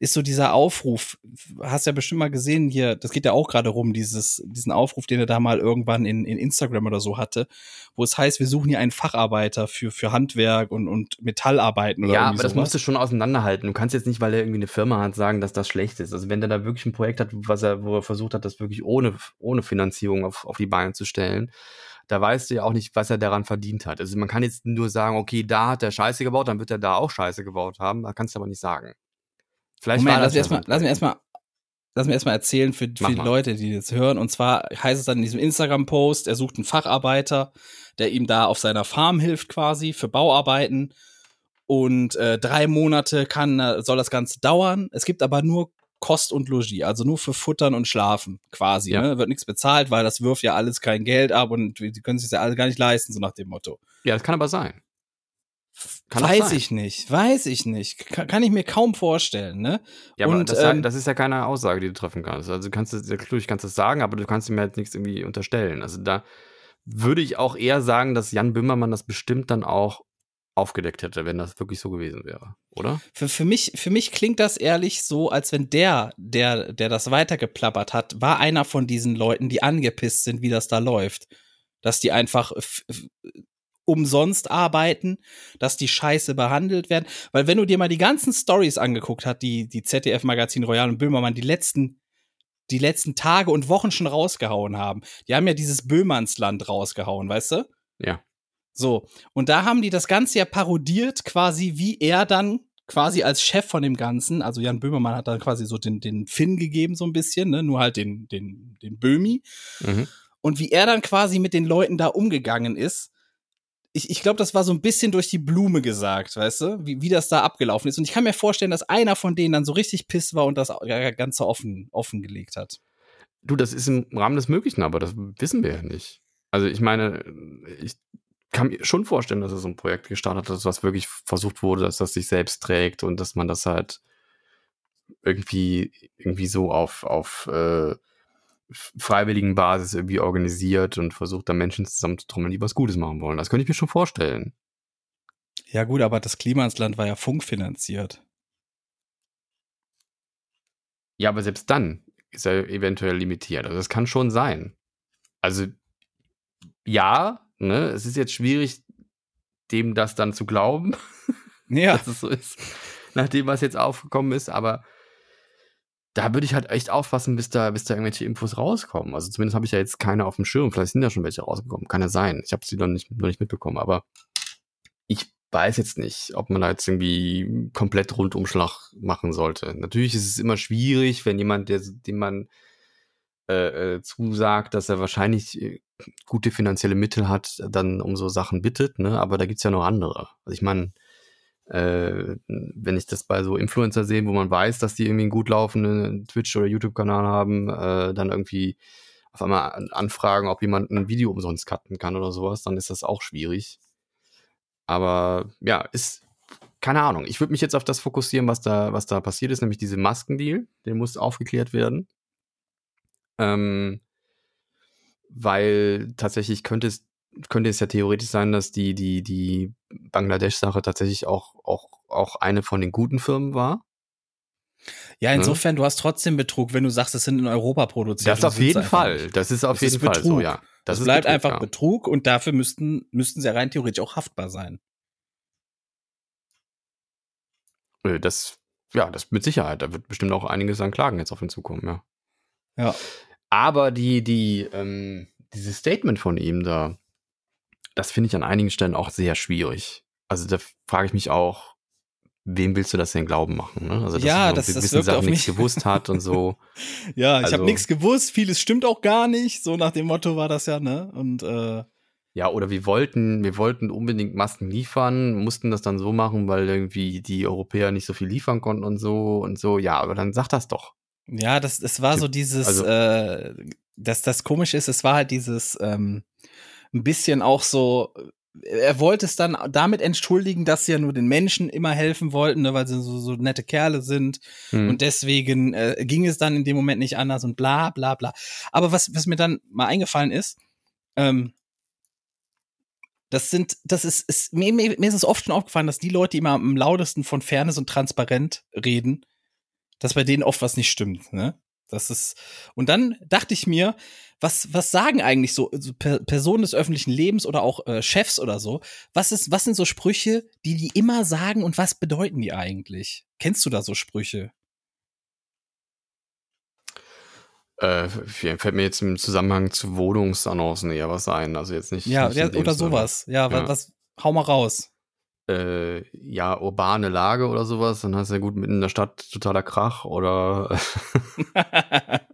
ist so dieser Aufruf. Hast ja bestimmt mal gesehen hier, das geht ja auch gerade rum, dieses, diesen Aufruf, den er da mal irgendwann in, in Instagram oder so hatte, wo es heißt, wir suchen hier einen Facharbeiter für, für Handwerk und, und Metallarbeiten oder ja, aber das sowas. musst du schon auseinanderhalten. Du kannst jetzt nicht, weil er irgendwie eine Firma hat, sagen, dass das schlecht ist. Also wenn der da wirklich ein Projekt hat, was er, wo er versucht hat, das wirklich ohne, ohne Finanzierung auf, auf die Beine zu stellen, da weißt du ja auch nicht, was er daran verdient hat. Also man kann jetzt nur sagen, okay, da hat er Scheiße gebaut, dann wird er da auch Scheiße gebaut haben. Da kannst du aber nicht sagen. Vielleicht Moment, war lass das mir erstmal, lass mir erstmal, lass mir erstmal erzählen für, die. Leute, die jetzt hören. Und zwar heißt es dann in diesem Instagram-Post, er sucht einen Facharbeiter, der ihm da auf seiner Farm hilft quasi für Bauarbeiten. Und äh, drei Monate kann, äh, soll das Ganze dauern. Es gibt aber nur Kost und Logis, also nur für Futtern und Schlafen quasi. Ja. Ne? Wird nichts bezahlt, weil das wirft ja alles kein Geld ab und die können sich ja alle gar nicht leisten, so nach dem Motto. Ja, das kann aber sein. Kann weiß sein. ich nicht, weiß ich nicht. Kann, kann ich mir kaum vorstellen, ne? Ja, aber Und, das, ähm, das ist ja keine Aussage, die du treffen kannst. Also du kannst es, natürlich kannst du es sagen, aber du kannst ihm halt nichts irgendwie unterstellen. Also da würde ich auch eher sagen, dass Jan Böhmermann das bestimmt dann auch aufgedeckt hätte, wenn das wirklich so gewesen wäre, oder? Für, für, mich, für mich klingt das ehrlich so, als wenn der, der, der das weitergeplappert hat, war einer von diesen Leuten, die angepisst sind, wie das da läuft. Dass die einfach umsonst arbeiten, dass die scheiße behandelt werden. Weil wenn du dir mal die ganzen Stories angeguckt hast, die, die ZDF-Magazin Royal und Böhmermann die letzten, die letzten Tage und Wochen schon rausgehauen haben, die haben ja dieses Böhmannsland rausgehauen, weißt du? Ja. So, und da haben die das Ganze ja parodiert, quasi wie er dann quasi als Chef von dem Ganzen, also Jan Böhmermann hat dann quasi so den, den Finn gegeben, so ein bisschen, ne? nur halt den, den, den Böhmi. Mhm. Und wie er dann quasi mit den Leuten da umgegangen ist, ich, ich glaube, das war so ein bisschen durch die Blume gesagt, weißt du, wie, wie das da abgelaufen ist. Und ich kann mir vorstellen, dass einer von denen dann so richtig piss war und das Ganze offen, offengelegt hat. Du, das ist im Rahmen des Möglichen, aber das wissen wir ja nicht. Also ich meine, ich kann mir schon vorstellen, dass es so ein Projekt gestartet ist, was wirklich versucht wurde, dass das sich selbst trägt und dass man das halt irgendwie, irgendwie so auf, auf äh, freiwilligen Basis irgendwie organisiert und versucht, da Menschen zusammenzutrommeln, die was Gutes machen wollen. Das könnte ich mir schon vorstellen. Ja gut, aber das Klimansland war ja funkfinanziert. Ja, aber selbst dann ist er eventuell limitiert. Also das kann schon sein. Also ja, ne, es ist jetzt schwierig, dem das dann zu glauben, Ja. dass es so ist, nachdem was jetzt aufgekommen ist, aber da würde ich halt echt aufpassen, bis da, bis da irgendwelche Infos rauskommen. Also zumindest habe ich ja jetzt keine auf dem Schirm. Vielleicht sind ja schon welche rausgekommen. Kann ja sein. Ich habe sie noch nicht, noch nicht mitbekommen, aber ich weiß jetzt nicht, ob man da jetzt irgendwie komplett Rundumschlag machen sollte. Natürlich ist es immer schwierig, wenn jemand, der, dem man äh, äh, zusagt, dass er wahrscheinlich äh, gute finanzielle Mittel hat, dann um so Sachen bittet, ne? Aber da gibt's ja noch andere. Also ich meine, äh, wenn ich das bei so Influencer sehe, wo man weiß, dass die irgendwie einen gut laufenden Twitch- oder YouTube-Kanal haben, äh, dann irgendwie auf einmal an- anfragen, ob jemand ein Video umsonst cutten kann oder sowas, dann ist das auch schwierig. Aber ja, ist keine Ahnung. Ich würde mich jetzt auf das fokussieren, was da, was da passiert ist, nämlich diese Maskendeal. Der muss aufgeklärt werden. Ähm, weil tatsächlich könnte es, könnte es ja theoretisch sein, dass die, die, die Bangladesch-Sache tatsächlich auch, auch, auch eine von den guten Firmen war. Ja, Ne? insofern, du hast trotzdem Betrug, wenn du sagst, es sind in Europa produziert. Das und auf jeden Fall. nicht. Das ist auf Das jeden ist Fall so, Betrug. ja. Das, ist bleibt Betrug, einfach ja. Betrug und dafür müssten, müssten sie rein theoretisch auch haftbar sein. Äh, Das, ja, das mit Sicherheit. Da wird bestimmt auch einiges an Klagen jetzt auf ihn zukommen, ja. Ja. Aber die, die, ähm, dieses Statement von ihm da, das finde ich an einigen Stellen auch sehr schwierig. Also da frage ich mich auch, wem willst du das denn glauben machen? Ne? Also dass Ja, er so das- das wirkt Sachen auf nichts gewusst hat und so. Ja, ich Also- habe nichts gewusst, vieles stimmt auch gar nicht. So nach dem Motto war das ja, ne? Und äh, Ja, oder wir wollten, wir wollten unbedingt Masken liefern, mussten das dann so machen, weil irgendwie die Europäer nicht so viel liefern konnten und so und so. Ja, aber dann sag das doch. Ja, das, es war so dieses Also- äh, das, das Komische ist, es war halt dieses ähm, ein bisschen auch so, er wollte es dann damit entschuldigen, dass sie ja nur den Menschen immer helfen wollten, ne, weil sie so, so nette Kerle sind. Hm. Und deswegen äh, ging es dann in dem Moment nicht anders und bla bla bla. Aber was, was mir dann mal eingefallen ist, ähm, das sind, das ist, ist mir, mir, mir ist es oft schon aufgefallen, dass die Leute, die immer am lautesten von Ferne so transparent reden, dass bei denen oft was nicht stimmt, ne? Das ist, und dann dachte ich mir, was, was sagen eigentlich so, so per Personen des öffentlichen Lebens oder auch äh, Chefs oder so? Was ist, was sind so Sprüche, die die immer sagen und was bedeuten die eigentlich? Kennst du da so Sprüche? Äh, fällt mir jetzt im Zusammenhang zu Wohnungsannoncen eher was ein. Also jetzt nicht. Ja, nicht ja oder Sinne. sowas. Ja, Ja. Was, was, hau mal raus. Äh, ja, urbane Lage oder sowas, dann heißt ja gut, mitten in der Stadt totaler Krach oder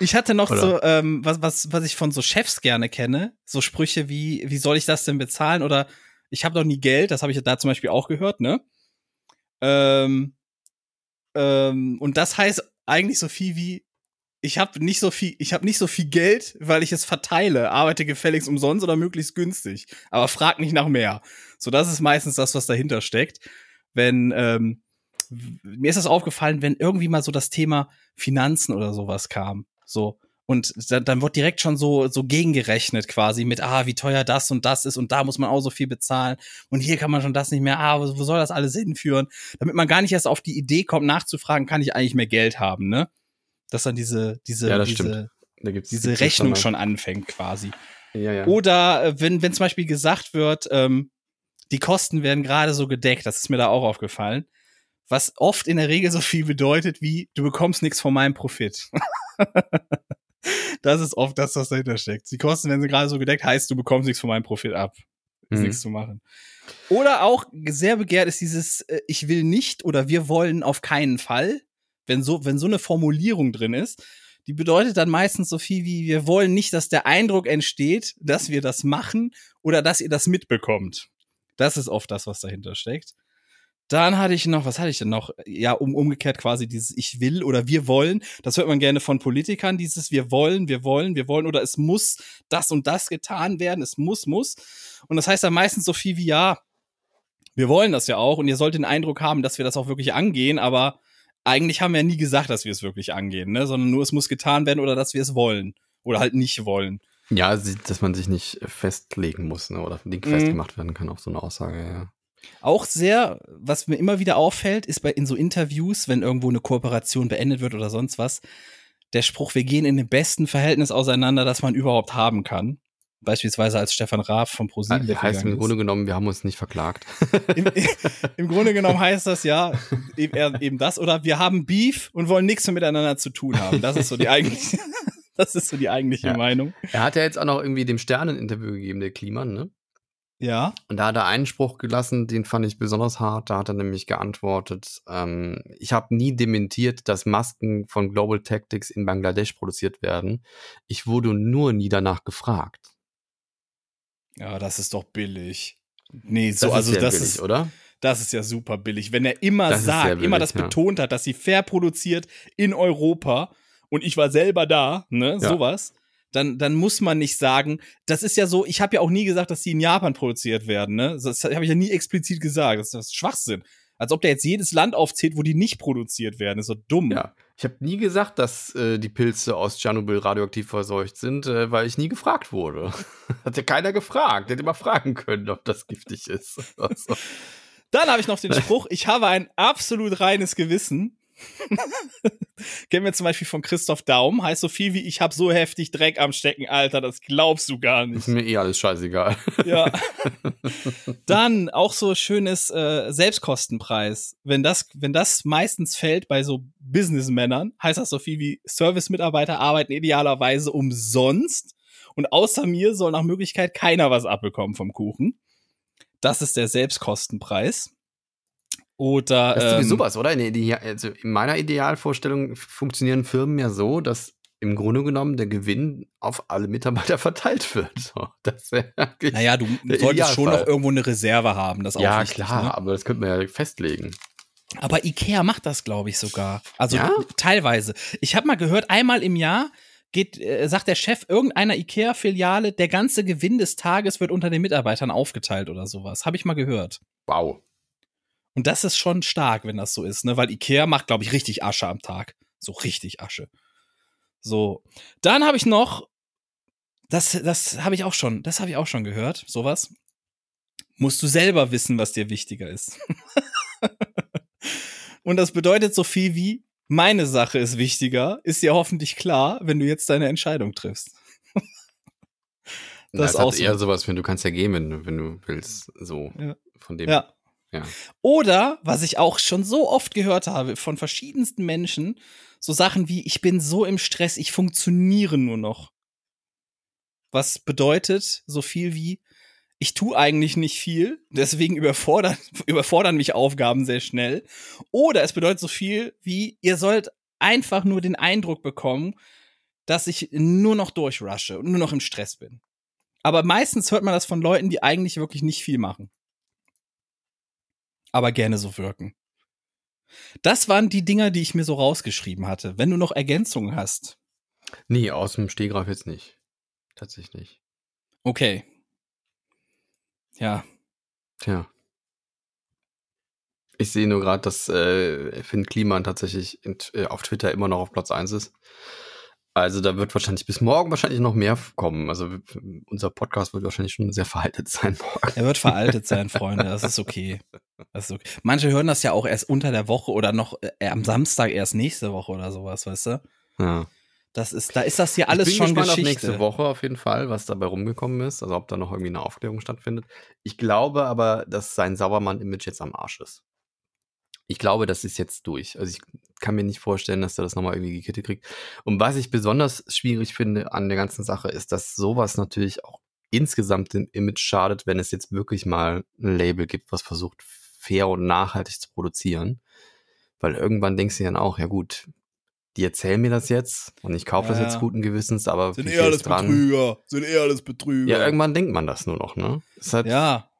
Ich hatte noch Oder? so, ähm, was, was, was ich von so Chefs gerne kenne, so Sprüche wie, wie soll ich das denn bezahlen? Oder ich habe doch nie Geld, das habe ich da zum Beispiel auch gehört, ne? Ähm, ähm, und das heißt eigentlich so viel wie, ich habe nicht so viel, ich habe nicht so viel Geld, weil ich es verteile, arbeite gefälligst umsonst oder möglichst günstig. Aber frag nicht nach mehr. So, das ist meistens das, was dahinter steckt. Wenn, ähm, mir ist das aufgefallen, wenn irgendwie mal so das Thema Finanzen oder sowas kam. So. Und dann, dann wird direkt schon so, so gegengerechnet quasi mit, ah, wie teuer das und das ist und da muss man auch so viel bezahlen und hier kann man schon das nicht mehr, ah, wo soll das alles hinführen? Damit man gar nicht erst auf die Idee kommt, nachzufragen, kann ich eigentlich mehr Geld haben, ne? Dass dann diese, diese, Ja, diese, diese Rechnung schon anfängt quasi. Ja, ja. Oder äh, wenn, wenn zum Beispiel gesagt wird, ähm, die Kosten werden gerade so gedeckt, das ist mir da auch aufgefallen, was oft in der Regel so viel bedeutet wie, du bekommst nichts von meinem Profit. das ist oft das, was dahinter steckt. Die Kosten werden gerade so gedeckt, heißt, du bekommst nichts von meinem Profit ab. Ist Mhm. nichts zu machen. Oder auch sehr begehrt ist dieses, äh, ich will nicht oder wir wollen auf keinen Fall. Wenn so, wenn so eine Formulierung drin ist, die bedeutet dann meistens so viel wie, wir wollen nicht, dass der Eindruck entsteht, dass wir das machen oder dass ihr das mitbekommt. Das ist oft das, was dahinter steckt. Dann hatte ich noch, was hatte ich denn noch? Ja, um, umgekehrt quasi dieses Ich will oder wir wollen. Das hört man gerne von Politikern, dieses Wir wollen, wir wollen, wir wollen oder es muss das und das getan werden, es muss, muss. Und das heißt dann meistens so viel wie, ja, wir wollen das ja auch und ihr sollt den Eindruck haben, dass wir das auch wirklich angehen, aber eigentlich haben wir ja nie gesagt, dass wir es wirklich angehen, ne? sondern nur es muss getan werden oder dass wir es wollen oder halt nicht wollen. Ja, dass man sich nicht festlegen muss, ne? Oder Ding Mhm. festgemacht werden kann auf so eine Aussage, ja. Auch sehr, was mir immer wieder auffällt, ist bei in so Interviews, wenn irgendwo eine Kooperation beendet wird oder sonst was, der Spruch, wir gehen in dem besten Verhältnis auseinander, das man überhaupt haben kann. Beispielsweise als Stefan Raab vom ProSieben Das heißt im Grunde genommen, wir haben uns nicht verklagt. Im, Im Grunde genommen heißt das ja eben, eher eben das oder wir haben Beef und wollen nichts mehr miteinander zu tun haben. Das ist so die eigentliche, das ist so die eigentliche Ja. Meinung. er hat ja jetzt auch noch irgendwie dem Stern ein Interview gegeben, der Kliman, ne? Ja. Und da hat er einen Spruch gelassen, den fand ich besonders hart. Da hat er nämlich geantwortet, ähm, ich habe nie dementiert, dass Masken von Global Tactics in Bangladesch produziert werden. Ich wurde nur nie danach gefragt. Ja, das ist doch billig. Nee, so, Das also ist das billig, ist, oder? das ist ja super billig. Wenn er immer Das sagt, billig, immer das ja. betont hat, dass sie fair produziert in Europa und ich war selber da, ne, Ja. sowas, dann, dann muss man nicht sagen, das ist ja so, ich habe ja auch nie gesagt, dass die in Japan produziert werden, ne? Das habe ich ja nie explizit gesagt. Das ist das ist Schwachsinn. Als ob der jetzt jedes Land aufzählt, wo die nicht produziert werden. Das ist so dumm. Ja. Ich habe nie gesagt, dass äh, die Pilze aus Tschernobyl radioaktiv verseucht sind, äh, weil ich nie gefragt wurde. Hat ja keiner gefragt. Der hätte mal fragen können, ob das giftig ist. Also, Dann habe ich noch den Spruch, ich habe ein absolut reines Gewissen. Kennen wir zum Beispiel von Christoph Daum, heißt so viel wie ich habe so heftig Dreck am Stecken, Alter, das glaubst du gar ist nicht. mir eh alles scheißegal. Ja. Dann auch so schönes äh, Selbstkostenpreis. Wenn das, wenn das meistens fällt bei so Businessmännern, heißt das so viel wie Service-Mitarbeiter arbeiten idealerweise umsonst und außer mir soll nach Möglichkeit keiner was abbekommen vom Kuchen. Das ist der Selbstkostenpreis. Oder Das ist sowieso ähm, was, oder? In, also in meiner Idealvorstellung funktionieren Firmen ja so, dass im Grunde genommen der Gewinn auf alle Mitarbeiter verteilt wird. So, das naja, du solltest schon Idealfall. noch irgendwo eine Reserve haben. Das ja, wichtig, klar, Ne? aber das könnte man ja festlegen. Aber Ikea macht das, glaube ich, sogar. Also Ja? teilweise. Ich habe mal gehört, einmal im Jahr geht, äh, sagt der Chef irgendeiner IKEA-Filiale, der ganze Gewinn des Tages wird unter den Mitarbeitern aufgeteilt oder sowas. Habe ich mal gehört. Wow. Und das ist schon stark, wenn das so ist, ne? Weil IKEA macht, glaube ich, richtig Asche am Tag. So richtig Asche. So. Dann habe ich noch, das, das habe ich auch schon, das habe ich auch schon gehört, sowas. Musst du selber wissen, was dir wichtiger ist. Und das bedeutet so viel wie, meine Sache ist wichtiger, ist dir hoffentlich klar, wenn du jetzt deine Entscheidung triffst. Das, ist ist auch halt so. eher sowas, wenn du kannst ja gehen, wenn du, wenn du willst. So. Ja. Von dem. Ja. Ja. Oder, was ich auch schon so oft gehört habe von verschiedensten Menschen, so Sachen wie, ich bin so im Stress, ich funktioniere nur noch. Was bedeutet so viel wie, ich tue eigentlich nicht viel, deswegen überfordern, überfordern mich Aufgaben sehr schnell. Oder es bedeutet so viel wie, ihr sollt einfach nur den Eindruck bekommen, dass ich nur noch durchrushe und nur noch im Stress bin. Aber meistens hört man das von Leuten, die eigentlich wirklich nicht viel machen. Aber gerne so wirken. Das waren die Dinger, die ich mir so rausgeschrieben hatte. Wenn du noch Ergänzungen hast. Nee, aus dem Stehgreif jetzt nicht. Tatsächlich nicht. Okay. Ja. Tja. Ich sehe nur gerade, dass äh, Finn Kliman tatsächlich in, äh, auf Twitter immer noch auf Platz 1 ist. Also da wird wahrscheinlich bis morgen wahrscheinlich noch mehr kommen. Also unser Podcast wird wahrscheinlich schon sehr veraltet sein morgen. Er wird veraltet sein, Freunde. Das ist okay. Das ist okay. Manche hören das ja auch erst unter der Woche oder noch äh, am Samstag erst nächste Woche oder sowas, weißt du? Ja. Das ist, da ist das hier alles ich bin schon gespannt Geschichte. auf nächste Woche auf jeden Fall, was dabei rumgekommen ist. Also ob da noch irgendwie eine Aufklärung stattfindet. Ich glaube aber, dass sein Sauermann-Image jetzt am Arsch ist. Ich glaube, das ist jetzt durch. Also ich kann mir nicht vorstellen, dass er das nochmal irgendwie gekittet kriegt. Und was ich besonders schwierig finde an der ganzen Sache, ist, dass sowas natürlich auch insgesamt dem Image schadet, wenn es jetzt wirklich mal ein Label gibt, was versucht, fair und nachhaltig zu produzieren. Weil irgendwann denkst du dann auch, ja gut, die erzählen mir das jetzt und ich kaufe Ja, das jetzt guten Gewissens, aber Sind eh alles dran? Betrüger. Sind eh alles Betrüger. Ja, irgendwann denkt man das nur noch, ne? Halt, Ja,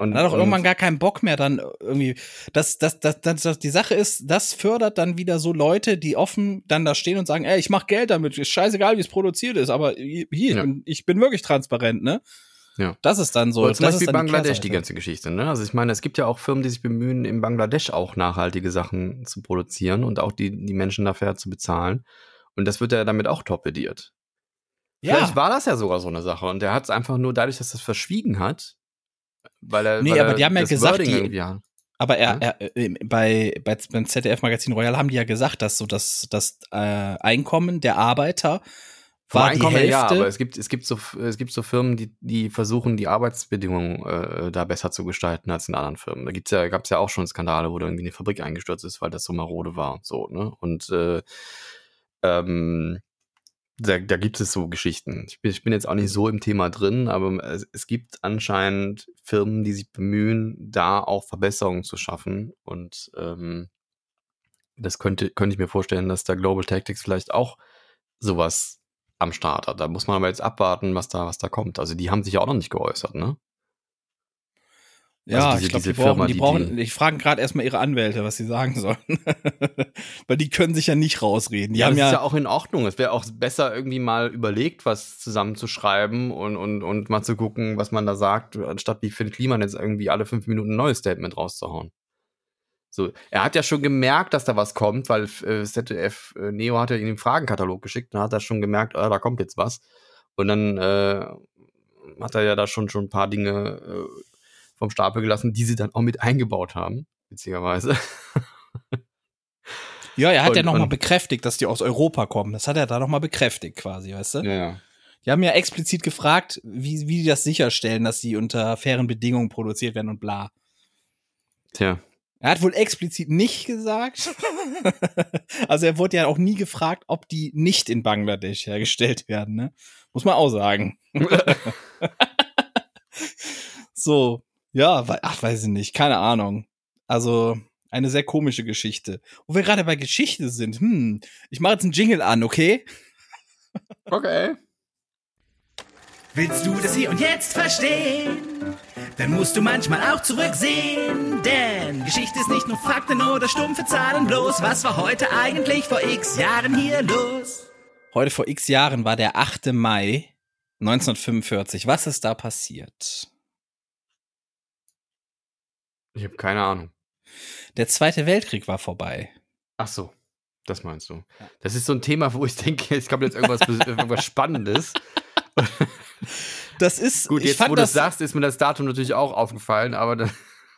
und, hat auch irgendwann gar keinen Bock mehr dann irgendwie. Das, das, das, das, das, die Sache ist, das fördert dann wieder so Leute, die offen dann da stehen und sagen, ey, ich mach Geld damit, ist scheißegal, wie es produziert ist, aber hier, ich, Ja. bin, ich bin wirklich transparent, ne? Ja. Das ist dann so. Oder zum das Beispiel ist Bangladesch, die Kehrseite. ganze Geschichte. Ne? Also ich meine, es gibt ja auch Firmen, die sich bemühen, in Bangladesch auch nachhaltige Sachen zu produzieren und auch die, die Menschen dafür zu bezahlen. Und das wird ja damit auch torpediert. Vielleicht Ja, war das ja sogar so eine Sache und der hat es einfach nur dadurch, dass er es verschwiegen hat, weil er. Nee, weil aber er die haben ja gesagt, die- aber er, Ja. er äh, bei, bei beim ZDF Magazin Royal haben die ja gesagt, dass so das, das äh, Einkommen der Arbeiter Vom war die Einkommen Hälfte. ja, aber es gibt, es gibt so, es gibt so Firmen, die, die versuchen, die Arbeitsbedingungen äh, da besser zu gestalten als in anderen Firmen. Da gibt's ja, gab's ja auch schon Skandale, wo da irgendwie eine Fabrik eingestürzt ist, weil das so marode war. So, ne? Und äh, ähm, da, da gibt es so Geschichten. Ich bin, ich bin jetzt auch nicht so im Thema drin, aber es, es gibt anscheinend Firmen, die sich bemühen, da auch Verbesserungen zu schaffen. Und ähm, das könnte, könnte ich mir vorstellen, dass da Global Tactics vielleicht auch sowas am Start hat. Da muss man aber jetzt abwarten, was da, was da kommt. Also die haben sich ja auch noch nicht geäußert, ne? Ja, Also diese- ich glaube, die brauchen, Firma, die die- brauchen, ich frage gerade erstmal ihre Anwälte, was sie sagen sollen. Weil die können sich ja nicht rausreden. Die ja, haben das ja, ist ja auch in Ordnung. Es wäre auch besser, irgendwie mal überlegt, was zusammenzuschreiben und, und, und mal zu gucken, was man da sagt, anstatt wie Finn Kliman jetzt irgendwie alle fünf Minuten ein neues Statement rauszuhauen. So, er hat ja schon gemerkt, dass da was kommt, weil äh, ZDF äh, Neo hat ja ihm den Fragenkatalog geschickt und hat er schon gemerkt, ah, da kommt jetzt was. Und dann äh, hat er ja da schon schon ein paar Dinge äh, vom Stapel gelassen, die sie dann auch mit eingebaut haben, witzigerweise. ja, er hat und- ja nochmal bekräftigt, dass die aus Europa kommen. Das hat er da nochmal bekräftigt quasi, weißt du? ja. Die haben ja explizit gefragt, wie, wie die das sicherstellen, dass sie unter fairen Bedingungen produziert werden und bla. Tja. Er hat wohl explizit nicht gesagt. also er wurde ja auch nie gefragt, ob die nicht in Bangladesch hergestellt werden, ne? Muss man auch sagen. so, ja, wei- ach, weiß ich nicht, keine Ahnung. Also eine sehr komische Geschichte. Wo wir gerade bei Geschichte sind, hm, ich mache jetzt einen Jingle an, okay? Okay. Willst du das hier und jetzt verstehen? Dann musst du manchmal auch zurücksehen. Denn Geschichte ist nicht nur Fakten oder stumpfe Zahlen bloß. Was war heute eigentlich vor x Jahren hier los? Heute vor x Jahren war der 8. Mai 1945. Was ist da passiert? Ich habe keine Ahnung. Der Zweite Weltkrieg war vorbei. Ach so, das meinst du. Ja. Das ist so ein Thema, wo ich denke, es kommt jetzt irgendwas, irgendwas Spannendes. Das ist, Gut, jetzt wo du das, das sagst, ist mir das Datum natürlich auch aufgefallen, aber dann,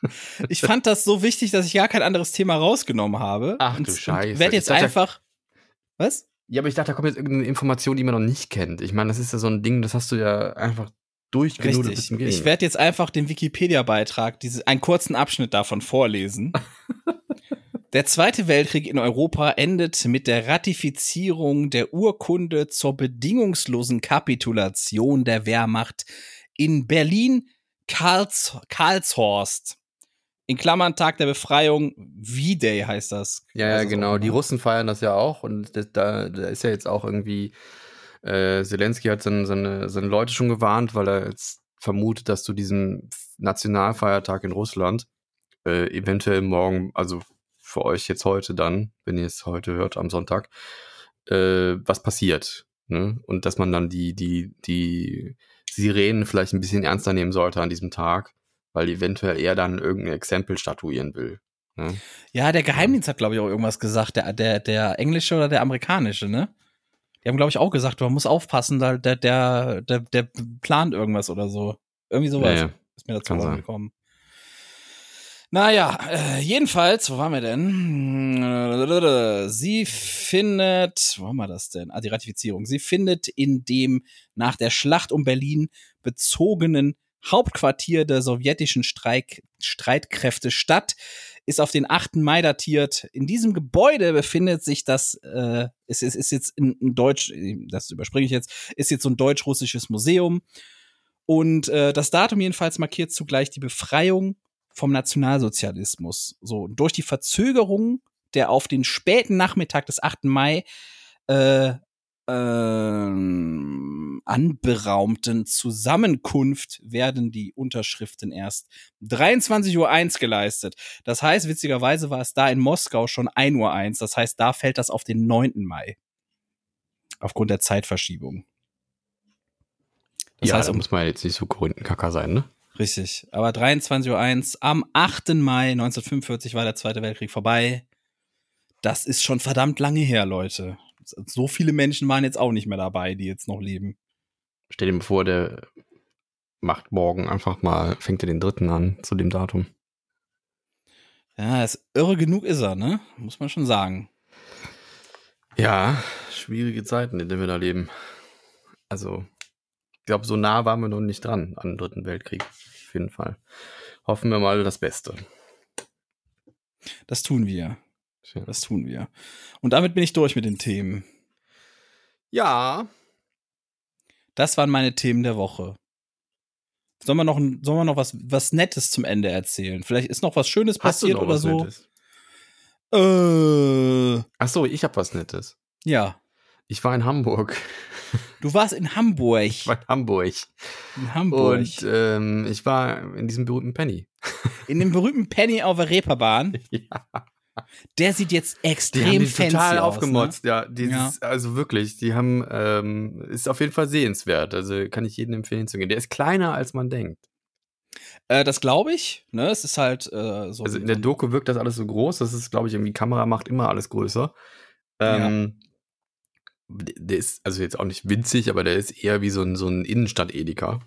ich fand das so wichtig, dass ich gar kein anderes Thema rausgenommen habe. Ach und, du Scheiße. Werd jetzt dachte- einfach, was? Ja, aber ich dachte, da kommt jetzt irgendeine Information, die man noch nicht kennt. Ich meine, das ist ja so ein Ding, das hast du ja einfach durchgenudelt bis Richtig. zum Gehen. Ich werde jetzt einfach den Wikipedia-Beitrag, einen kurzen Abschnitt davon vorlesen. Der Zweite Weltkrieg in Europa endet mit der Ratifizierung der Urkunde zur bedingungslosen Kapitulation der Wehrmacht in Berlin Karls, Karlshorst. In Klammern Tag der Befreiung, V-Day heißt das. Ja, ja, Also so, genau. Die? Russen feiern das ja auch und das, da, da ist ja jetzt auch irgendwie, äh, Zelensky hat seine, seine, seine Leute schon gewarnt, weil er jetzt vermutet, dass zu diesem Nationalfeiertag in Russland äh, eventuell morgen, also für euch jetzt heute dann, wenn ihr es heute hört am Sonntag, äh, was passiert. Ne? Und dass man dann die, die, die Sirenen vielleicht ein bisschen ernster nehmen sollte an diesem Tag, weil eventuell er dann irgendein Exempel statuieren will. Ne? Ja, der Geheimdienst hat, glaube ich, auch irgendwas gesagt. Der, der, der englische oder der amerikanische, ne? Die haben, glaube ich, auch gesagt, man muss aufpassen, da, der, der, der, der plant irgendwas oder so. Irgendwie sowas Ja, ja. ist mir dazu gekommen. Naja, äh, jedenfalls, wo waren wir denn? Sie findet, wo haben wir das denn? Ah, die Ratifizierung. Sie findet in dem nach der Schlacht um Berlin bezogenen Hauptquartier der sowjetischen Streik Streitkräfte statt, ist auf den 8. Mai datiert. In diesem Gebäude befindet sich das, äh, es ist, ist jetzt ein, ein Deutsch, das überspringe ich jetzt, ist jetzt so ein deutsch-russisches Museum. Und äh, das Datum jedenfalls markiert zugleich die Befreiung vom Nationalsozialismus. So, durch die Verzögerung der auf den späten Nachmittag des 8. Mai äh, ähm, anberaumten Zusammenkunft werden die Unterschriften erst 23.01 Uhr geleistet. Das heißt, witzigerweise war es da in Moskau schon 1.01 Uhr. Das heißt, da fällt das auf den 9. Mai. Aufgrund der Zeitverschiebung. Das ja, heißt, da um muss man jetzt nicht so Korinthenkacker sein, ne? Richtig. Aber 23.01 Uhr am 8. Mai 1945 war der Zweite Weltkrieg vorbei. Das ist schon verdammt lange her, Leute. So viele Menschen waren jetzt auch nicht mehr dabei, die jetzt noch leben. Stell dir mal vor, der macht morgen einfach mal, fängt er den dritten an zu dem Datum. Ja, ist irre genug ist er, ne? Muss man schon sagen. Ja, schwierige Zeiten, in denen wir da leben. Also, ich glaube, so nah waren wir noch nicht dran an den dritten Weltkrieg. Auf jeden Fall. Hoffen wir mal das Beste. Das tun wir. Das tun wir. Und damit bin ich durch mit den Themen. Ja, Das waren meine Themen der Woche. Sollen wir noch, sollen wir noch was, was Nettes zum Ende erzählen? Vielleicht ist noch was Schönes hast passiert oder was so. Nettes? Äh, Ach so, ich habe was Nettes. ja. Ich war in Hamburg. Du warst in Hamburg. Ich war in Hamburg. in Hamburg. Und ähm, ich war in diesem berühmten Penny. in dem berühmten Penny auf der Reeperbahn. ja. Der sieht jetzt Die extrem haben die fancy total aus, aufgemotzt, ja. Dieses, Ja. Also wirklich, die haben, ähm, ist auf jeden Fall sehenswert. Also kann ich jedem empfehlen zu gehen. Der ist kleiner, als man denkt. Ne? Äh, das glaube ich. Ne, es ist halt äh, so. Also in der Doku wirkt das alles so groß. Das ist, glaube ich, irgendwie Kamera macht immer alles größer. Ähm, der- Der ist also jetzt auch nicht winzig, aber der ist eher wie so ein, so ein Innenstadt-Edeka.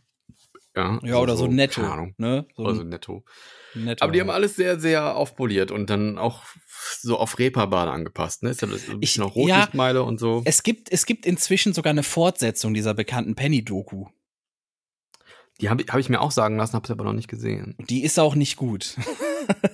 Ja, ja, oder so, netto. Keine Ahnung. Ne? So Oder so ein netto. Netto. Aber die haben alles sehr, sehr aufpoliert und dann auch so auf Reeperbahn angepasst. Ne? Ist ja das so ein bisschen Ich- auch Rotlichtmeile und so. es gibt, es gibt inzwischen sogar eine Fortsetzung dieser bekannten Penny-Doku. Die habe hab ich mir auch sagen lassen, habe es aber noch nicht gesehen. Die ist auch nicht gut.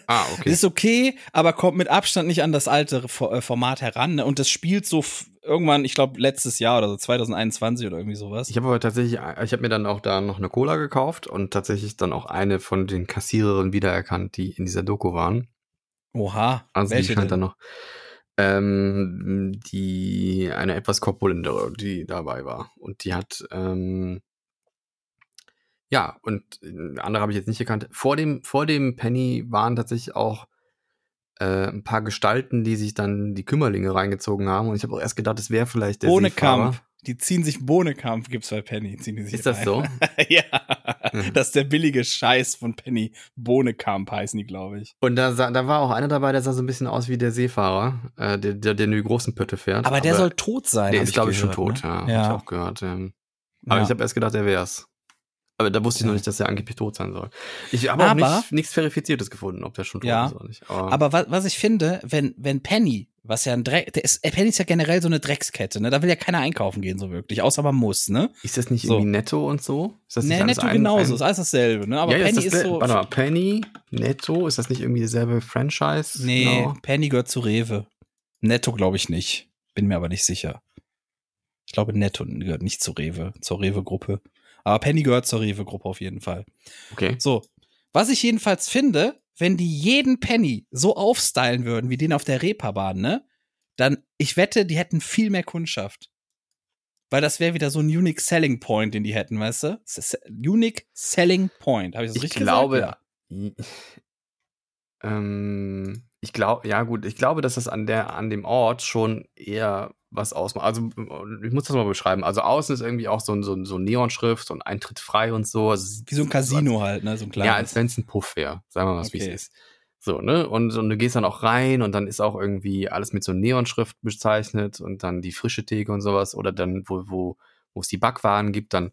Ah, okay. ist okay, aber kommt mit Abstand nicht an das alte äh, Format heran. Ne? Und das spielt so irgendwann, ich glaube, letztes Jahr oder so, 2021 oder irgendwie sowas. Ich habe aber tatsächlich, ich habe mir dann auch da noch eine Cola gekauft und tatsächlich dann auch eine von den Kassiererinnen wiedererkannt, die in dieser Doku waren. Oha. Also welche die scheint dann noch. Ähm, die eine etwas korpulentere, die dabei war. Und die hat, ähm, ja, und äh, andere habe ich jetzt nicht gekannt. Vor dem, vor dem Penny waren tatsächlich auch äh, ein paar Gestalten, die sich dann die Kümmerlinge reingezogen haben. Und ich habe auch erst gedacht, es wäre vielleicht der Bohnekamp. Seefahrer. Die ziehen sich Bohnekamp, gibt's bei Penny. Ziehen die sich Ist das rein. so? ja. Mhm. Das ist der billige Scheiß von Penny. Bohnekamp heißen die, glaube ich. Und da, sah, da war auch einer dabei, der sah so ein bisschen aus wie der Seefahrer, äh, der, der, der in die großen Pötte fährt. Aber der soll tot sein. Der hab ist, glaube ich, schon tot, ne? ja. Hab Ja. ich auch gehört. Ähm. Aber Ja. ich habe erst gedacht, er wär's. Aber da wusste ich noch nicht, dass er angeblich tot sein soll. Ich habe auch Aber- nicht, nichts Verifiziertes gefunden, ob der schon tot Ja. ist oder nicht. Aber, Aber was, was ich finde, wenn, wenn Penny, was ja ein Dreck, der ist, Penny ist ja generell so eine Dreckskette, ne? Da will ja keiner einkaufen gehen, so wirklich. Außer man muss, ne? ist das nicht so. irgendwie netto und so? Ist das nicht Ne, alles netto ein- genauso, ein- ist alles dasselbe, ne? Aber ja, Penny ist, ist, so. Warte mal, Penny, Netto, ist das nicht irgendwie dieselbe Franchise? Nee, Genau. Penny gehört zu Rewe. Netto glaube ich nicht. Bin mir aber nicht sicher. Ich glaube, Netto gehört nicht zu Rewe, zur Rewe-Gruppe. Aber Penny gehört zur Rewe-Gruppe auf jeden Fall. Okay. So. Was ich jedenfalls finde, wenn die jeden Penny so aufstylen würden, wie den auf der Reeperbahn, ne? Dann, ich wette, die hätten viel mehr Kundschaft. Weil das wäre wieder so ein Unique Selling Point, den die hätten, weißt du? Unique Selling Point. Habe ich das Ich richtig glaube, gesagt? i- ähm, ich glaube, ja gut, ich glaube, dass das an der, an dem Ort schon eher was ausmacht. Also, ich muss das mal beschreiben. Also, außen ist irgendwie auch so, ein- so, ein- so eine Neonschrift und Eintritt frei und so. Also, Wie so ein Casino halt, ne? So ein kleines. Ja, als wenn es ein Puff wäre. Sagen wir mal, wie Okay. es ist. So, ne? Und, und du gehst dann auch rein und dann ist auch irgendwie alles mit so Neonschrift bezeichnet und dann die frische Theke und sowas. Oder dann, wo, wo, wo es die Backwaren gibt, dann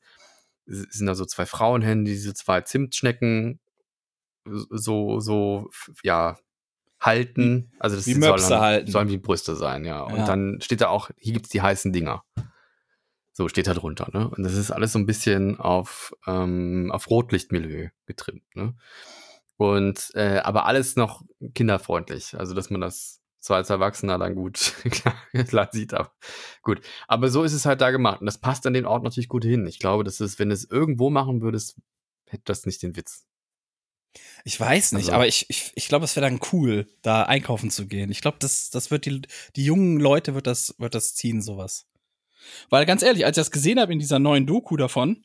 sind da so zwei Frauenhände, die diese zwei Zimtschnecken so, so, ja, halten. Also das wie soll dann, halten. sollen wie Brüste sein, ja. Und Ja. dann steht da auch, hier gibt's die heißen Dinger. So steht da drunter, ne? Und das ist alles so ein bisschen auf, ähm, auf Rotlichtmilieu getrimmt, ne? Und äh, aber alles noch kinderfreundlich. Also, dass man das zwar als Erwachsener dann gut klar sieht, aber gut. Aber so ist es halt da gemacht. Und das passt an den Ort natürlich gut hin. Ich glaube, dass es, wenn es irgendwo machen würdest, hätte das nicht den Witz. Ich weiß nicht, Also- aber ich, ich, ich glaube, es wäre dann cool, da einkaufen zu gehen. Ich glaube, das, das wird die, die jungen Leute wird das, wird das ziehen, sowas. Weil ganz ehrlich, als ich das gesehen habe in dieser neuen Doku davon,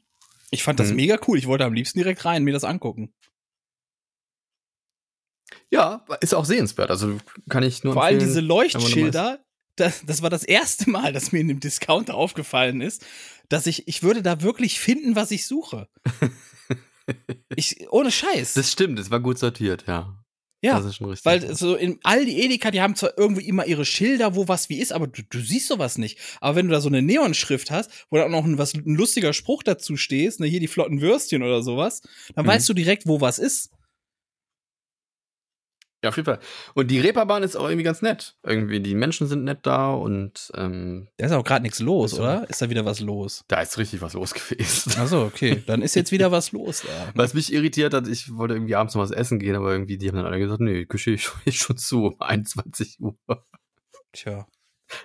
ich fand das Mhm. mega cool. Ich wollte am liebsten direkt rein, mir das angucken. Ja, ist auch sehenswert. Also kann ich nur Vor allem diese Leuchtschilder, das, das war das erste Mal, dass mir in dem Discounter aufgefallen ist, dass ich, ich würde da wirklich finden, was ich suche. ich, ohne Scheiß. Das stimmt, das war gut sortiert, ja. ja. Das ist schon richtig. Weil so in all die Edeka, die haben zwar irgendwie immer ihre Schilder, wo was wie ist, aber du, du siehst sowas nicht. Aber wenn du da so eine Neonschrift hast, wo dann auch noch ein, was, ein lustiger Spruch dazu stehst, ne, hier die flotten Würstchen oder sowas, dann Mhm. weißt du direkt, wo was ist. Ja, auf jeden Fall. Und die Reeperbahn ist auch irgendwie ganz nett. Irgendwie, die Menschen sind nett da und ähm, Da ist auch gerade nichts los, oder? Ist da wieder was los? da ist richtig was los gewesen. Achso, okay. Dann ist jetzt wieder was los da. Was mich irritiert hat, ich wollte irgendwie abends noch was essen gehen, aber irgendwie, die haben dann alle gesagt, nee, die Küche ist schon, schon zu um 21 Uhr. Tja.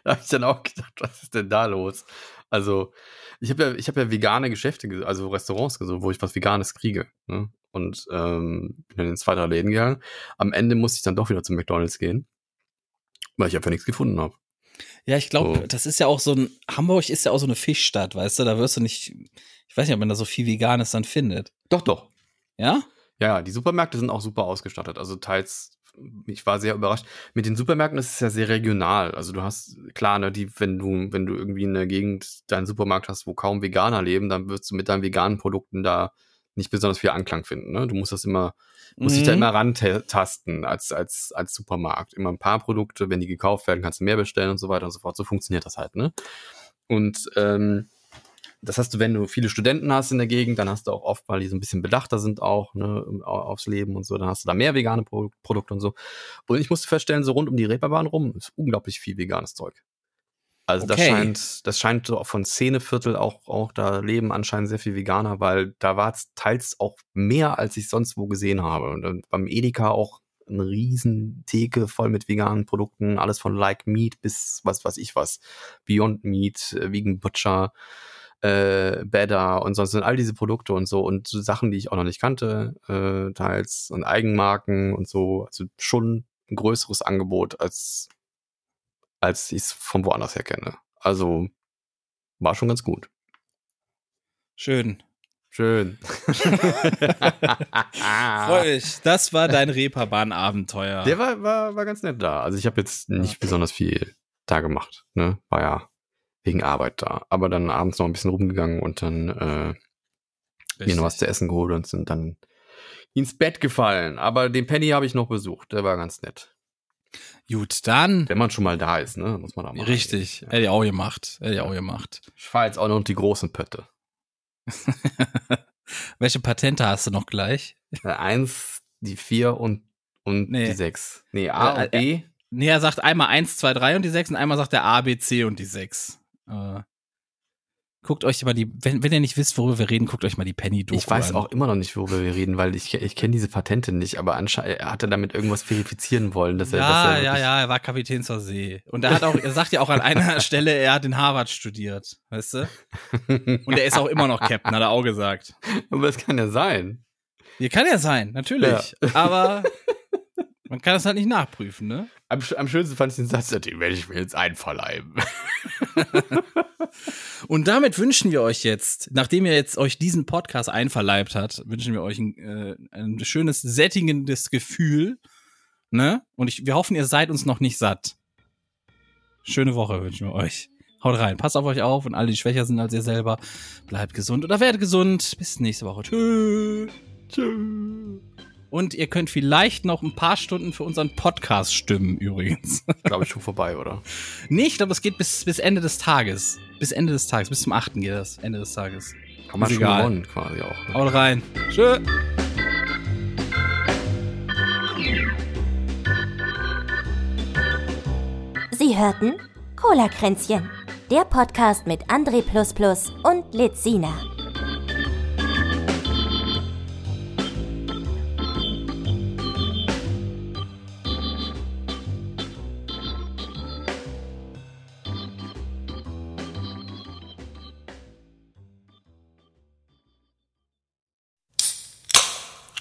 Da habe ich dann auch gedacht, was ist denn da los? Also, ich habe ja, ich habe ja vegane Geschäfte, ges- also Restaurants gesucht, wo ich was Veganes kriege. Ne? Und ähm, bin dann in zwei, drei Läden gegangen. Am Ende musste ich dann doch wieder zum McDonalds gehen, weil ich einfach nichts gefunden habe. Ja, ich glaube, So. das ist ja auch so ein, Hamburg ist ja auch so eine Fischstadt, weißt du, da wirst du nicht, ich weiß nicht, ob man da so viel Veganes dann findet. Doch, doch. Ja? Ja, die Supermärkte sind auch super ausgestattet. Also teils, ich war sehr überrascht. Mit den Supermärkten ist es ja sehr regional. Also du hast, klar, ne, die, wenn du, wenn du irgendwie in der Gegend deinen Supermarkt hast, wo kaum Veganer leben, dann wirst du mit deinen veganen Produkten da nicht besonders viel Anklang finden. Ne? Du musst das immer, musst dich da Mhm. immer rantasten als, als, als Supermarkt. Immer ein paar Produkte, wenn die gekauft werden, kannst du mehr bestellen und so weiter und so fort. So funktioniert das halt, ne? Und ähm, das hast du, wenn du viele Studenten hast in der Gegend, dann hast du auch oft, weil die so ein bisschen bedachter sind auch ne, au- aufs Leben und so, dann hast du da mehr vegane Pro Produkte und so. Und ich musste feststellen, so rund um die Reeperbahn rum ist unglaublich viel veganes Zeug. Also das Okay. scheint, das scheint so von Szeneviertel auch, auch da leben anscheinend sehr viel Veganer, weil da war es teils auch mehr, als ich sonst wo gesehen habe. Und dann beim Edeka auch eine riesen Theke voll mit veganen Produkten, alles von Like Meat bis was weiß ich was, Beyond Meat, äh, Vegan Butcher, äh, Better und sonst sind all diese Produkte und so und so Sachen, die ich auch noch nicht kannte, äh, teils und Eigenmarken und so, also schon ein größeres Angebot als als ich es von woanders her kenne. Also war schon ganz gut. Schön. Schön. Freu mich. Das war dein Reeperbahn-Abenteuer. Der war, war, war ganz nett da. Also ich habe jetzt nicht besonders viel da gemacht. Ne? War ja wegen Arbeit da. Aber dann abends noch ein bisschen rumgegangen und dann äh, mir noch was zu essen geholt und sind dann ins Bett gefallen. Aber den Penny habe ich noch besucht. Der war ganz nett. Gut, dann. Wenn man schon mal da ist, ne, muss man da mal. Richtig. Hätte ich auch gemacht. Hätte ich auch gemacht. Ich fahre jetzt auch noch die großen Pötte. Welche Patente hast du noch gleich? Äh, Eins, die vier und, und Nee. die sechs. Nee, A Äh, und B. Nee, er sagt einmal 1, 2, 3 und die 6 und einmal sagt er A, B, C und die 6. Äh, guckt euch mal die, wenn, wenn ihr nicht wisst, worüber wir reden, guckt euch mal die Penny-Doku Ich weiß an. auch immer noch nicht, worüber wir reden, weil ich, ich kenne diese Patente nicht, aber anscheinend er hatte damit irgendwas verifizieren wollen, dass er, ja, dass er ja, ja, er war Kapitän zur See. Und er hat auch, er sagt ja auch an einer Stelle, er hat in Harvard studiert, weißt du? Und er ist auch immer noch Captain, hat er auch gesagt. aber das kann ja sein. Hier kann er sein, natürlich. Aber man kann das halt nicht nachprüfen, ne? Am, am schönsten fand ich den Satz, den werde ich mir jetzt einverleiben. Und damit wünschen wir euch jetzt, nachdem ihr jetzt euch diesen Podcast einverleibt hat, wünschen wir euch ein, äh, ein schönes, sättigendes Gefühl. Ne? Und ich, wir hoffen, ihr seid uns noch nicht satt. Schöne Woche wünschen wir euch. Haut rein, passt auf euch auf und alle, die schwächer sind als ihr selber, bleibt gesund oder werdet gesund. Bis nächste Woche. Tschüss. Tschüss. Und ihr könnt vielleicht noch ein paar Stunden für unseren Podcast stimmen, übrigens. Glaube ich schon vorbei, oder? nee, ich glaube, es geht bis, bis Ende des Tages. Bis Ende des Tages, bis zum 8. geht das, Ende des Tages. Haben wir Ist schon egal. gewonnen, quasi auch. Ne? Haut rein. Tschö. Sie hörten Cola-Kränzchen, der Podcast mit André und Lizina.